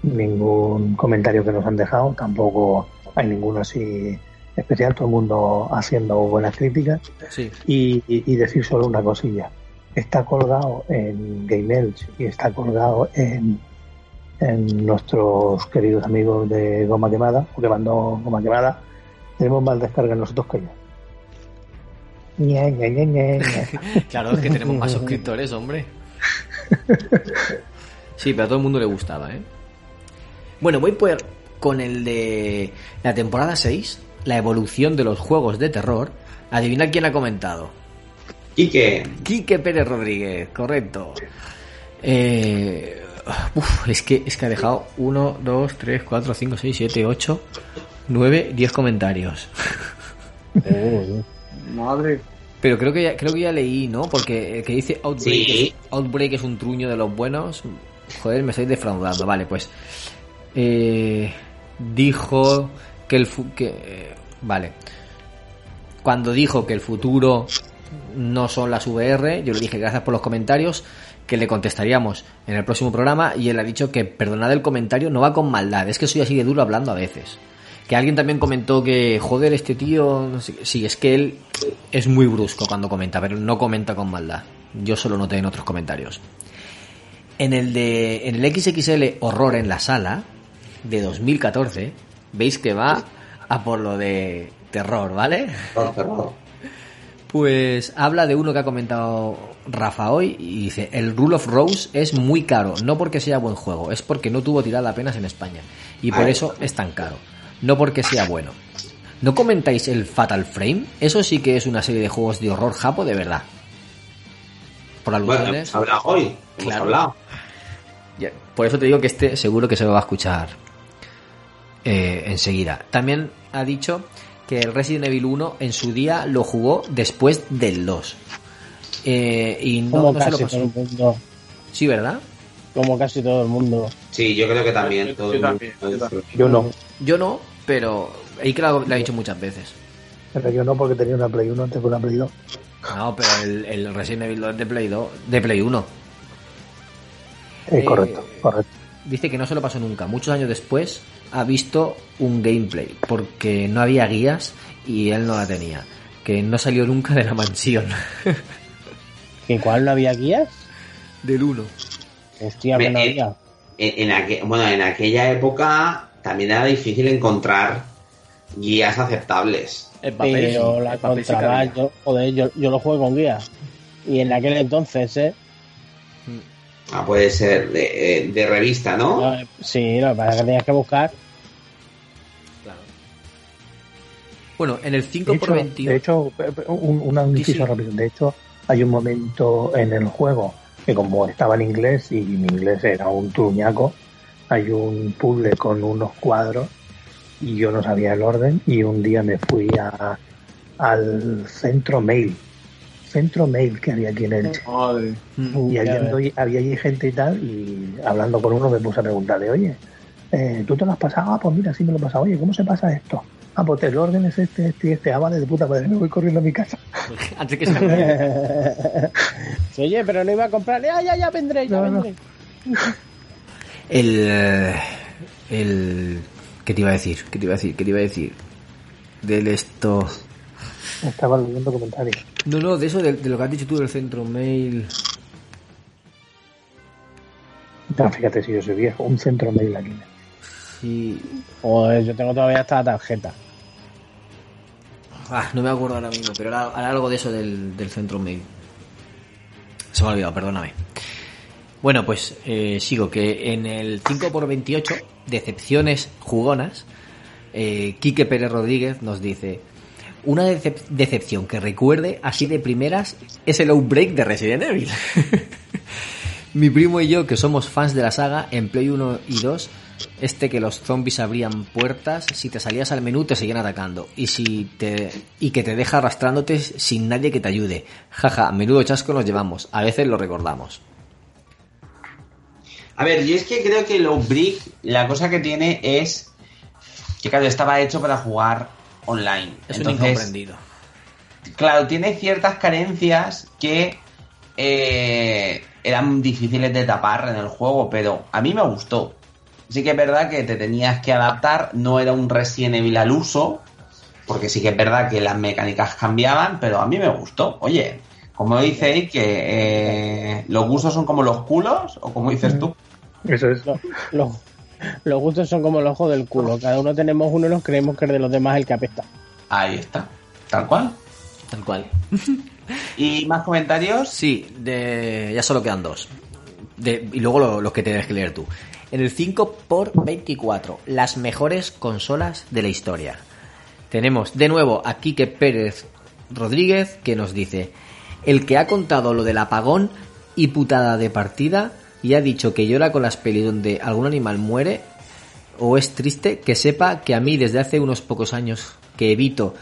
ningún comentario que nos han dejado, tampoco hay ninguno así especial, todo el mundo haciendo buenas críticas Sí. y, y- y decir solo una cosilla. Está colgado en Game Elch y está colgado en, en nuestros queridos amigos de Goma Quemada, o que mandó Goma Quemada. Tenemos más descargas nosotros que ellos. Claro, es que tenemos más suscriptores, hombre. Sí, pero a todo el mundo le gustaba, ¿eh? Bueno, voy por con el de la temporada 6, la evolución de los juegos de terror. Adivina quién ha comentado. Quique, Quique Pérez Rodríguez, correcto. Eh, uf, es que es que ha dejado 1, 2, 3, 4, 5, 6, 7, 8, 9, 10 comentarios. Madre. Pero creo que ya, creo que ya leí, ¿no? Porque el que dice Outbreak, Sí. es, Outbreak es un truño de los buenos. Joder, me estoy defraudando. Vale, pues. eh, dijo que el. fu- que, eh, vale. Cuando dijo que el futuro no son las VR, yo le dije gracias por los comentarios, que le contestaríamos en el próximo programa y él ha dicho que perdonad el comentario, no va con maldad, es que soy así de duro hablando a veces. Que alguien también comentó que, joder, este tío, no sé sí, es que él es muy brusco cuando comenta, pero no comenta con maldad. Yo solo noté en otros comentarios. En el de en el XXL Horror en la sala de 2014, veis que va a por lo de terror, ¿vale? Pues habla de uno que ha comentado Rafa hoy y dice, el Rule of Rose es muy caro, no porque sea buen juego, es porque no tuvo tirada apenas en España y por Ay. eso es tan caro, no porque sea bueno. ¿No comentáis el Fatal Frame? Eso sí que es una serie de juegos de horror japo de verdad. Por Bueno, alusiones. hablado hoy. Claro. hablado. Ya, Por eso te digo que este seguro que se lo va a escuchar eh, enseguida. También ha dicho que el Resident Evil 1 en su día lo jugó después del 2. Eh, y no, Como no se lo casi pasó. todo el mundo. Sí, ¿verdad? Como casi todo el mundo. Sí, yo creo que también. todo el mundo disfruta. Yo no. Yo no, pero que lo, lo ha dicho muchas veces. Pero yo no porque tenía una Play 1 antes que una Play 2. No, pero el, el Resident Evil 2 es de Play 2, de Play 1. Eh, Eh, correcto, correcto. Dice que no se lo pasó nunca. Muchos años después ha visto un gameplay porque no había guías y él no la tenía. Que no salió nunca de la mansión. ¿Que cuál no había guías? Del 1. Hostia, que no había. En, en aqu- bueno, en aquella época también era difícil encontrar guías aceptables. Pero la contrabas, yo, joder, yo, yo lo juego con guías. Y en aquel entonces, ¿eh? Ah, puede ser de, eh, de revista, ¿no? No, Sí, lo que pasa es que tenías que buscar. Bueno, en el 5 De por hecho, 21 de hecho, eh, un, un inciso rápido. De hecho, hay un momento en el juego que como estaba en inglés y mi inglés era un truñaco, hay un puzzle con unos cuadros y yo no sabía el orden y un día me fui a, al centro mail, centro mail que había aquí en Elche. Y había allí gente y tal, y hablando con uno me puse a preguntarle, oye, eh, ¿tú te lo has pasado? Ah, pues mira, sí me lo he pasado. Oye, ¿cómo se pasa esto? Ah, pues el orden es este, este y este. Ah, vale, de puta madre, me voy corriendo a mi casa. Antes que se Oye, pero no iba a comprar. Ya, ya, ya vendré, ya vendré. El. eh, El. ¿Qué te iba a decir? ¿Qué te iba a decir? ¿Qué te iba a decir? Del esto. Estaba leyendo comentarios. No, no, de eso, de, de lo que has dicho tú del centro mail. No, fíjate si yo soy viejo, un centro mail aquí. Sí. Joder, yo tengo todavía hasta la tarjeta. Ah, no me acuerdo ahora mismo, pero era, algo de eso del, centro mail. Se me ha olvidado, perdóname. Bueno, pues eh, sigo, que en el 5x28, Decepciones Jugonas, eh, Quique Pérez Rodríguez nos dice, una decep- decepción que recuerde así de primeras es el Outbreak de Resident Evil. Mi primo y yo, que somos fans de la saga, en Play 1 y 2, este que los zombies abrían puertas, si te salías al menú te seguían atacando. Y si te y que te deja arrastrándote sin nadie que te ayude. Jaja, menudo chasco nos llevamos. A veces lo recordamos. A ver, yo es que creo que el Outbreak, la cosa que tiene es que, claro, estaba hecho para jugar online. Es un incomprendido. Claro, tiene ciertas carencias que eh, eran difíciles de tapar en el juego, pero a mí me gustó. Sí que es verdad que te tenías que adaptar, no era un Resident Evil al uso, porque sí que es verdad que las mecánicas cambiaban, pero a mí me gustó. Oye, como dice que eh, los gustos son como los culos, o como dices tú. Eso es. Los, los gustos son como el ojo del culo. Cada uno tenemos uno y nos creemos que el de los demás es el que apesta. Ahí está, tal cual. Tal cual. ¿Y más comentarios? Sí, de, ya solo quedan dos. De- y luego lo- los que tienes que leer tú. En el 5x24, las mejores consolas de la historia. Tenemos de nuevo a Quique Pérez Rodríguez que nos dice, el que ha contado lo del apagón y putada de partida y ha dicho que llora con las pelis donde algún animal muere o es triste, que sepa que a mí desde hace unos pocos años que evito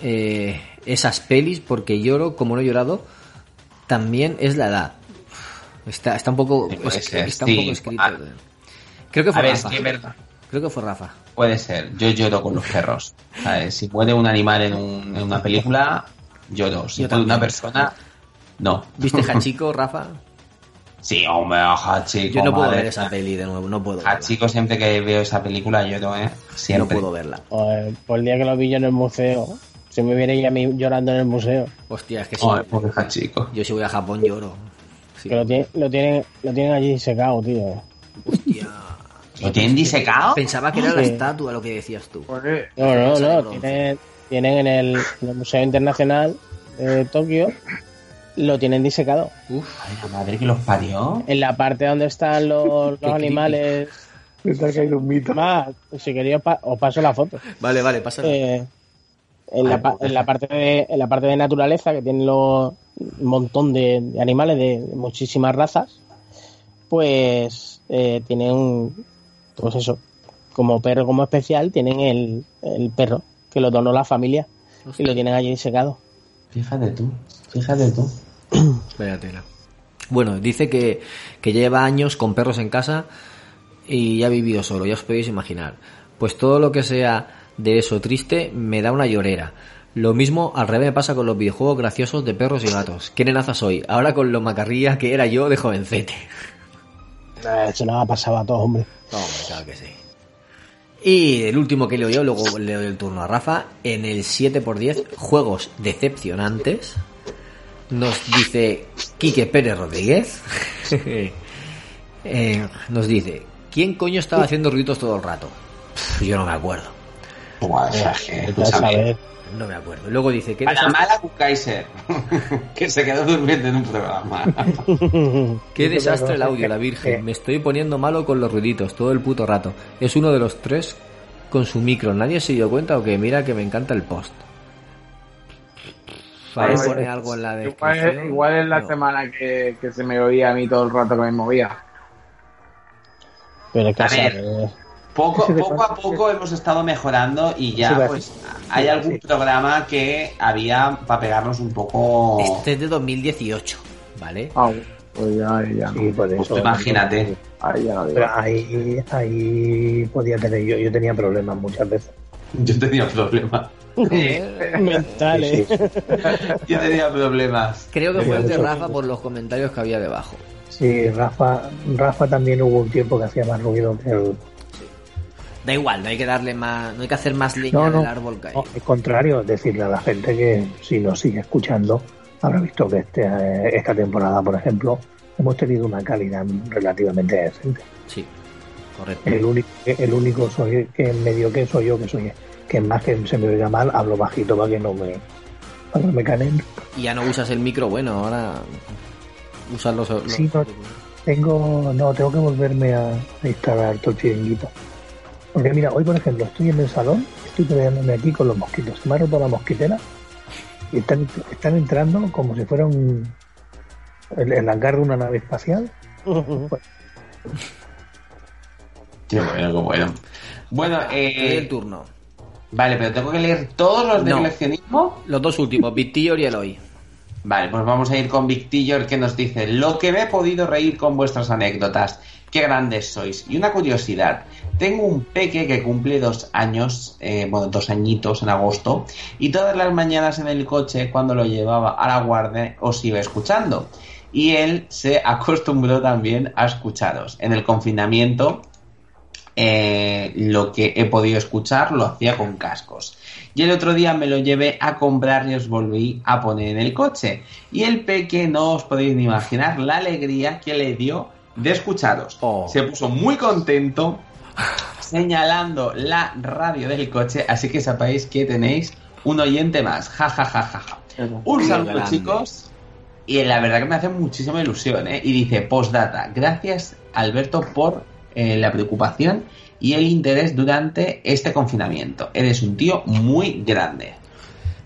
eh, esas pelis porque lloro como no he llorado, también es la edad. Está, está un poco, Sí, puede es- ser, está sí. un poco escrito. Ah. Creo que fue A ver, Rafa. es verdad. Creo que fue Rafa. Puede ser, yo lloro con los perros. ¿sabes? Si muere un animal en, un- en una película, lloro. Si Yo muere una persona, no. ¿Viste Hachiko, Rafa? Sí, hombre, Hachiko. Yo no puedo madre ver esa peli de nuevo, no puedo. verla. Hachiko, siempre que veo esa película lloro, ¿eh? Siempre. No puedo verla. Por el día que lo vi yo en el museo. Se me viene a mí llorando en el museo. Hostia, es que sí. Pobre Hachiko. Yo si voy a Japón lloro. Que lo, tiene- lo, tienen, lo tienen allí secado, tío. ¿Lo tienen disecado? Pensaba que era la estatua lo que decías tú. No, no, no. Tienen, tienen en, el, en el Museo Internacional de Tokio, lo tienen disecado. Ay, la madre que los parió. En la parte donde están los, los animales. Pensaba que hay un mito. Más, si quería os, pa- os paso la foto. Vale, vale, pasa. Eh, en, la, pa- en la parte de, en la parte de naturaleza que tiene los, un montón de, de animales de, muchísimas razas pues eh, tienen pues eso como perro como especial tienen el, el perro que lo donó la familia y lo tienen allí secado Fíjate tú, fíjate tú. Vaya tela. Bueno, dice que, que lleva años con perros en casa y ya ha vivido solo, ya os podéis imaginar. Pues todo lo que sea de eso triste me da una llorera. Lo mismo al revés me pasa con los videojuegos graciosos de perros y gatos. ¿Qué nenaza soy? Ahora con lo macarrilla que era yo de jovencete. Eh, eso no ha pasado a todos hombre No, hombre, claro que sí. Y el último que leo yo, luego le doy el turno a Rafa, en el 7x10, juegos decepcionantes, nos dice Quique Pérez Rodríguez, Eh, nos dice, ¿quién coño estaba haciendo ruidos todo el rato? Pff, yo no me acuerdo. Sea, que. No me acuerdo. Luego dice, ¿qué A la desastre- mala Kaiser, que se quedó durmiendo en un programa. Qué desastre el audio, la Virgen. Me estoy poniendo malo con los ruiditos todo el puto rato. Es uno de los tres con su micro. ¿Nadie se dio cuenta o que mira que me encanta el post? ¿Sabes Vale, poner algo en la Igual, descripción? igual es la No. semana que, que se me oía a mí todo el rato que me movía. pero es que A ver. Poco, a poco hemos estado mejorando y ya pues hay algún programa que había para pegarnos un poco... Este es de 2018, ¿vale? Ah, pues ya, ya. Sí, por Pues eso. imagínate. Ahí ya. Pero ahí, ahí podía tener yo, yo tenía problemas muchas veces. Yo tenía problemas. mentales Sí, sí. Yo tenía problemas. Creo que fue el de. Rafa por los comentarios que había debajo. Sí, Rafa, Rafa también hubo un tiempo que hacía más ruido que el... Da igual, no hay que darle más, no hay que hacer más leña No, no, del árbol hay. no, al contrario, decirle a la gente que si nos sigue escuchando, habrá visto que este, eh, esta temporada, por ejemplo, hemos tenido una calidad relativamente decente. Sí, correcto. El único, el único soy que medio que soy yo, que soy que más que se me oiga mal, hablo bajito para que no me, para que me canen. Y ya no usas el micro, bueno, ahora usas los... los- Sí, no, tengo, no, tengo que volverme a, a instalar todo el chiringuito. Porque mira, hoy por ejemplo estoy en el salón, estoy peleándome aquí con los mosquitos. Se me ha roto la mosquitera y están, están entrando como si fuera un, el, el hangar de una nave espacial. Qué bueno, qué bueno. Bueno, doy el eh, turno. vale, pero tengo que leer todos los de No. coleccionismo. Los dos últimos, Victor y Eloy. Vale, pues vamos a ir con Victillor que nos dice Lo que me he podido reír con vuestras anécdotas. Qué grandes sois. Y una curiosidad. Tengo un peque que cumple dos años, eh, bueno, dos añitos en agosto, y todas las mañanas en el coche, cuando lo llevaba a la guardia, os iba escuchando. Y él se acostumbró también a escucharos. En el confinamiento, eh, lo que he podido escuchar lo hacía con cascos. Y el otro día me lo llevé a comprar y os volví a poner en el coche. Y el peque no os podéis ni imaginar la alegría que le dio de escucharos. Oh. Se puso muy contento señalando la radio del coche, así que sepáis que tenéis un oyente más. Ja, ja, ja, ja, ja. Un saludo, chicos. Y la verdad que me hace muchísima ilusión, ¿eh? Y dice, postdata, gracias Alberto por eh, la preocupación y el interés durante este confinamiento. Eres un tío muy grande.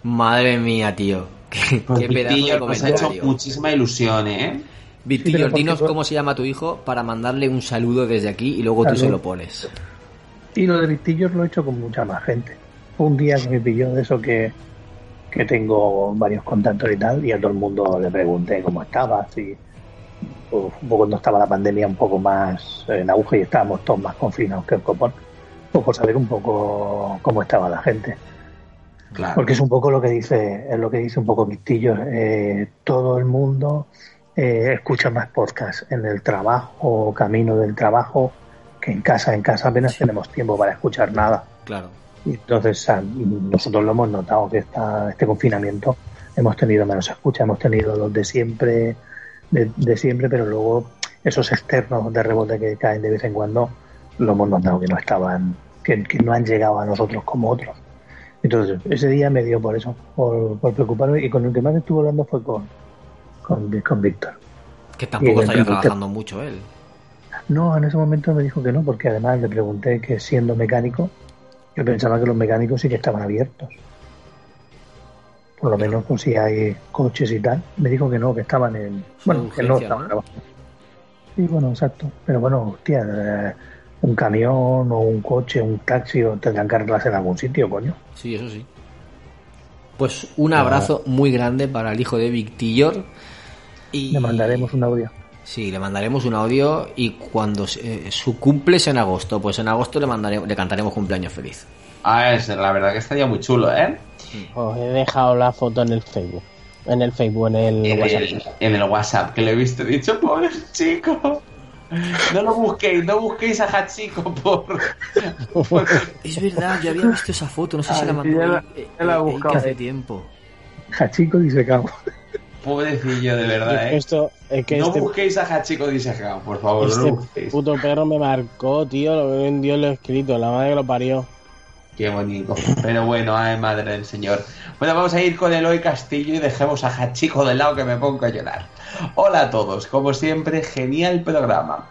Madre mía, tío. Qué, Pues qué pedazo de nos ha hecho muchísima ilusión, ¿eh? Sí, porque dinos cómo se llama tu hijo para mandarle un saludo desde aquí y luego tú se lo pones. Y lo de Vistillos lo he hecho con mucha más gente. Un día que me pilló de eso que, que tengo varios contactos y tal, y a todo el mundo le pregunté cómo estaba, si pues, un poco cuando estaba la pandemia un poco más en auge y estábamos todos más confinados que el copón, pues por saber un poco cómo estaba la gente. Claro. Porque es un poco lo que dice, es lo que dice un poco Vistillo. Eh, todo el mundo eh, escucha más podcasts en el trabajo, camino del trabajo, que en casa. En casa apenas tenemos tiempo para escuchar nada. Claro. Y entonces ah, nosotros lo hemos notado que esta, este confinamiento hemos tenido menos escucha, hemos tenido los de siempre, de, de siempre, pero luego esos externos de rebote que caen de vez en cuando lo hemos notado que no estaban, que, que no han llegado a nosotros como otros. Entonces, ese día me dio por eso, por, por preocuparme, y con el que más estuve hablando fue con, con, con Víctor. Que tampoco estaría trabajando mucho él. No, en ese momento me dijo que no, porque además le pregunté que siendo mecánico, yo pensaba que los mecánicos sí que estaban abiertos. Por lo menos, pues si hay coches y tal. Me dijo que no, que estaban en. Bueno, que no estaban ¿no? trabajando. Sí, bueno, exacto. Pero bueno, hostia, eh, un camión o un coche, un taxi, o tendrán que arreglarse en algún sitio, coño. Sí, eso sí. Pues un abrazo muy grande para el hijo de Victillor. Y... Le mandaremos un audio. Sí, le mandaremos un audio y cuando se- eh, su cumple es en agosto, pues en agosto le mandaremos, le cantaremos cumpleaños feliz. Ah, es, la verdad que estaría muy chulo, ¿eh? Os he dejado la foto en el Facebook. En el Facebook, en el En WhatsApp. el, en el WhatsApp, que lo he visto. He dicho, pobre chico. No lo busquéis, no busquéis a Hachiko por... Es verdad, yo había visto esa foto, no sé si Ay, la mandó ya la- ya la he eh, buscado. hace tiempo. Hachico disecado. Pobrecillo, de verdad, ¿eh? Esto, es que no este, busquéis a Hachiko disecado, por favor, no este lo busquéis. puto perro me marcó, tío. Lo veo en Dios lo he escrito. La madre que lo parió. Qué bonito. Pero bueno, ay madre del señor. Bueno, vamos a ir con Eloy Castillo y dejemos a Hachiko de lado que me pongo a llorar. Hola a todos, como siempre, genial programa.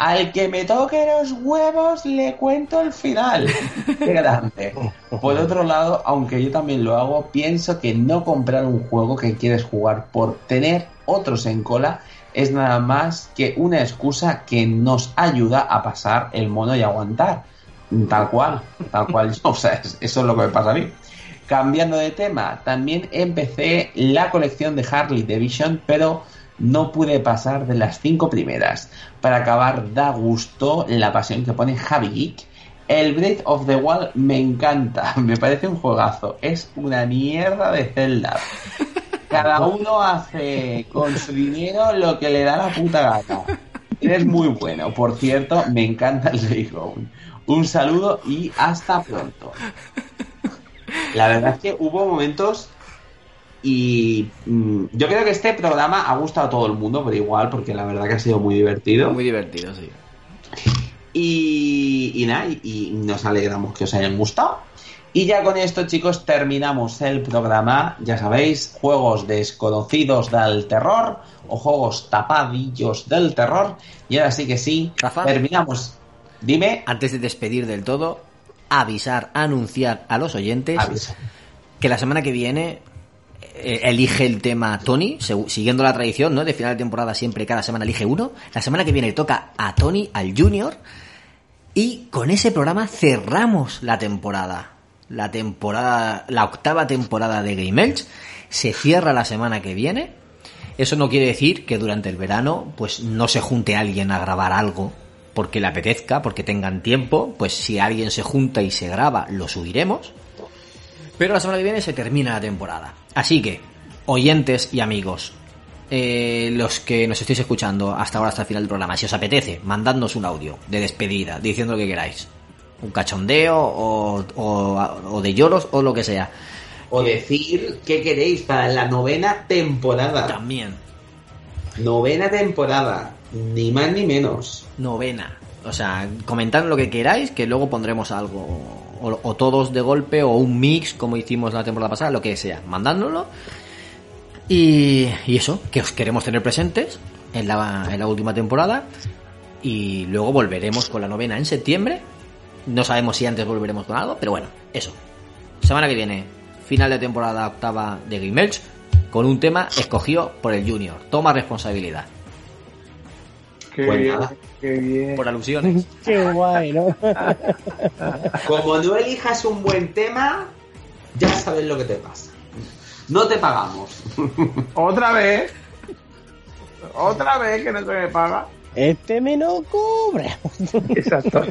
Al que me toque los huevos le cuento el final. Qué grande. Por otro lado, aunque yo también lo hago, pienso que no comprar un juego que quieres jugar por tener otros en cola es nada más que una excusa que nos ayuda a pasar el mono y aguantar. Tal cual, tal cual yo. O sea, es- eso es lo que me pasa a mí. Cambiando de tema, también empecé la colección de Harley Davidson, pero no pude pasar de las cinco primeras. Para acabar, da gusto la pasión que pone Javi Geek. El Breath of the Wild me encanta, me parece un juegazo. Es una mierda de Zelda. Cada uno hace con su dinero lo que le da la puta gana. Eres muy bueno. Por cierto, me encanta el Laygon. Un saludo y hasta pronto. La verdad es que hubo momentos y mm, yo creo que este programa ha gustado a todo el mundo, pero igual, porque la verdad que ha sido muy divertido. Muy divertido, sí. Y, y nada, y, y nos alegramos que os hayan gustado. Y ya con esto, chicos, terminamos el programa. Ya sabéis, juegos desconocidos del terror o juegos tapadillos del terror. Y ahora sí que sí, Rafa. terminamos. Dime. Antes de despedir del todo, avisar, anunciar a los oyentes Avisa. que la semana que viene eh, elige el tema Tony, siguiendo la tradición, ¿no? De final de temporada siempre cada semana elige uno. La semana que viene toca a Tony, al Junior, y con ese programa cerramos la temporada. La temporada, la octava temporada de Game Elch se cierra la semana que viene. Eso no quiere decir que durante el verano, pues no se junte alguien a grabar algo porque le apetezca, porque tengan tiempo. Pues si alguien se junta y se graba, lo subiremos. Pero la semana que viene se termina la temporada. Así que, oyentes y amigos, eh, los que nos estéis escuchando hasta ahora, hasta el final del programa, si os apetece, mandadnos un audio de despedida, diciendo lo que queráis. Un cachondeo o, o- o de lloros o lo que sea. O decir qué queréis para la novena temporada. También. Novena temporada. Ni más ni menos. Novena. O sea, comentad lo que queráis, que luego pondremos algo. O, o todos de golpe, o un mix, como hicimos la temporada pasada, lo que sea. Mandádnoslo. Y, y eso, que os queremos tener presentes en la, en la última temporada. Y luego volveremos con la novena en septiembre. No sabemos si antes volveremos con algo, pero bueno, eso. Semana que viene, final de temporada octava de Game Elch, con un tema escogido por el Junior. Toma responsabilidad. Qué Pues nada. Qué bien. Por alusiones. Qué guay, ¿no? Como no elijas un buen tema, ya sabes lo que te pasa. No te pagamos. Otra vez. Otra vez que no se me paga. Este me no cobra. Exacto.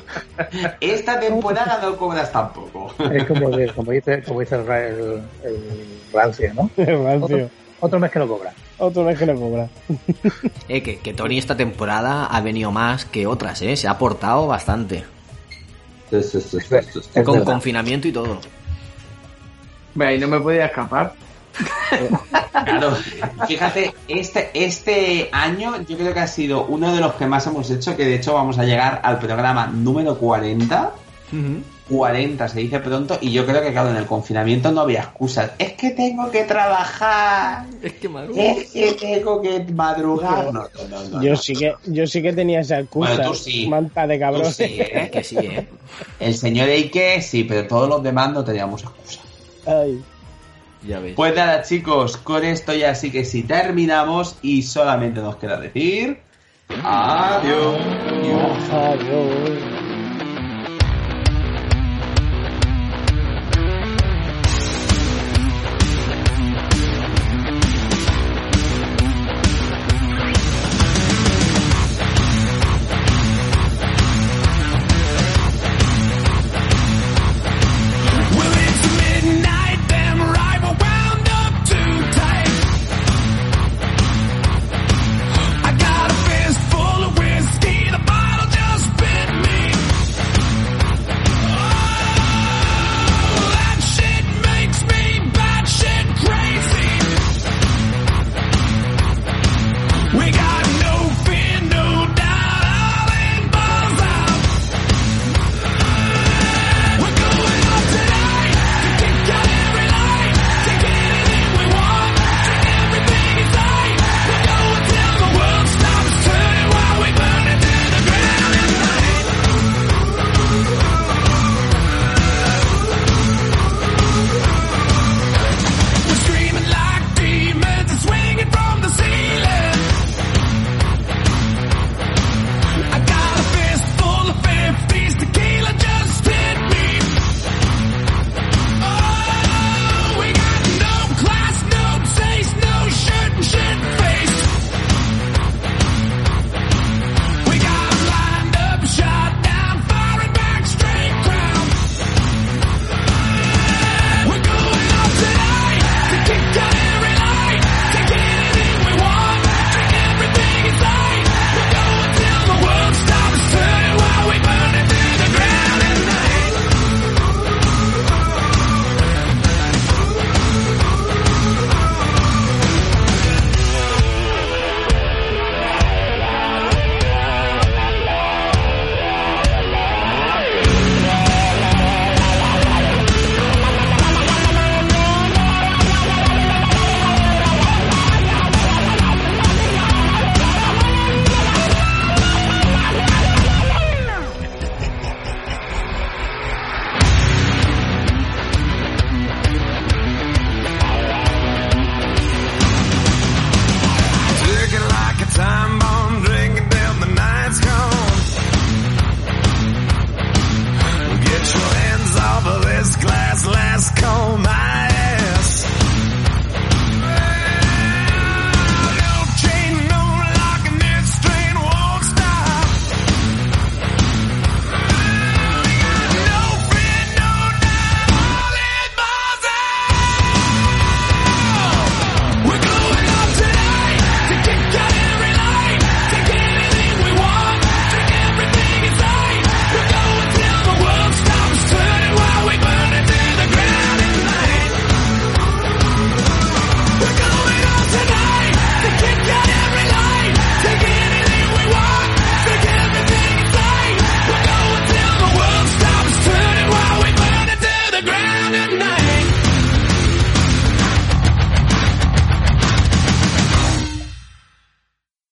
Esta temporada no cobras tampoco. Es como, de- como dice, como dice el, el, el rancio, ¿no? Rancio. Otro, otro mes que no cobra. Otra vez que no cobra. Eh, que, que Tony esta temporada ha venido más que otras, ¿eh? Se ha aportado bastante. Es Con verdad. confinamiento y todo. Ve, ahí no me podía escapar. Claro, fíjate, este, este año yo creo que ha sido uno de los que más hemos hecho, que de hecho vamos a llegar al programa número 40. 40 se dice pronto y yo creo que claro en el confinamiento no había excusas es que tengo que trabajar es que es que tengo que madrugar no, no, no, no, yo no. sí que yo sí que tenía esa excusa Bueno, tú sí. manta de cabrón Tú sí, ¿eh? que sí, ¿eh? el señor Eike sí pero todos los demás no teníamos excusa Ay. Ya ves. pues nada chicos con esto ya sí que sí terminamos y solamente nos queda decir adiós Adiós.